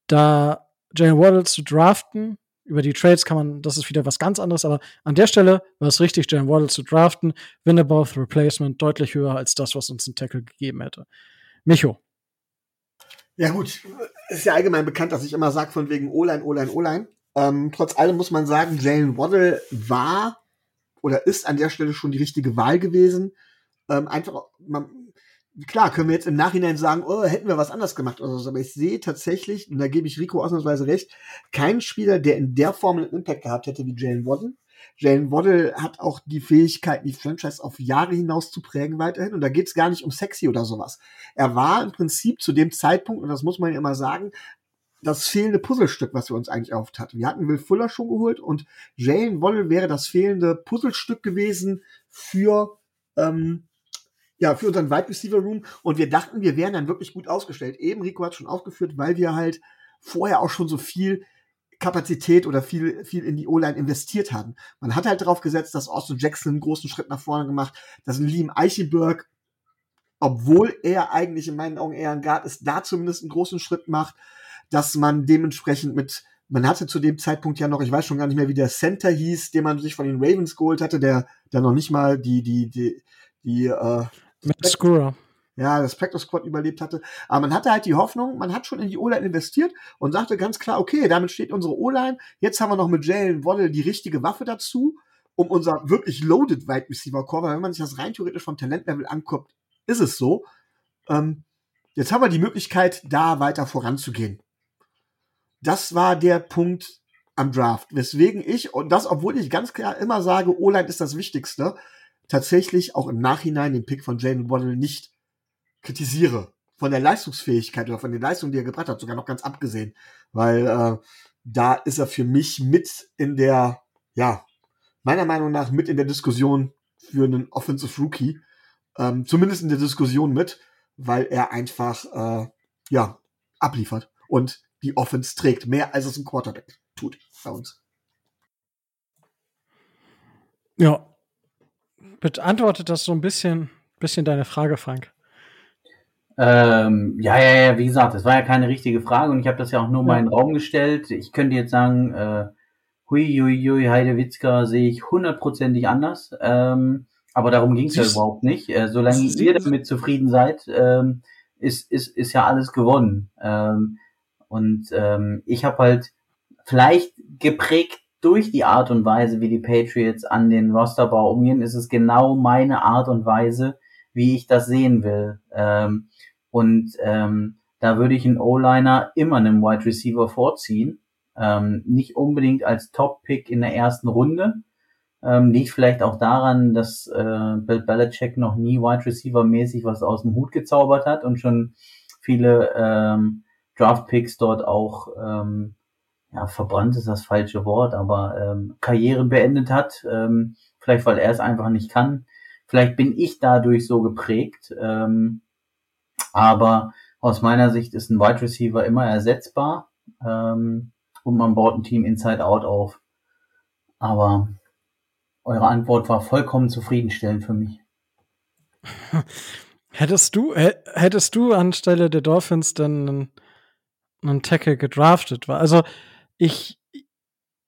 da Jalen Waddle zu draften. Über die Trades kann man, das ist wieder was ganz anderes, aber an der Stelle war es richtig, Jalen Waddle zu draften. Winnaboth Replacement deutlich höher als das, was uns ein Tackle gegeben hätte. Micho. Ja gut, ist ja allgemein bekannt, dass ich immer sage von wegen O-Line, O-Line, O-Line. Ähm, trotz allem muss man sagen, Jalen Waddle war oder ist an der Stelle schon die richtige Wahl gewesen. Ähm, einfach, man, klar, können wir jetzt im Nachhinein sagen, oh, hätten wir was anders gemacht oder so, aber ich sehe tatsächlich, und da gebe ich Rico ausnahmsweise recht, keinen Spieler, der in der Form einen Impact gehabt hätte wie Jalen Waddle. Jalen Waddle hat auch die Fähigkeit, die Franchise auf Jahre hinaus zu prägen weiterhin. Und da geht es gar nicht um sexy oder sowas. Er war im Prinzip zu dem Zeitpunkt, und das muss man ja immer sagen, das fehlende Puzzlestück, was wir uns eigentlich erhofft hatten. Wir hatten Will Fuller schon geholt und Jalen Waddle wäre das fehlende Puzzlestück gewesen für ähm, ja, für unseren Wide Receiver Room. Und wir dachten, wir wären dann wirklich gut ausgestellt. Eben, Rico hat schon aufgeführt, weil wir halt vorher auch schon so viel Kapazität oder viel, viel in die O-Line investiert hatten. Man hat halt darauf gesetzt, dass Austin Jackson einen großen Schritt nach vorne gemacht, dass ein Liam Eichenberg, obwohl er eigentlich in meinen Augen eher ein Guard ist, da zumindest einen großen Schritt macht, dass man dementsprechend mit, man hatte zu dem Zeitpunkt ja noch, ich weiß schon gar nicht mehr, wie der Center hieß, den man sich von den Ravens geholt hatte, der, der noch nicht mal die, die, die, die, äh, Matt Skura. Ja, das Practice Squad überlebt hatte. Aber man hatte halt die Hoffnung, man hat schon in die O-Line investiert und sagte ganz klar, okay, damit steht unsere O-Line. Jetzt haben wir noch mit Jalen Waddle die richtige Waffe dazu, um unser wirklich loaded Wide Receiver Core, weil wenn man sich das rein theoretisch vom Talentlevel anguckt, ist es so. Ähm, jetzt haben wir die Möglichkeit, da weiter voranzugehen. Das war der Punkt am Draft, weswegen ich, und das, obwohl ich ganz klar immer sage, O-Line ist das Wichtigste, tatsächlich auch im Nachhinein den Pick von Jalen Waddle nicht kritisiere. Von der Leistungsfähigkeit oder von den Leistungen, die er gebracht hat, sogar noch ganz abgesehen. Weil äh, da ist er für mich mit in der, ja, meiner Meinung nach mit in der Diskussion für einen Offensive Rookie. Ähm, zumindest in der Diskussion mit, weil er einfach, äh, ja, abliefert und die Offense trägt. Mehr als es ein Quarterback tut bei uns. Ja. Beantwortet das so ein bisschen, bisschen deine Frage, Frank? Ähm, ja, ja, ja, wie gesagt, das war ja keine richtige Frage und ich habe das ja auch nur mal in den Raum gestellt. Ich könnte jetzt sagen, äh, hui, hui, hui, Heidewitzka sehe ich hundertprozentig anders. Ähm, aber darum ging es ja überhaupt nicht. Äh, solange ihr damit zufrieden seid, ähm, ist, ist, ist ja alles gewonnen. Ähm, und ähm, ich habe halt vielleicht geprägt durch die Art und Weise, wie die Patriots an den Rosterbau umgehen, ist es genau meine Art und Weise, wie ich das sehen will. Ähm, und ähm, da würde ich einen O-Liner immer einem Wide Receiver vorziehen. Ähm, nicht unbedingt als Top-Pick in der ersten Runde. Ähm, liegt vielleicht auch daran, dass äh, Bill Belichick noch nie Wide Receiver mäßig was aus dem Hut gezaubert hat und schon viele ähm, Draft Picks dort auch ähm, ja, verbrannt ist das falsche Wort, aber ähm, Karriere beendet hat. Ähm, vielleicht weil er es einfach nicht kann. Vielleicht bin ich dadurch so geprägt. Ähm, aber aus meiner Sicht ist ein Wide Receiver immer ersetzbar ähm, und man baut ein Team Inside Out auf. Aber eure Antwort war vollkommen zufriedenstellend für mich. Hättest du, hättest du anstelle der Dolphins dann einen, einen Tackle gedraftet? Also ich,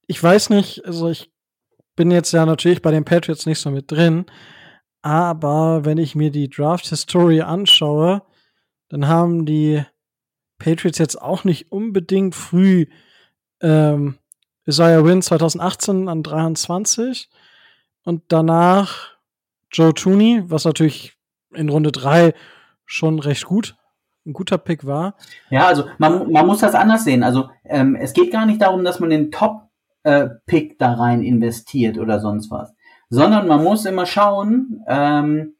ich weiß nicht, also ich bin jetzt ja natürlich bei den Patriots nicht so mit drin, aber wenn ich mir die Draft-Historie anschaue, dann haben die Patriots jetzt auch nicht unbedingt früh ähm, Isaiah Wynn 2018 an 23 und danach Joe Tooney, was natürlich in Runde 3 schon recht gut, ein guter Pick war. Ja, also man, man muss das anders sehen. Also ähm, es geht gar nicht darum, dass man den Top-Pick äh, da rein investiert oder sonst was, sondern man muss immer schauen, ähm,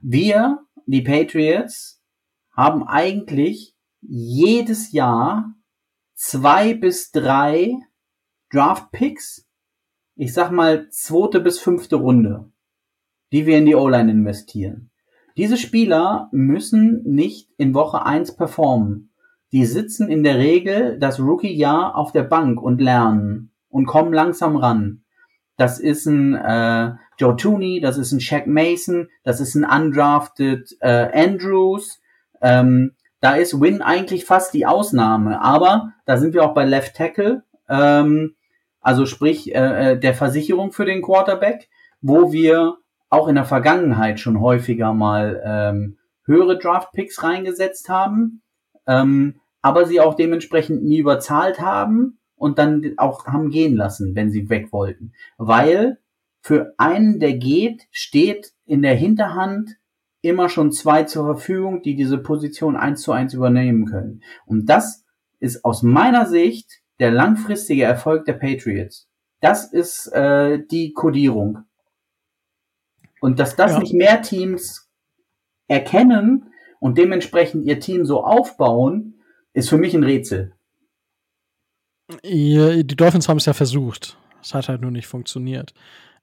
wir, die Patriots, haben eigentlich jedes Jahr zwei bis drei Draft Picks, ich sag mal zweite bis fünfte Runde, die wir in die O-Line investieren. Diese Spieler müssen nicht in Woche eins performen. Die sitzen in der Regel das Rookie-Jahr auf der Bank und lernen und kommen langsam ran. Das ist ein äh, Joe Tooney, das ist ein Shaq Mason, das ist ein undrafted äh, Andrews, ähm, da ist Win eigentlich fast die Ausnahme. Aber da sind wir auch bei Left Tackle, ähm, also sprich äh, äh der Versicherung für den Quarterback, wo wir auch in der Vergangenheit schon häufiger mal ähm, höhere Draft-Picks reingesetzt haben, ähm, aber sie auch dementsprechend nie überzahlt haben und dann auch haben gehen lassen, wenn sie weg wollten. Weil für einen, der geht, steht in der Hinterhand immer schon zwei zur Verfügung, die diese Position eins zu eins übernehmen können. Und das ist aus meiner Sicht der langfristige Erfolg der Patriots. Das ist äh, die Kodierung. Und dass das ja. nicht mehr Teams erkennen und dementsprechend ihr Team so aufbauen, ist für mich ein Rätsel. Die Dolphins haben es ja versucht. Es hat halt nur nicht funktioniert.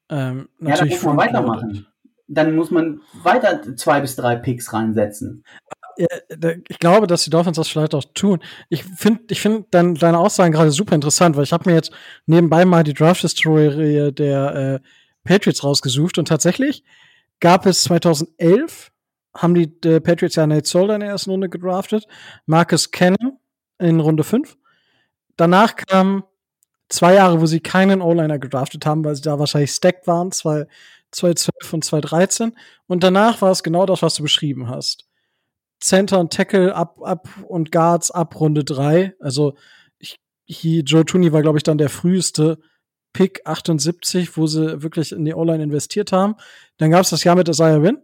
Ähm, ja, da muss man weitermachen. Dann muss man weiter zwei bis drei Picks reinsetzen. Ich glaube, dass die Dolphins das vielleicht auch tun. Ich finde ich find dein, deine Aussagen gerade super interessant, weil ich habe mir jetzt nebenbei mal die Draft History der äh, Patriots rausgesucht und tatsächlich gab es 2011 haben die äh, Patriots ja Nate Solder in der ersten Runde gedraftet, Marcus Cannon in Runde 5. Danach kamen zwei Jahre, wo sie keinen O-Liner gedraftet haben, weil sie da wahrscheinlich stacked waren, 2012 und 2013. Und danach war es genau das, was du beschrieben hast. Center und Tackle ab, ab und Guards ab Runde 3. Also ich, hier, Joe Tooney war, glaube ich, dann der früheste Pick 78, wo sie wirklich in die O-Line investiert haben. Dann gab es das Jahr mit Isaiah Win.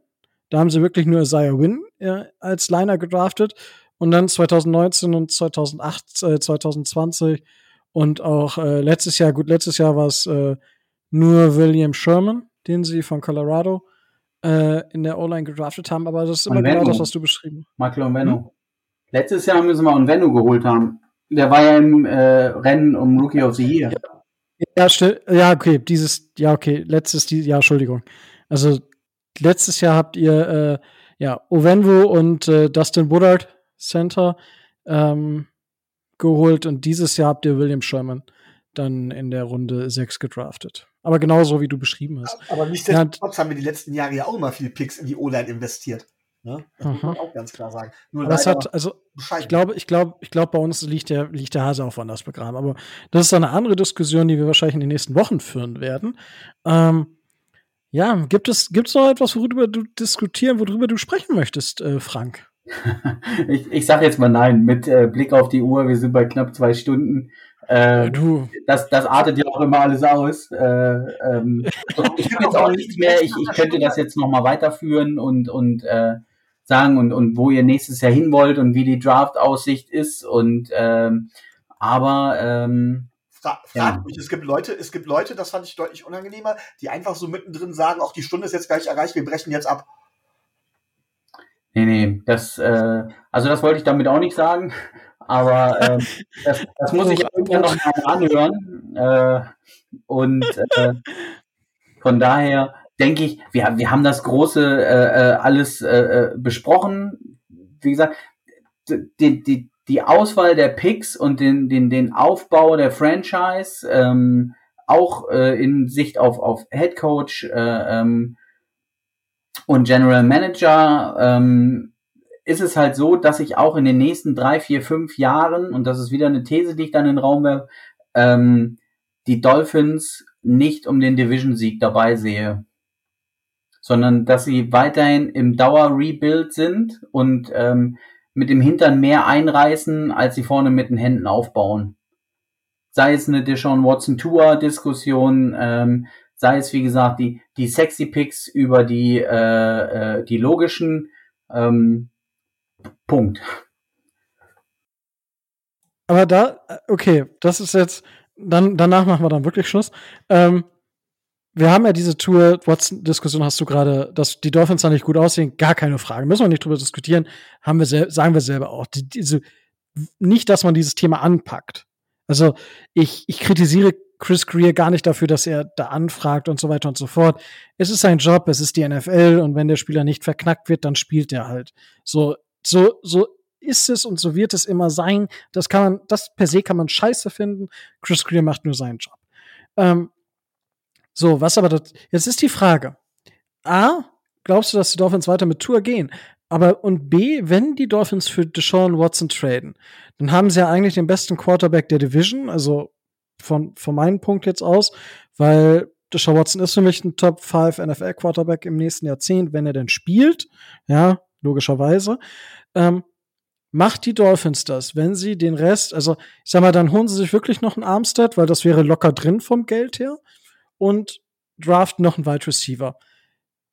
Da haben sie wirklich nur Isaiah Win äh, als Liner gedraftet. Und dann 2019 und 2008, äh, 2020 und auch äh, letztes Jahr, gut, letztes Jahr war es äh, nur William Sherman, den sie von Colorado äh, in der O-Line gedraftet haben. Aber das ist immer genau das, was du beschrieben hast. Michael Onvenu. Hm? Letztes Jahr müssen wir Onvenu geholt haben. Der war ja im äh, Rennen um Rookie of the Year. Ja. Ja, ja, okay, dieses, ja, okay, letztes, ja, Entschuldigung. Also letztes Jahr habt ihr äh, ja Ovenvo und äh, Dustin Woodard Center ähm, geholt und dieses Jahr habt ihr William Sherman dann in der Runde 6 gedraftet. Aber genauso wie du beschrieben hast. Aber nichtsdestotrotz ja, haben wir die letzten Jahre ja auch immer viel Picks in die O-Line investiert. Ne? Das muss man auch ganz klar sagen. Nur das hat, also, ich glaube, ich glaube, ich glaube, bei uns liegt der, liegt der Hase auch woanders begraben. Aber das ist eine andere Diskussion, die wir wahrscheinlich in den nächsten Wochen führen werden. Ähm, ja, gibt es, gibt es noch etwas, worüber du diskutieren, worüber du sprechen möchtest, äh, Frank? ich ich sage jetzt mal nein, mit äh, Blick auf die Uhr, wir sind bei knapp zwei Stunden. Äh, du. Das, das artet ja auch immer alles aus. Äh, ähm, ich habe jetzt auch nichts mehr, ich, ich könnte das jetzt nochmal weiterführen und, und äh, sagen und, und wo ihr nächstes Jahr hin wollt und wie die Draft-Aussicht ist. Und ähm, aber ähm, Fra frag ja. mich, es gibt Leute, es gibt Leute, das fand ich deutlich unangenehmer, die einfach so mittendrin sagen, auch die Stunde ist jetzt gleich erreicht, wir brechen jetzt ab. Nee, nee, das, äh, also das wollte ich damit auch nicht sagen, aber äh, das, das muss ich irgendwann noch mal anhören. Äh, und äh, von daher, denke ich, wir, wir haben das große äh, äh alles äh, äh, besprochen. Wie gesagt, die, die, die Auswahl der Picks und den, den, den Aufbau der Franchise, ähm, auch äh, in Sicht auf, auf Head Coach äh, ähm, und General Manager, ähm, ist es halt so, dass ich auch in den nächsten drei, vier, fünf Jahren, und das ist wieder eine These, die ich dann in den Raum werfe, ähm, die Dolphins nicht um den Division-Sieg dabei sehe sondern dass sie weiterhin im Dauer-Rebuild sind und ähm, mit dem Hintern mehr einreißen, als sie vorne mit den Händen aufbauen. Sei es eine Deshaun Watson Tour Diskussion, ähm, sei es wie gesagt die die sexy Picks über die äh, äh, die logischen ähm, Punkt. Aber da okay, das ist jetzt dann danach machen wir dann wirklich Schluss. Ähm, wir haben ja diese Tour, Watson-Diskussion hast du gerade, dass die Dolphins da nicht gut aussehen, gar keine Frage. Müssen wir nicht drüber diskutieren, haben wir sagen wir selber auch. Die, diese, nicht, dass man dieses Thema anpackt. Also ich, ich kritisiere Chris Greer gar nicht dafür, dass er da anfragt und so weiter und so fort. Es ist sein Job, es ist die NFL und wenn der Spieler nicht verknackt wird, dann spielt er halt. So, so, so ist es und so wird es immer sein. Das kann man, das per se kann man scheiße finden. Chris Greer macht nur seinen Job. Ähm, so, was aber das, jetzt ist die Frage. A, glaubst du, dass die Dolphins weiter mit Tour gehen? aber und B, wenn die Dolphins für Deshaun Watson traden, dann haben sie ja eigentlich den besten Quarterback der Division, also von, von meinem Punkt jetzt aus, weil Deshaun Watson ist für mich ein Top 5 NFL Quarterback im nächsten Jahrzehnt, wenn er denn spielt. Ja, logischerweise. Ähm, macht die Dolphins das, wenn sie den Rest, also ich sag mal, dann holen sie sich wirklich noch einen Armstead, weil das wäre locker drin vom Geld her und draften noch einen Wide Receiver.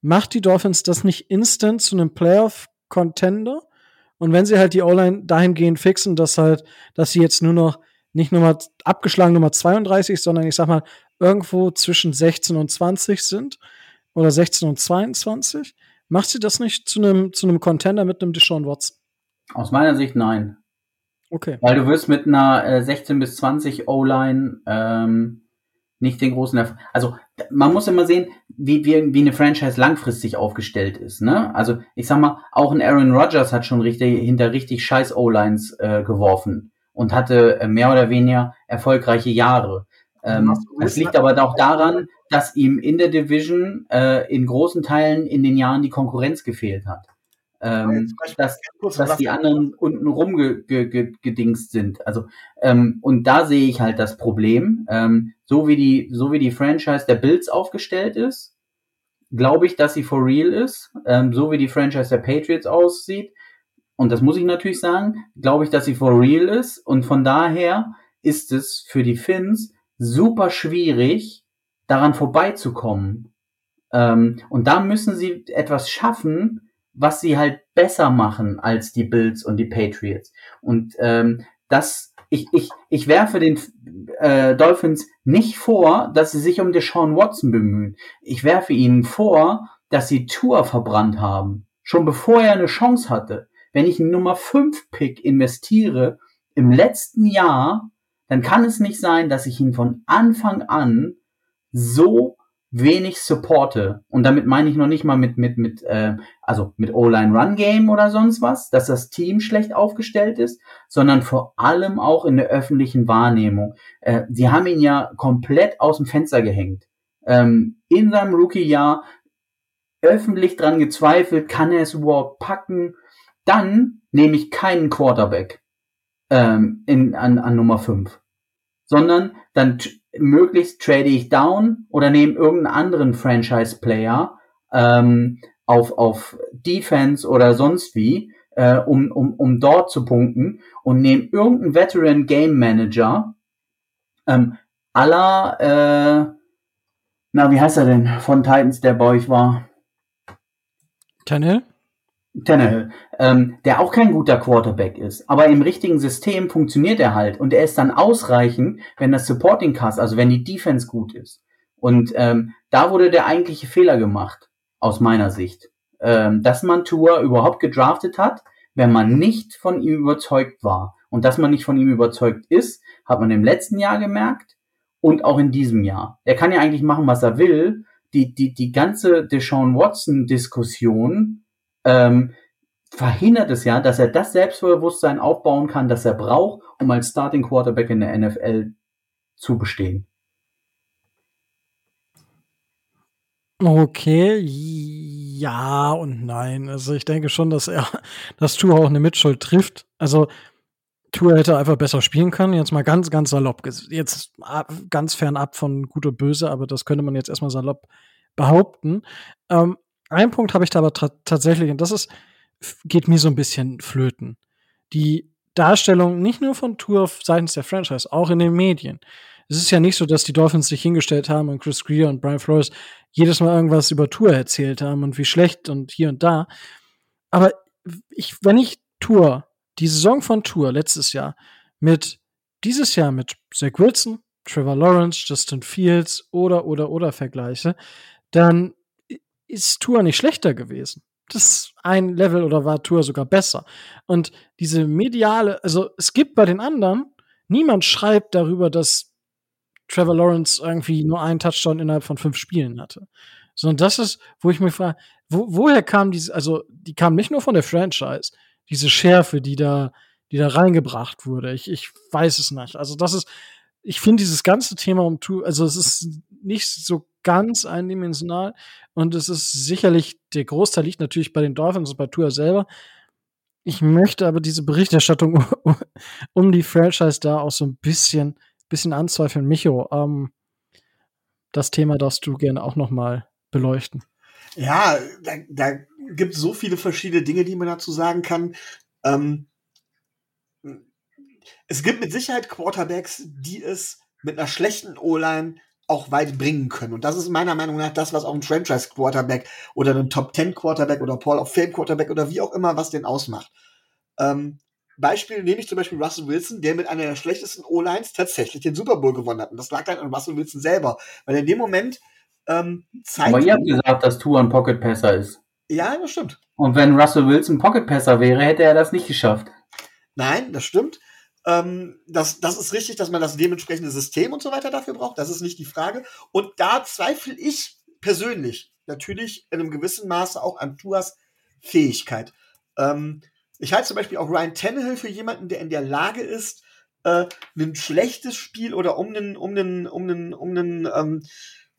Macht die Dolphins das nicht instant zu einem Playoff-Contender? Und wenn sie halt die O-Line dahingehend fixen, dass halt, dass sie jetzt nur noch nicht Nummer abgeschlagen Nummer 32, sondern ich sag mal irgendwo zwischen 16 und 20 sind oder 16 und 22, macht sie das nicht zu einem zu einem Contender mit einem Deshaun Watson? Aus meiner Sicht nein. Okay. Weil du wirst mit einer äh, 16 bis 20 O-Line ähm, nicht den großen Erfolg. Also man muss immer sehen, wie, wie, wie eine Franchise langfristig aufgestellt ist. Ne? Also ich sag mal, auch ein Aaron Rodgers hat schon richtig hinter richtig scheiß O-Lines äh, geworfen und hatte äh, mehr oder weniger erfolgreiche Jahre. Ähm, das liegt aber auch daran, dass ihm in der Division äh, in großen Teilen in den Jahren die Konkurrenz gefehlt hat ähm, dass, dass die anderen unten rumgedingst sind. Also ähm, und da sehe ich halt das Problem. Ähm, so wie die so wie die Franchise der Bills aufgestellt ist, glaube ich, dass sie for real ist. Ähm, so wie die Franchise der Patriots aussieht, und das muss ich natürlich sagen, glaube ich, dass sie for real ist. Und von daher ist es für die Finns super schwierig, daran vorbeizukommen. Ähm, und da müssen sie etwas schaffen, was sie halt besser machen als die Bills und die Patriots. Und ähm, das, ich, ich, ich werfe den äh, Dolphins nicht vor, dass sie sich um Deshaun Watson bemühen. Ich werfe ihnen vor, dass sie Tour verbrannt haben. Schon bevor er eine Chance hatte. Wenn ich einen Nummer 5 Pick investiere im letzten Jahr, dann kann es nicht sein, dass ich ihn von Anfang an so wenig supporte. Und damit meine ich noch nicht mal mit, mit, mit, äh, also mit O-Line-Run-Game oder sonst was, dass das Team schlecht aufgestellt ist, sondern vor allem auch in der öffentlichen Wahrnehmung. Äh, haben ihn ja komplett aus dem Fenster gehängt. Ähm, in seinem Rookie-Jahr öffentlich dran gezweifelt, kann er es überhaupt packen? Dann nehme ich keinen Quarterback ähm, in, an, an Nummer 5 sondern dann möglichst trade ich down oder nehme irgendeinen anderen Franchise-Player ähm, auf, auf Defense oder sonst wie, äh, um, um, um dort zu punkten und nehme irgendeinen Veteran Game Manager ähm, aller, äh, na, wie heißt er denn, von Titans, der bei euch war? Tannehill? Tannehill, ähm, der auch kein guter Quarterback ist, aber im richtigen System funktioniert er halt und er ist dann ausreichend, wenn das Supporting Cast, also wenn die Defense gut ist. Und ähm, da wurde der eigentliche Fehler gemacht, aus meiner Sicht, ähm, dass man Tour überhaupt gedraftet hat, wenn man nicht von ihm überzeugt war. Und dass man nicht von ihm überzeugt ist, hat man im letzten Jahr gemerkt und auch in diesem Jahr. Er kann ja eigentlich machen, was er will. Die, die, die ganze Deshaun Watson-Diskussion ähm, verhindert es ja, dass er das Selbstbewusstsein aufbauen kann, das er braucht, um als Starting Quarterback in der NFL zu bestehen. Okay, ja und nein. Also ich denke schon, dass er, dass Tour auch eine Mitschuld trifft. Also Tour hätte einfach besser spielen können. Jetzt mal ganz, ganz salopp. Jetzt ganz fernab von gut und böse, aber das könnte man jetzt erstmal salopp behaupten. Ähm, ein Punkt habe ich da aber tatsächlich, und das ist, geht mir so ein bisschen flöten. Die Darstellung nicht nur von Tour seitens der Franchise, auch in den Medien. Es ist ja nicht so, dass die Dolphins sich hingestellt haben und Chris Greer und Brian Flores jedes Mal irgendwas über Tour erzählt haben und wie schlecht und hier und da. Aber ich, wenn ich Tour, die Saison von Tour letztes Jahr mit dieses Jahr mit Zach Wilson, Trevor Lawrence, Justin Fields oder oder oder vergleiche, dann ist Tour nicht schlechter gewesen. Das ist ein Level oder war Tour sogar besser. Und diese mediale, also es gibt bei den anderen, niemand schreibt darüber, dass Trevor Lawrence irgendwie nur einen Touchdown innerhalb von fünf Spielen hatte. Sondern das ist, wo ich mich frage, wo, woher kam diese, also die kam nicht nur von der Franchise, diese Schärfe, die da, die da reingebracht wurde. Ich, ich weiß es nicht. Also das ist, ich finde dieses ganze Thema um Tour, also es ist nicht so ganz eindimensional und es ist sicherlich, der Großteil liegt natürlich bei den Dolphins und bei Tour selber. Ich möchte aber diese Berichterstattung um die Franchise da auch so ein bisschen, bisschen anzweifeln. Micho, ähm, das Thema darfst du gerne auch noch mal beleuchten. Ja, da, da gibt es so viele verschiedene Dinge, die man dazu sagen kann. Ähm, es gibt mit Sicherheit Quarterbacks, die es mit einer schlechten O-Line auch weit bringen können. Und das ist meiner Meinung nach das, was auch ein Franchise-Quarterback oder ein Top-10-Quarterback oder Paul of Fame-Quarterback oder wie auch immer, was den ausmacht. Ähm, Beispiel nehme ich zum Beispiel Russell Wilson, der mit einer der schlechtesten O-Lines tatsächlich den Super Bowl gewonnen hat. Und das lag dann an Russell Wilson selber. Weil in dem Moment ähm, zeigt. Aber ihr habt gesagt, dass Tour ein Pocket Passer ist. Ja, das stimmt. Und wenn Russell Wilson Pocket Passer wäre, hätte er das nicht geschafft. Nein, das stimmt. Ähm, das, das ist richtig, dass man das dementsprechende System und so weiter dafür braucht. Das ist nicht die Frage. Und da zweifle ich persönlich natürlich in einem gewissen Maße auch an Tuas Fähigkeit. Ähm, ich halte zum Beispiel auch Ryan Tannehill für jemanden, der in der Lage ist, äh, ein schlechtes Spiel oder um einen, um einen, um einen, um einen, ähm,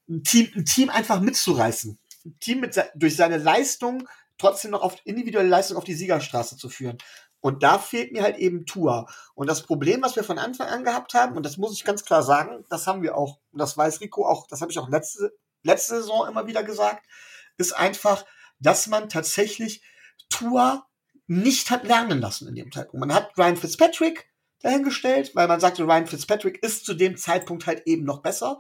ein Team, ein Team einfach mitzureißen. Ein Team mit, durch seine Leistung trotzdem noch auf individuelle Leistung auf die Siegerstraße zu führen. Und da fehlt mir halt eben Tour. Und das Problem, was wir von Anfang an gehabt haben, und das muss ich ganz klar sagen, das haben wir auch, und das weiß Rico auch, das habe ich auch letzte, letzte Saison immer wieder gesagt, ist einfach, dass man tatsächlich Tour nicht hat lernen lassen in dem Zeitpunkt. Man hat Ryan Fitzpatrick dahingestellt, weil man sagte, Ryan Fitzpatrick ist zu dem Zeitpunkt halt eben noch besser.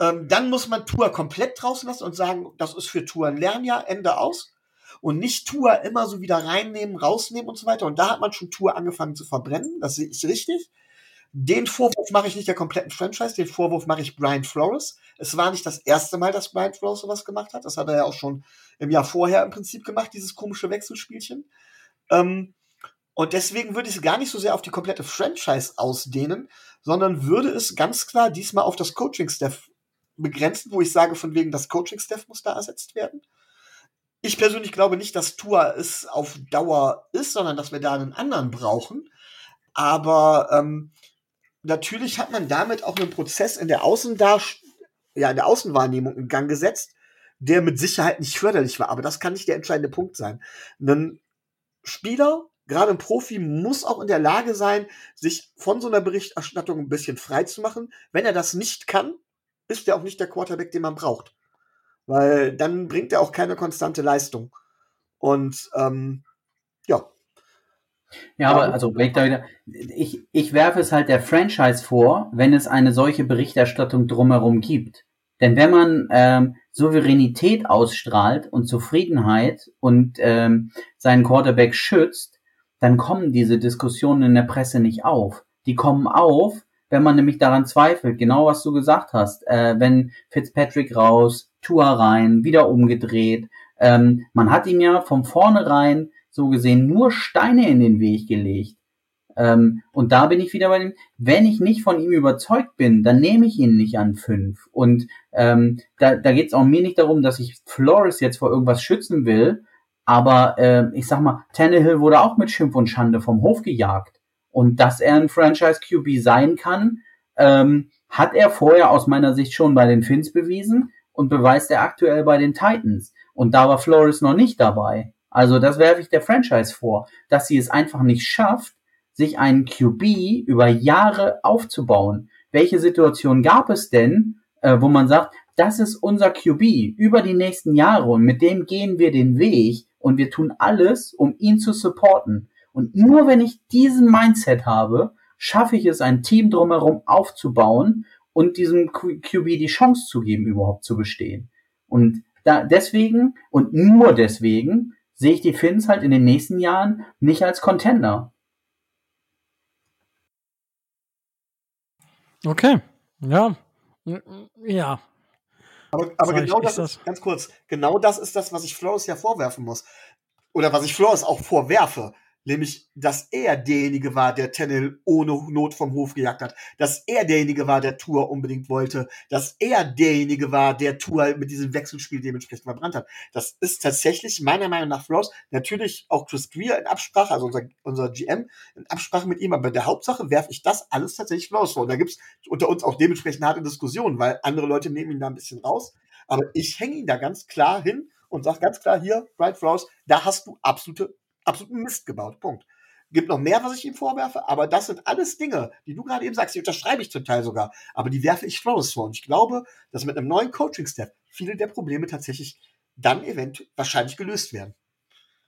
Ähm, dann muss man Tour komplett draußen lassen und sagen, das ist für Tour ein Lernjahr, Ende aus. Und nicht Tour immer so wieder reinnehmen, rausnehmen und so weiter. Und da hat man schon Tour angefangen zu verbrennen. Das sehe ich richtig. Den Vorwurf mache ich nicht der kompletten Franchise, den Vorwurf mache ich Brian Flores. Es war nicht das erste Mal, dass Brian Flores sowas gemacht hat. Das hat er ja auch schon im Jahr vorher im Prinzip gemacht, dieses komische Wechselspielchen. Ähm, und deswegen würde ich es gar nicht so sehr auf die komplette Franchise ausdehnen, sondern würde es ganz klar diesmal auf das Coaching-Staff begrenzen, wo ich sage, von wegen das Coaching-Staff muss da ersetzt werden. Ich persönlich glaube nicht, dass Tua es auf Dauer ist, sondern dass wir da einen anderen brauchen. Aber ähm, natürlich hat man damit auch einen Prozess in der ja, in der Außenwahrnehmung in Gang gesetzt, der mit Sicherheit nicht förderlich war. Aber das kann nicht der entscheidende Punkt sein. Ein Spieler, gerade ein Profi, muss auch in der Lage sein, sich von so einer Berichterstattung ein bisschen frei zu machen. Wenn er das nicht kann, ist er auch nicht der Quarterback, den man braucht. Weil dann bringt er auch keine konstante Leistung. Und ähm, ja. Ja, aber also wenn ich da wieder, ich, ich werfe es halt der Franchise vor, wenn es eine solche Berichterstattung drumherum gibt. Denn wenn man ähm, Souveränität ausstrahlt und Zufriedenheit und ähm, seinen Quarterback schützt, dann kommen diese Diskussionen in der Presse nicht auf. Die kommen auf, wenn man nämlich daran zweifelt, genau was du gesagt hast. Äh, wenn Fitzpatrick raus, Tua rein, wieder umgedreht. Ähm, man hat ihm ja von vornherein so gesehen nur Steine in den Weg gelegt. Ähm, und da bin ich wieder bei dem, wenn ich nicht von ihm überzeugt bin, dann nehme ich ihn nicht an fünf. Und ähm, da, da geht es auch mir nicht darum, dass ich Flores jetzt vor irgendwas schützen will, aber äh, ich sag mal, Tannehill wurde auch mit Schimpf und Schande vom Hof gejagt. Und dass er ein Franchise QB sein kann, ähm, hat er vorher aus meiner Sicht schon bei den Finns bewiesen und beweist er aktuell bei den Titans. Und da war Flores noch nicht dabei. Also das werfe ich der Franchise vor, dass sie es einfach nicht schafft, sich einen QB über Jahre aufzubauen. Welche Situation gab es denn, äh, wo man sagt, das ist unser QB über die nächsten Jahre und mit dem gehen wir den Weg und wir tun alles, um ihn zu supporten. Und nur wenn ich diesen Mindset habe, schaffe ich es, ein Team drumherum aufzubauen und diesem QB die Chance zu geben, überhaupt zu bestehen. Und da, deswegen und nur deswegen sehe ich die Finns halt in den nächsten Jahren nicht als Contender. Okay, ja, ja. Aber, aber genau das, das ist, ganz kurz, genau das ist das, was ich Flores ja vorwerfen muss. Oder was ich Flores auch vorwerfe. Nämlich, dass er derjenige war, der Tennel ohne Not vom Hof gejagt hat. Dass er derjenige war, der Tour unbedingt wollte. Dass er derjenige war, der Tour mit diesem Wechselspiel dementsprechend verbrannt hat. Das ist tatsächlich meiner Meinung nach Frost. Natürlich auch Chris Greer in Absprache, also unser, unser GM in Absprache mit ihm. Aber der Hauptsache werfe ich das alles tatsächlich Frost vor. Und da gibt's unter uns auch dementsprechend harte Diskussionen, weil andere Leute nehmen ihn da ein bisschen raus. Aber ich hänge ihn da ganz klar hin und sage ganz klar hier, Bright Frost, da hast du absolute absoluten Mist gebaut. Punkt. Gibt noch mehr, was ich ihm vorwerfe, aber das sind alles Dinge, die du gerade eben sagst, die unterschreibe ich zum Teil sogar, aber die werfe ich Flores vor. Und ich glaube, dass mit einem neuen Coaching-Step viele der Probleme tatsächlich dann eventuell wahrscheinlich gelöst werden.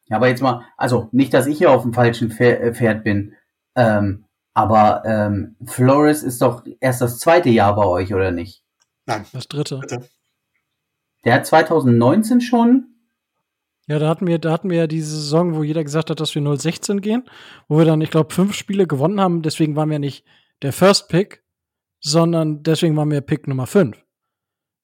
Ja, aber jetzt mal, also nicht, dass ich hier auf dem falschen äh, Pferd bin, ähm, aber ähm, Flores ist doch erst das zweite Jahr bei euch, oder nicht? Nein. Das dritte. dritte. Der hat 2019 schon ja, da hatten wir, da hatten wir ja diese Saison, wo jeder gesagt hat, dass wir 0-16 gehen, wo wir dann, ich glaube, fünf Spiele gewonnen haben. Deswegen waren wir nicht der First Pick, sondern deswegen waren wir Pick Nummer 5.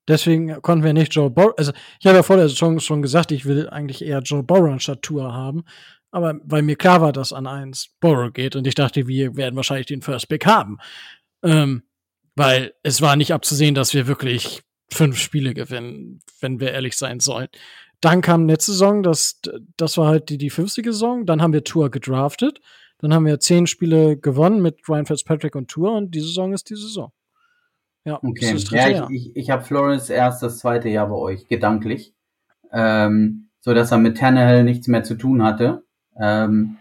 Deswegen konnten wir nicht Joe Burrow, also ich habe ja vor der Saison schon gesagt, ich will eigentlich eher Joe Burrow anstatt Tour haben, aber weil mir klar war, dass an eins Burrow geht und ich dachte, wir werden wahrscheinlich den First Pick haben. Ähm, weil es war nicht abzusehen, dass wir wirklich fünf Spiele gewinnen, wenn wir ehrlich sein sollen. Dann kam letzte Saison, das, das war halt die, die fünfte Saison. Dann haben wir Tour gedraftet. Dann haben wir zehn Spiele gewonnen mit Ryan Fitzpatrick und Tour und diese Saison ist die Saison. Ja, okay. ja, ich, ich, ich habe Florence erst das zweite Jahr bei euch, gedanklich. Ähm, so dass er mit Tannehill nichts mehr zu tun hatte. Ähm,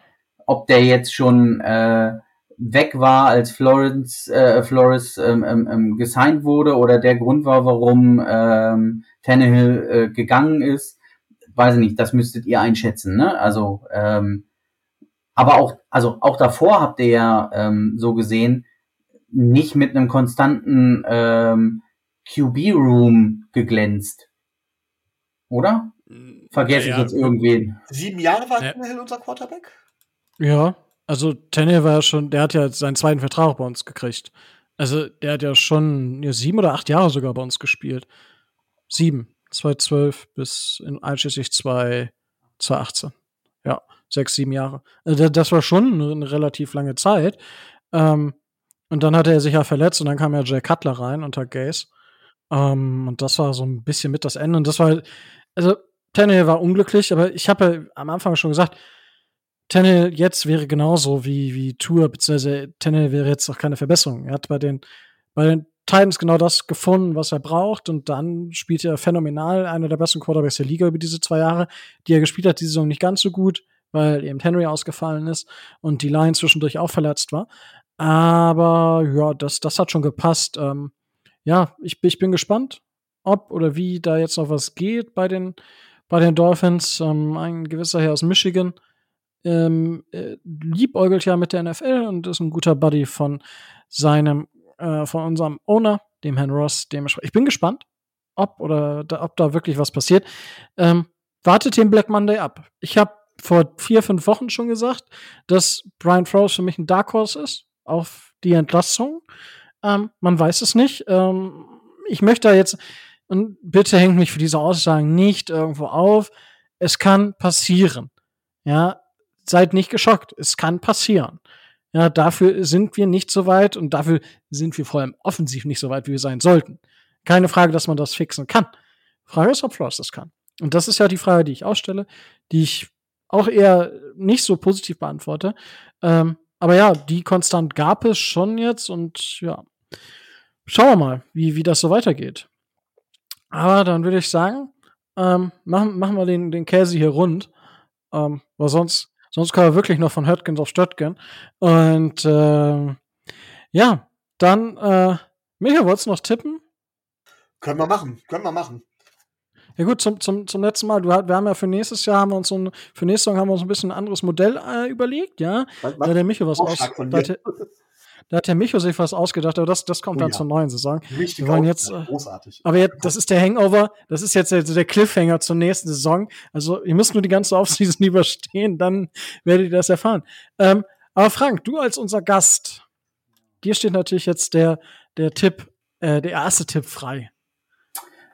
ob der jetzt schon äh, weg war, als Florence, äh, Flores ähm, ähm, ähm, gesigned wurde oder der Grund war, warum ähm, Tannehill äh, gegangen ist, weiß ich nicht, das müsstet ihr einschätzen, ne? Also, ähm, aber auch, also auch davor habt ihr ja ähm, so gesehen nicht mit einem konstanten ähm, QB-Room geglänzt. Oder? Vergesse ja, ich jetzt irgendwen. Sieben Jahre war ja. Tannehill unser Quarterback? Ja, also Tannehill war ja schon, der hat ja seinen zweiten Vertrag bei uns gekriegt. Also der hat ja schon ja, sieben oder acht Jahre sogar bei uns gespielt. Sieben. 2012 bis in einschließlich 2018. Ja, sechs, sieben Jahre. Also das war schon eine relativ lange Zeit. Ähm, und dann hatte er sich ja verletzt und dann kam ja Jay Cutler rein unter Gaze. Ähm, und das war so ein bisschen mit das Ende. Und das war also Tannehill war unglücklich, aber ich habe ja am Anfang schon gesagt, Tannehill jetzt wäre genauso wie, wie Tour, beziehungsweise Tannehill wäre jetzt auch keine Verbesserung. Er hat bei den, bei den Titans genau das gefunden, was er braucht. Und dann spielt er phänomenal, einer der besten Quarterbacks der Liga über diese zwei Jahre, die er gespielt hat, die Saison nicht ganz so gut, weil eben Henry ausgefallen ist und die Line zwischendurch auch verletzt war. Aber ja, das, das hat schon gepasst. Ähm, ja, ich, ich bin gespannt, ob oder wie da jetzt noch was geht bei den, bei den Dolphins. Ähm, ein gewisser Herr aus Michigan ähm, äh, liebäugelt ja mit der NFL und ist ein guter Buddy von seinem äh, von unserem Owner, dem Herrn Ross, dementsprechend. Ich bin gespannt, ob oder da, ob da wirklich was passiert. Ähm, wartet den Black Monday ab. Ich habe vor vier, fünf Wochen schon gesagt, dass Brian Frost für mich ein Dark Horse ist auf die Entlassung. Ähm, man weiß es nicht. Ähm, ich möchte da jetzt, und bitte hängt mich für diese Aussagen nicht irgendwo auf. Es kann passieren. Ja, seid nicht geschockt. Es kann passieren. Ja, dafür sind wir nicht so weit und dafür sind wir vor allem offensiv nicht so weit, wie wir sein sollten. Keine Frage, dass man das fixen kann. Frage ist, ob Flores das kann. Und das ist ja die Frage, die ich ausstelle, die ich auch eher nicht so positiv beantworte. Ähm, aber ja, die konstant gab es schon jetzt und ja, schauen wir mal, wie, wie das so weitergeht. Aber dann würde ich sagen, ähm, machen, machen wir den, den Käse hier rund. Ähm, weil sonst Sonst kann er wirklich noch von Höttgens auf Stöttgen. Und äh, ja, dann, äh, Michael, wolltest du noch tippen? Können wir machen, können wir machen. Ja gut, zum, zum, zum letzten Mal, du, wir haben ja für nächstes Jahr haben wir uns so ein, für nächstes Jahr haben wir uns ein bisschen ein anderes Modell äh, überlegt, ja. Was, was? Da der Michael was aus. Da da hat der Micho sich was ausgedacht, aber das, das kommt oh, dann ja. zur neuen Saison. Richtig wir wollen jetzt, äh, großartig. Aber jetzt, das ist der Hangover, das ist jetzt der, der Cliffhanger zur nächsten Saison. Also ihr müsst nur die ganze Offseason überstehen, dann werdet ihr das erfahren. Ähm, aber Frank, du als unser Gast, dir steht natürlich jetzt der, der Tipp, äh, der erste Tipp frei.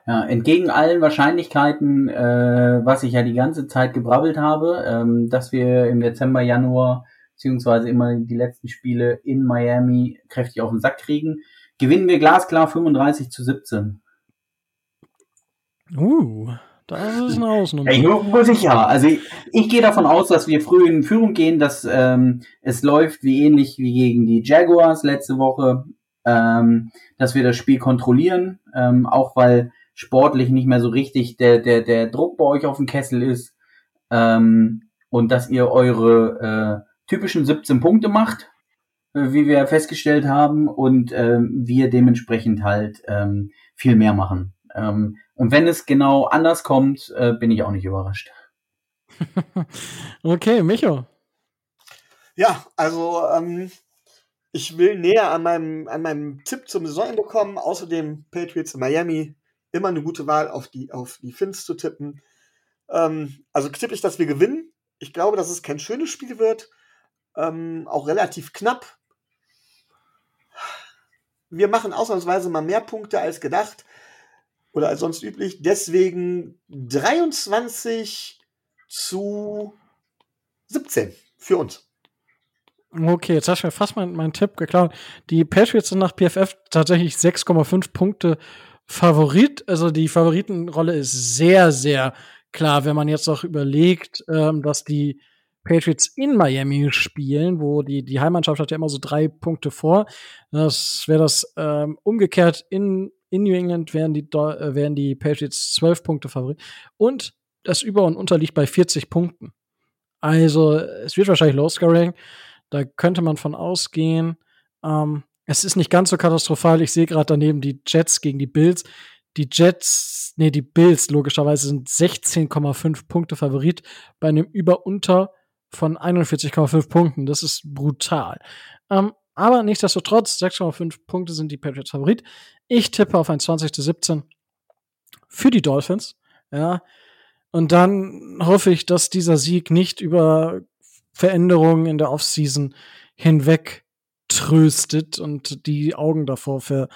Ja, entgegen allen Wahrscheinlichkeiten, äh, was ich ja die ganze Zeit gebrabbelt habe, ähm, dass wir im Dezember, Januar beziehungsweise immer die letzten Spiele in Miami kräftig auf den Sack kriegen, gewinnen wir glasklar 35 zu 17. Uh, das ist eine. Ey, nur, nur sicher. Also ich, ich gehe davon aus, dass wir früh in Führung gehen, dass ähm, es läuft wie ähnlich wie gegen die Jaguars letzte Woche, ähm, dass wir das Spiel kontrollieren, ähm, auch weil sportlich nicht mehr so richtig der, der, der Druck bei euch auf dem Kessel ist ähm, und dass ihr eure äh, typischen 17 Punkte macht, äh, wie wir festgestellt haben, und ähm, wir dementsprechend halt ähm, viel mehr machen. Ähm, und wenn es genau anders kommt, äh, bin ich auch nicht überrascht. okay, Micho. Ja, also ähm, ich will näher an meinem, an meinem Tipp zum Saisonende kommen. Außerdem Patriots in Miami immer eine gute Wahl, auf die, auf die Fins zu tippen. Ähm, also tippe ich, dass wir gewinnen. Ich glaube, dass es kein schönes Spiel wird. Ähm, auch relativ knapp. Wir machen ausnahmsweise mal mehr Punkte als gedacht oder als sonst üblich. Deswegen 23 zu 17 für uns. Okay, jetzt hast du mir fast meinen mein Tipp geklaut. Die Patriots sind nach PFF tatsächlich 6,5 Punkte Favorit. Also die Favoritenrolle ist sehr, sehr klar, wenn man jetzt auch überlegt, ähm, dass die Patriots in Miami spielen, wo die, die Heimmannschaft hat ja immer so drei Punkte vor. Das wäre das ähm, umgekehrt in, in New England wären die, äh, wären die Patriots zwölf Punkte Favorit. Und das Über- und Unter liegt bei 40 Punkten. Also es wird wahrscheinlich Low Scoring. Da könnte man von ausgehen. Ähm, es ist nicht ganz so katastrophal. Ich sehe gerade daneben die Jets gegen die Bills. Die Jets, nee, die Bills logischerweise sind 16,5 Punkte Favorit bei einem Über-Unter von 41,5 Punkten. Das ist brutal. Ähm, aber nichtsdestotrotz, 6,5 Punkte sind die Patriots Favorit. Ich tippe auf ein 20 zu 17 für die Dolphins. Ja. Und dann hoffe ich, dass dieser Sieg nicht über Veränderungen in der Offseason hinweg tröstet und die Augen davor für,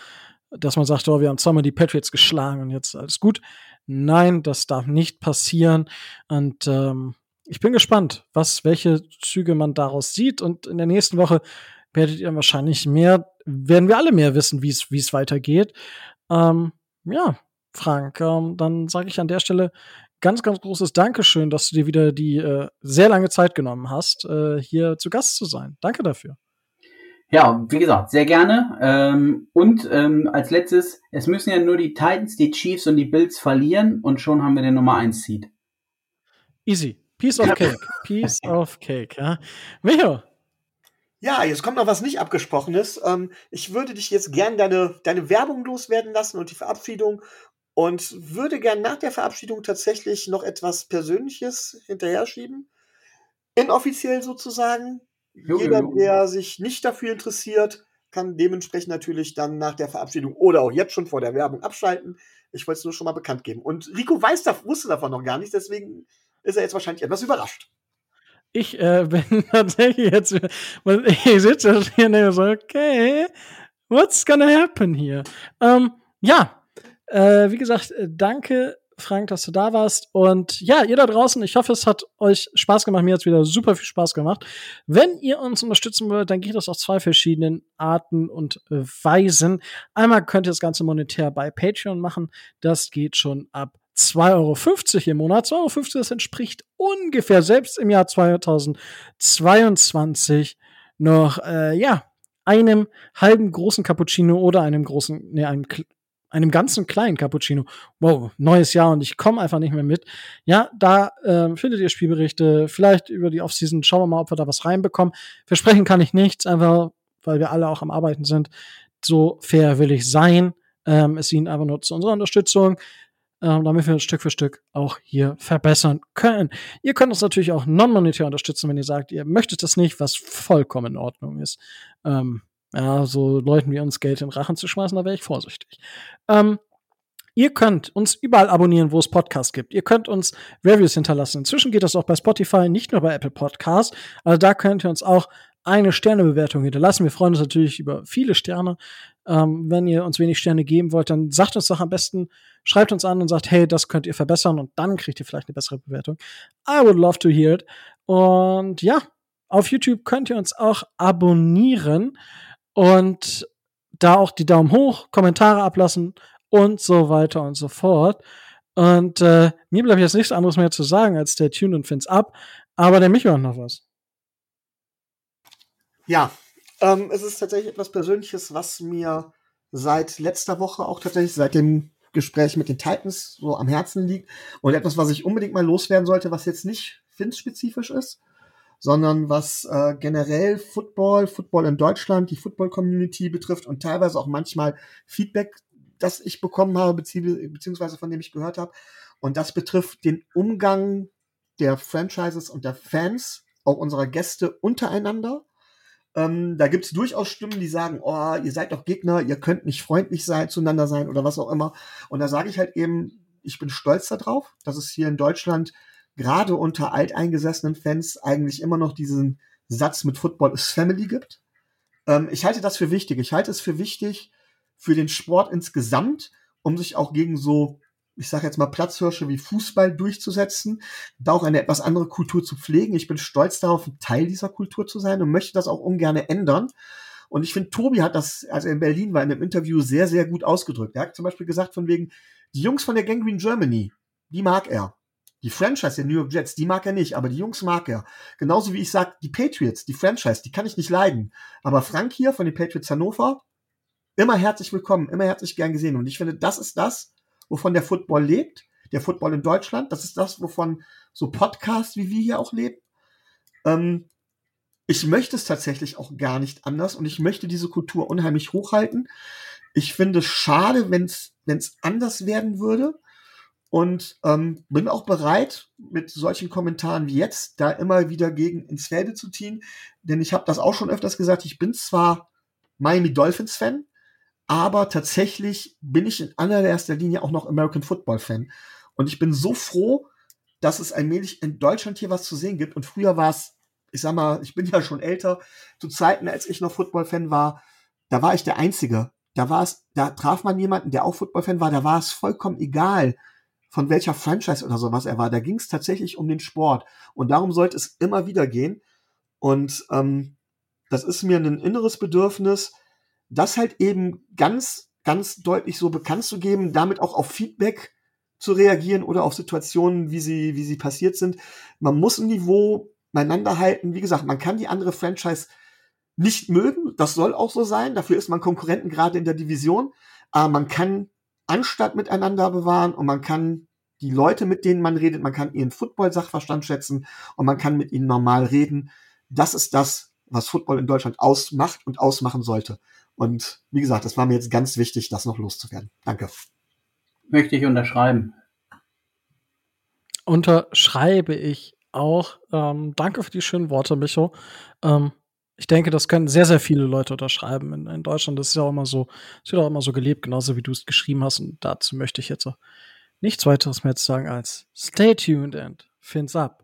dass man sagt, oh, wir haben zweimal die Patriots geschlagen und jetzt alles gut. Nein, das darf nicht passieren. Und ähm, ich bin gespannt, was, welche Züge man daraus sieht. Und in der nächsten Woche werdet ihr wahrscheinlich mehr, werden wir alle mehr wissen, wie es, wie es weitergeht. Ähm, ja, Frank, ähm, dann sage ich an der Stelle ganz, ganz großes Dankeschön, dass du dir wieder die äh, sehr lange Zeit genommen hast, äh, hier zu Gast zu sein. Danke dafür. Ja, wie gesagt, sehr gerne. Ähm, und ähm, als letztes, es müssen ja nur die Titans, die Chiefs und die Bills verlieren und schon haben wir den Nummer 1 Seed. Easy. Piece of Cake. Piece of Cake. Ja. Micho. Ja, jetzt kommt noch was nicht abgesprochenes. Ähm, ich würde dich jetzt gern deine, deine Werbung loswerden lassen und die Verabschiedung und würde gern nach der Verabschiedung tatsächlich noch etwas Persönliches hinterher schieben. Inoffiziell sozusagen. Jo, Jeder, jo. der sich nicht dafür interessiert, kann dementsprechend natürlich dann nach der Verabschiedung oder auch jetzt schon vor der Werbung abschalten. Ich wollte es nur schon mal bekannt geben. Und Rico weiß, da, wusste davon noch gar nicht, deswegen ist er jetzt wahrscheinlich etwas überrascht. Ich äh, bin tatsächlich jetzt, ich sitze hier und denke so, okay, what's gonna happen hier? Ähm, ja, äh, wie gesagt, äh, danke, Frank, dass du da warst. Und ja, ihr da draußen, ich hoffe, es hat euch Spaß gemacht. Mir hat es wieder super viel Spaß gemacht. Wenn ihr uns unterstützen wollt, dann geht das auf zwei verschiedenen Arten und Weisen. Einmal könnt ihr das Ganze monetär bei Patreon machen. Das geht schon ab 2,50 Euro im Monat. 2,50 Euro, das entspricht ungefähr selbst im Jahr 2022 noch, äh, ja, einem halben großen Cappuccino oder einem großen, nee, einem, einem ganzen kleinen Cappuccino. Wow, neues Jahr und ich komme einfach nicht mehr mit. Ja, da ähm, findet ihr Spielberichte, vielleicht über die Offseason. Schauen wir mal, ob wir da was reinbekommen. Versprechen kann ich nichts, einfach weil wir alle auch am Arbeiten sind. So fair will ich sein. Ähm, es dient einfach nur zu unserer Unterstützung ähm, damit wir Stück für Stück auch hier verbessern können. Ihr könnt uns natürlich auch non-monetär unterstützen, wenn ihr sagt, ihr möchtet das nicht, was vollkommen in Ordnung ist. Ähm, ja, so Leuten wie uns Geld in Rachen zu schmeißen, da wäre ich vorsichtig. Ähm, Ihr könnt uns überall abonnieren, wo es Podcasts gibt. Ihr könnt uns Reviews hinterlassen. Inzwischen geht das auch bei Spotify, nicht nur bei Apple Podcasts. Also da könnt ihr uns auch eine Sternebewertung hinterlassen. Wir freuen uns natürlich über viele Sterne. Ähm, wenn ihr uns wenig Sterne geben wollt, dann sagt uns doch am besten, schreibt uns an und sagt, hey, das könnt ihr verbessern und dann kriegt ihr vielleicht eine bessere Bewertung. I would love to hear it. Und ja, auf YouTube könnt ihr uns auch abonnieren und da auch die Daumen hoch, Kommentare ablassen und so weiter und so fort. Und äh, mir bleibt jetzt nichts anderes mehr zu sagen, als der Tune und Fins ab. Aber der Micho hat noch was. Ja, ähm, es ist tatsächlich etwas Persönliches, was mir seit letzter Woche auch tatsächlich seit dem Gespräch mit den Titans so am Herzen liegt und etwas, was ich unbedingt mal loswerden sollte, was jetzt nicht Fins-spezifisch ist, sondern was äh, generell Football, Football in Deutschland, die Football-Community betrifft und teilweise auch manchmal Feedback, das ich bekommen habe, bezieh beziehungsweise von dem ich gehört habe. Und das betrifft den Umgang der Franchises und der Fans, auch unserer Gäste untereinander. Ähm, da gibt es durchaus Stimmen, die sagen, oh, ihr seid doch Gegner, ihr könnt nicht freundlich sein, zueinander sein oder was auch immer. Und da sage ich halt eben, ich bin stolz darauf, dass es hier in Deutschland gerade unter alteingesessenen Fans eigentlich immer noch diesen Satz mit Football is Family gibt. Ähm, ich halte das für wichtig. Ich halte es für wichtig für den Sport insgesamt, um sich auch gegen so ich sage jetzt mal, Platzhirsche wie Fußball durchzusetzen, da auch eine etwas andere Kultur zu pflegen. Ich bin stolz darauf, ein Teil dieser Kultur zu sein und möchte das auch ungern ändern. Und ich finde, Tobi hat das, als er in Berlin war, in einem Interview sehr, sehr gut ausgedrückt. Er hat zum Beispiel gesagt, von wegen, die Jungs von der Gangrene Germany, die mag er. Die Franchise der New York Jets, die mag er nicht, aber die Jungs mag er. Genauso wie ich sage, die Patriots, die Franchise, die kann ich nicht leiden. Aber Frank hier von den Patriots Hannover, immer herzlich willkommen, immer herzlich gern gesehen. Und ich finde, das ist das, wovon der Football lebt, der Football in Deutschland. Das ist das, wovon so Podcasts wie wir hier auch leben. Ähm, ich möchte es tatsächlich auch gar nicht anders und ich möchte diese Kultur unheimlich hochhalten. Ich finde es schade, wenn es anders werden würde und ähm, bin auch bereit, mit solchen Kommentaren wie jetzt da immer wieder gegen ins Felde zu ziehen, denn ich habe das auch schon öfters gesagt, ich bin zwar Miami Dolphins Fan, aber tatsächlich bin ich in allererster Linie auch noch American Football Fan. Und ich bin so froh, dass es allmählich in Deutschland hier was zu sehen gibt. Und früher war es, ich sag mal, ich bin ja schon älter, zu Zeiten, als ich noch Football-Fan war, da war ich der Einzige. Da war es, da traf man jemanden, der auch Football-Fan war, da war es vollkommen egal, von welcher Franchise oder sowas er war. Da ging es tatsächlich um den Sport. Und darum sollte es immer wieder gehen. Und ähm, das ist mir ein inneres Bedürfnis, das halt eben ganz, ganz deutlich so bekannt zu geben, damit auch auf Feedback zu reagieren oder auf Situationen, wie sie, wie sie passiert sind. Man muss ein Niveau beieinander halten. Wie gesagt, man kann die andere Franchise nicht mögen. Das soll auch so sein. Dafür ist man Konkurrenten gerade in der Division. Aber man kann Anstand miteinander bewahren und man kann die Leute, mit denen man redet, man kann ihren Football-Sachverstand schätzen und man kann mit ihnen normal reden. Das ist das, was Football in Deutschland ausmacht und ausmachen sollte. Und wie gesagt, das war mir jetzt ganz wichtig, das noch loszuwerden. Danke. Möchte ich unterschreiben. Unterschreibe ich auch. Ähm, danke für die schönen Worte, Micho. Ähm, ich denke, das können sehr, sehr viele Leute unterschreiben in, in Deutschland. Das ist ja auch immer so, ist ja auch immer so gelebt, genauso wie du es geschrieben hast. Und dazu möchte ich jetzt auch nichts weiteres mehr zu sagen als Stay tuned and fins up.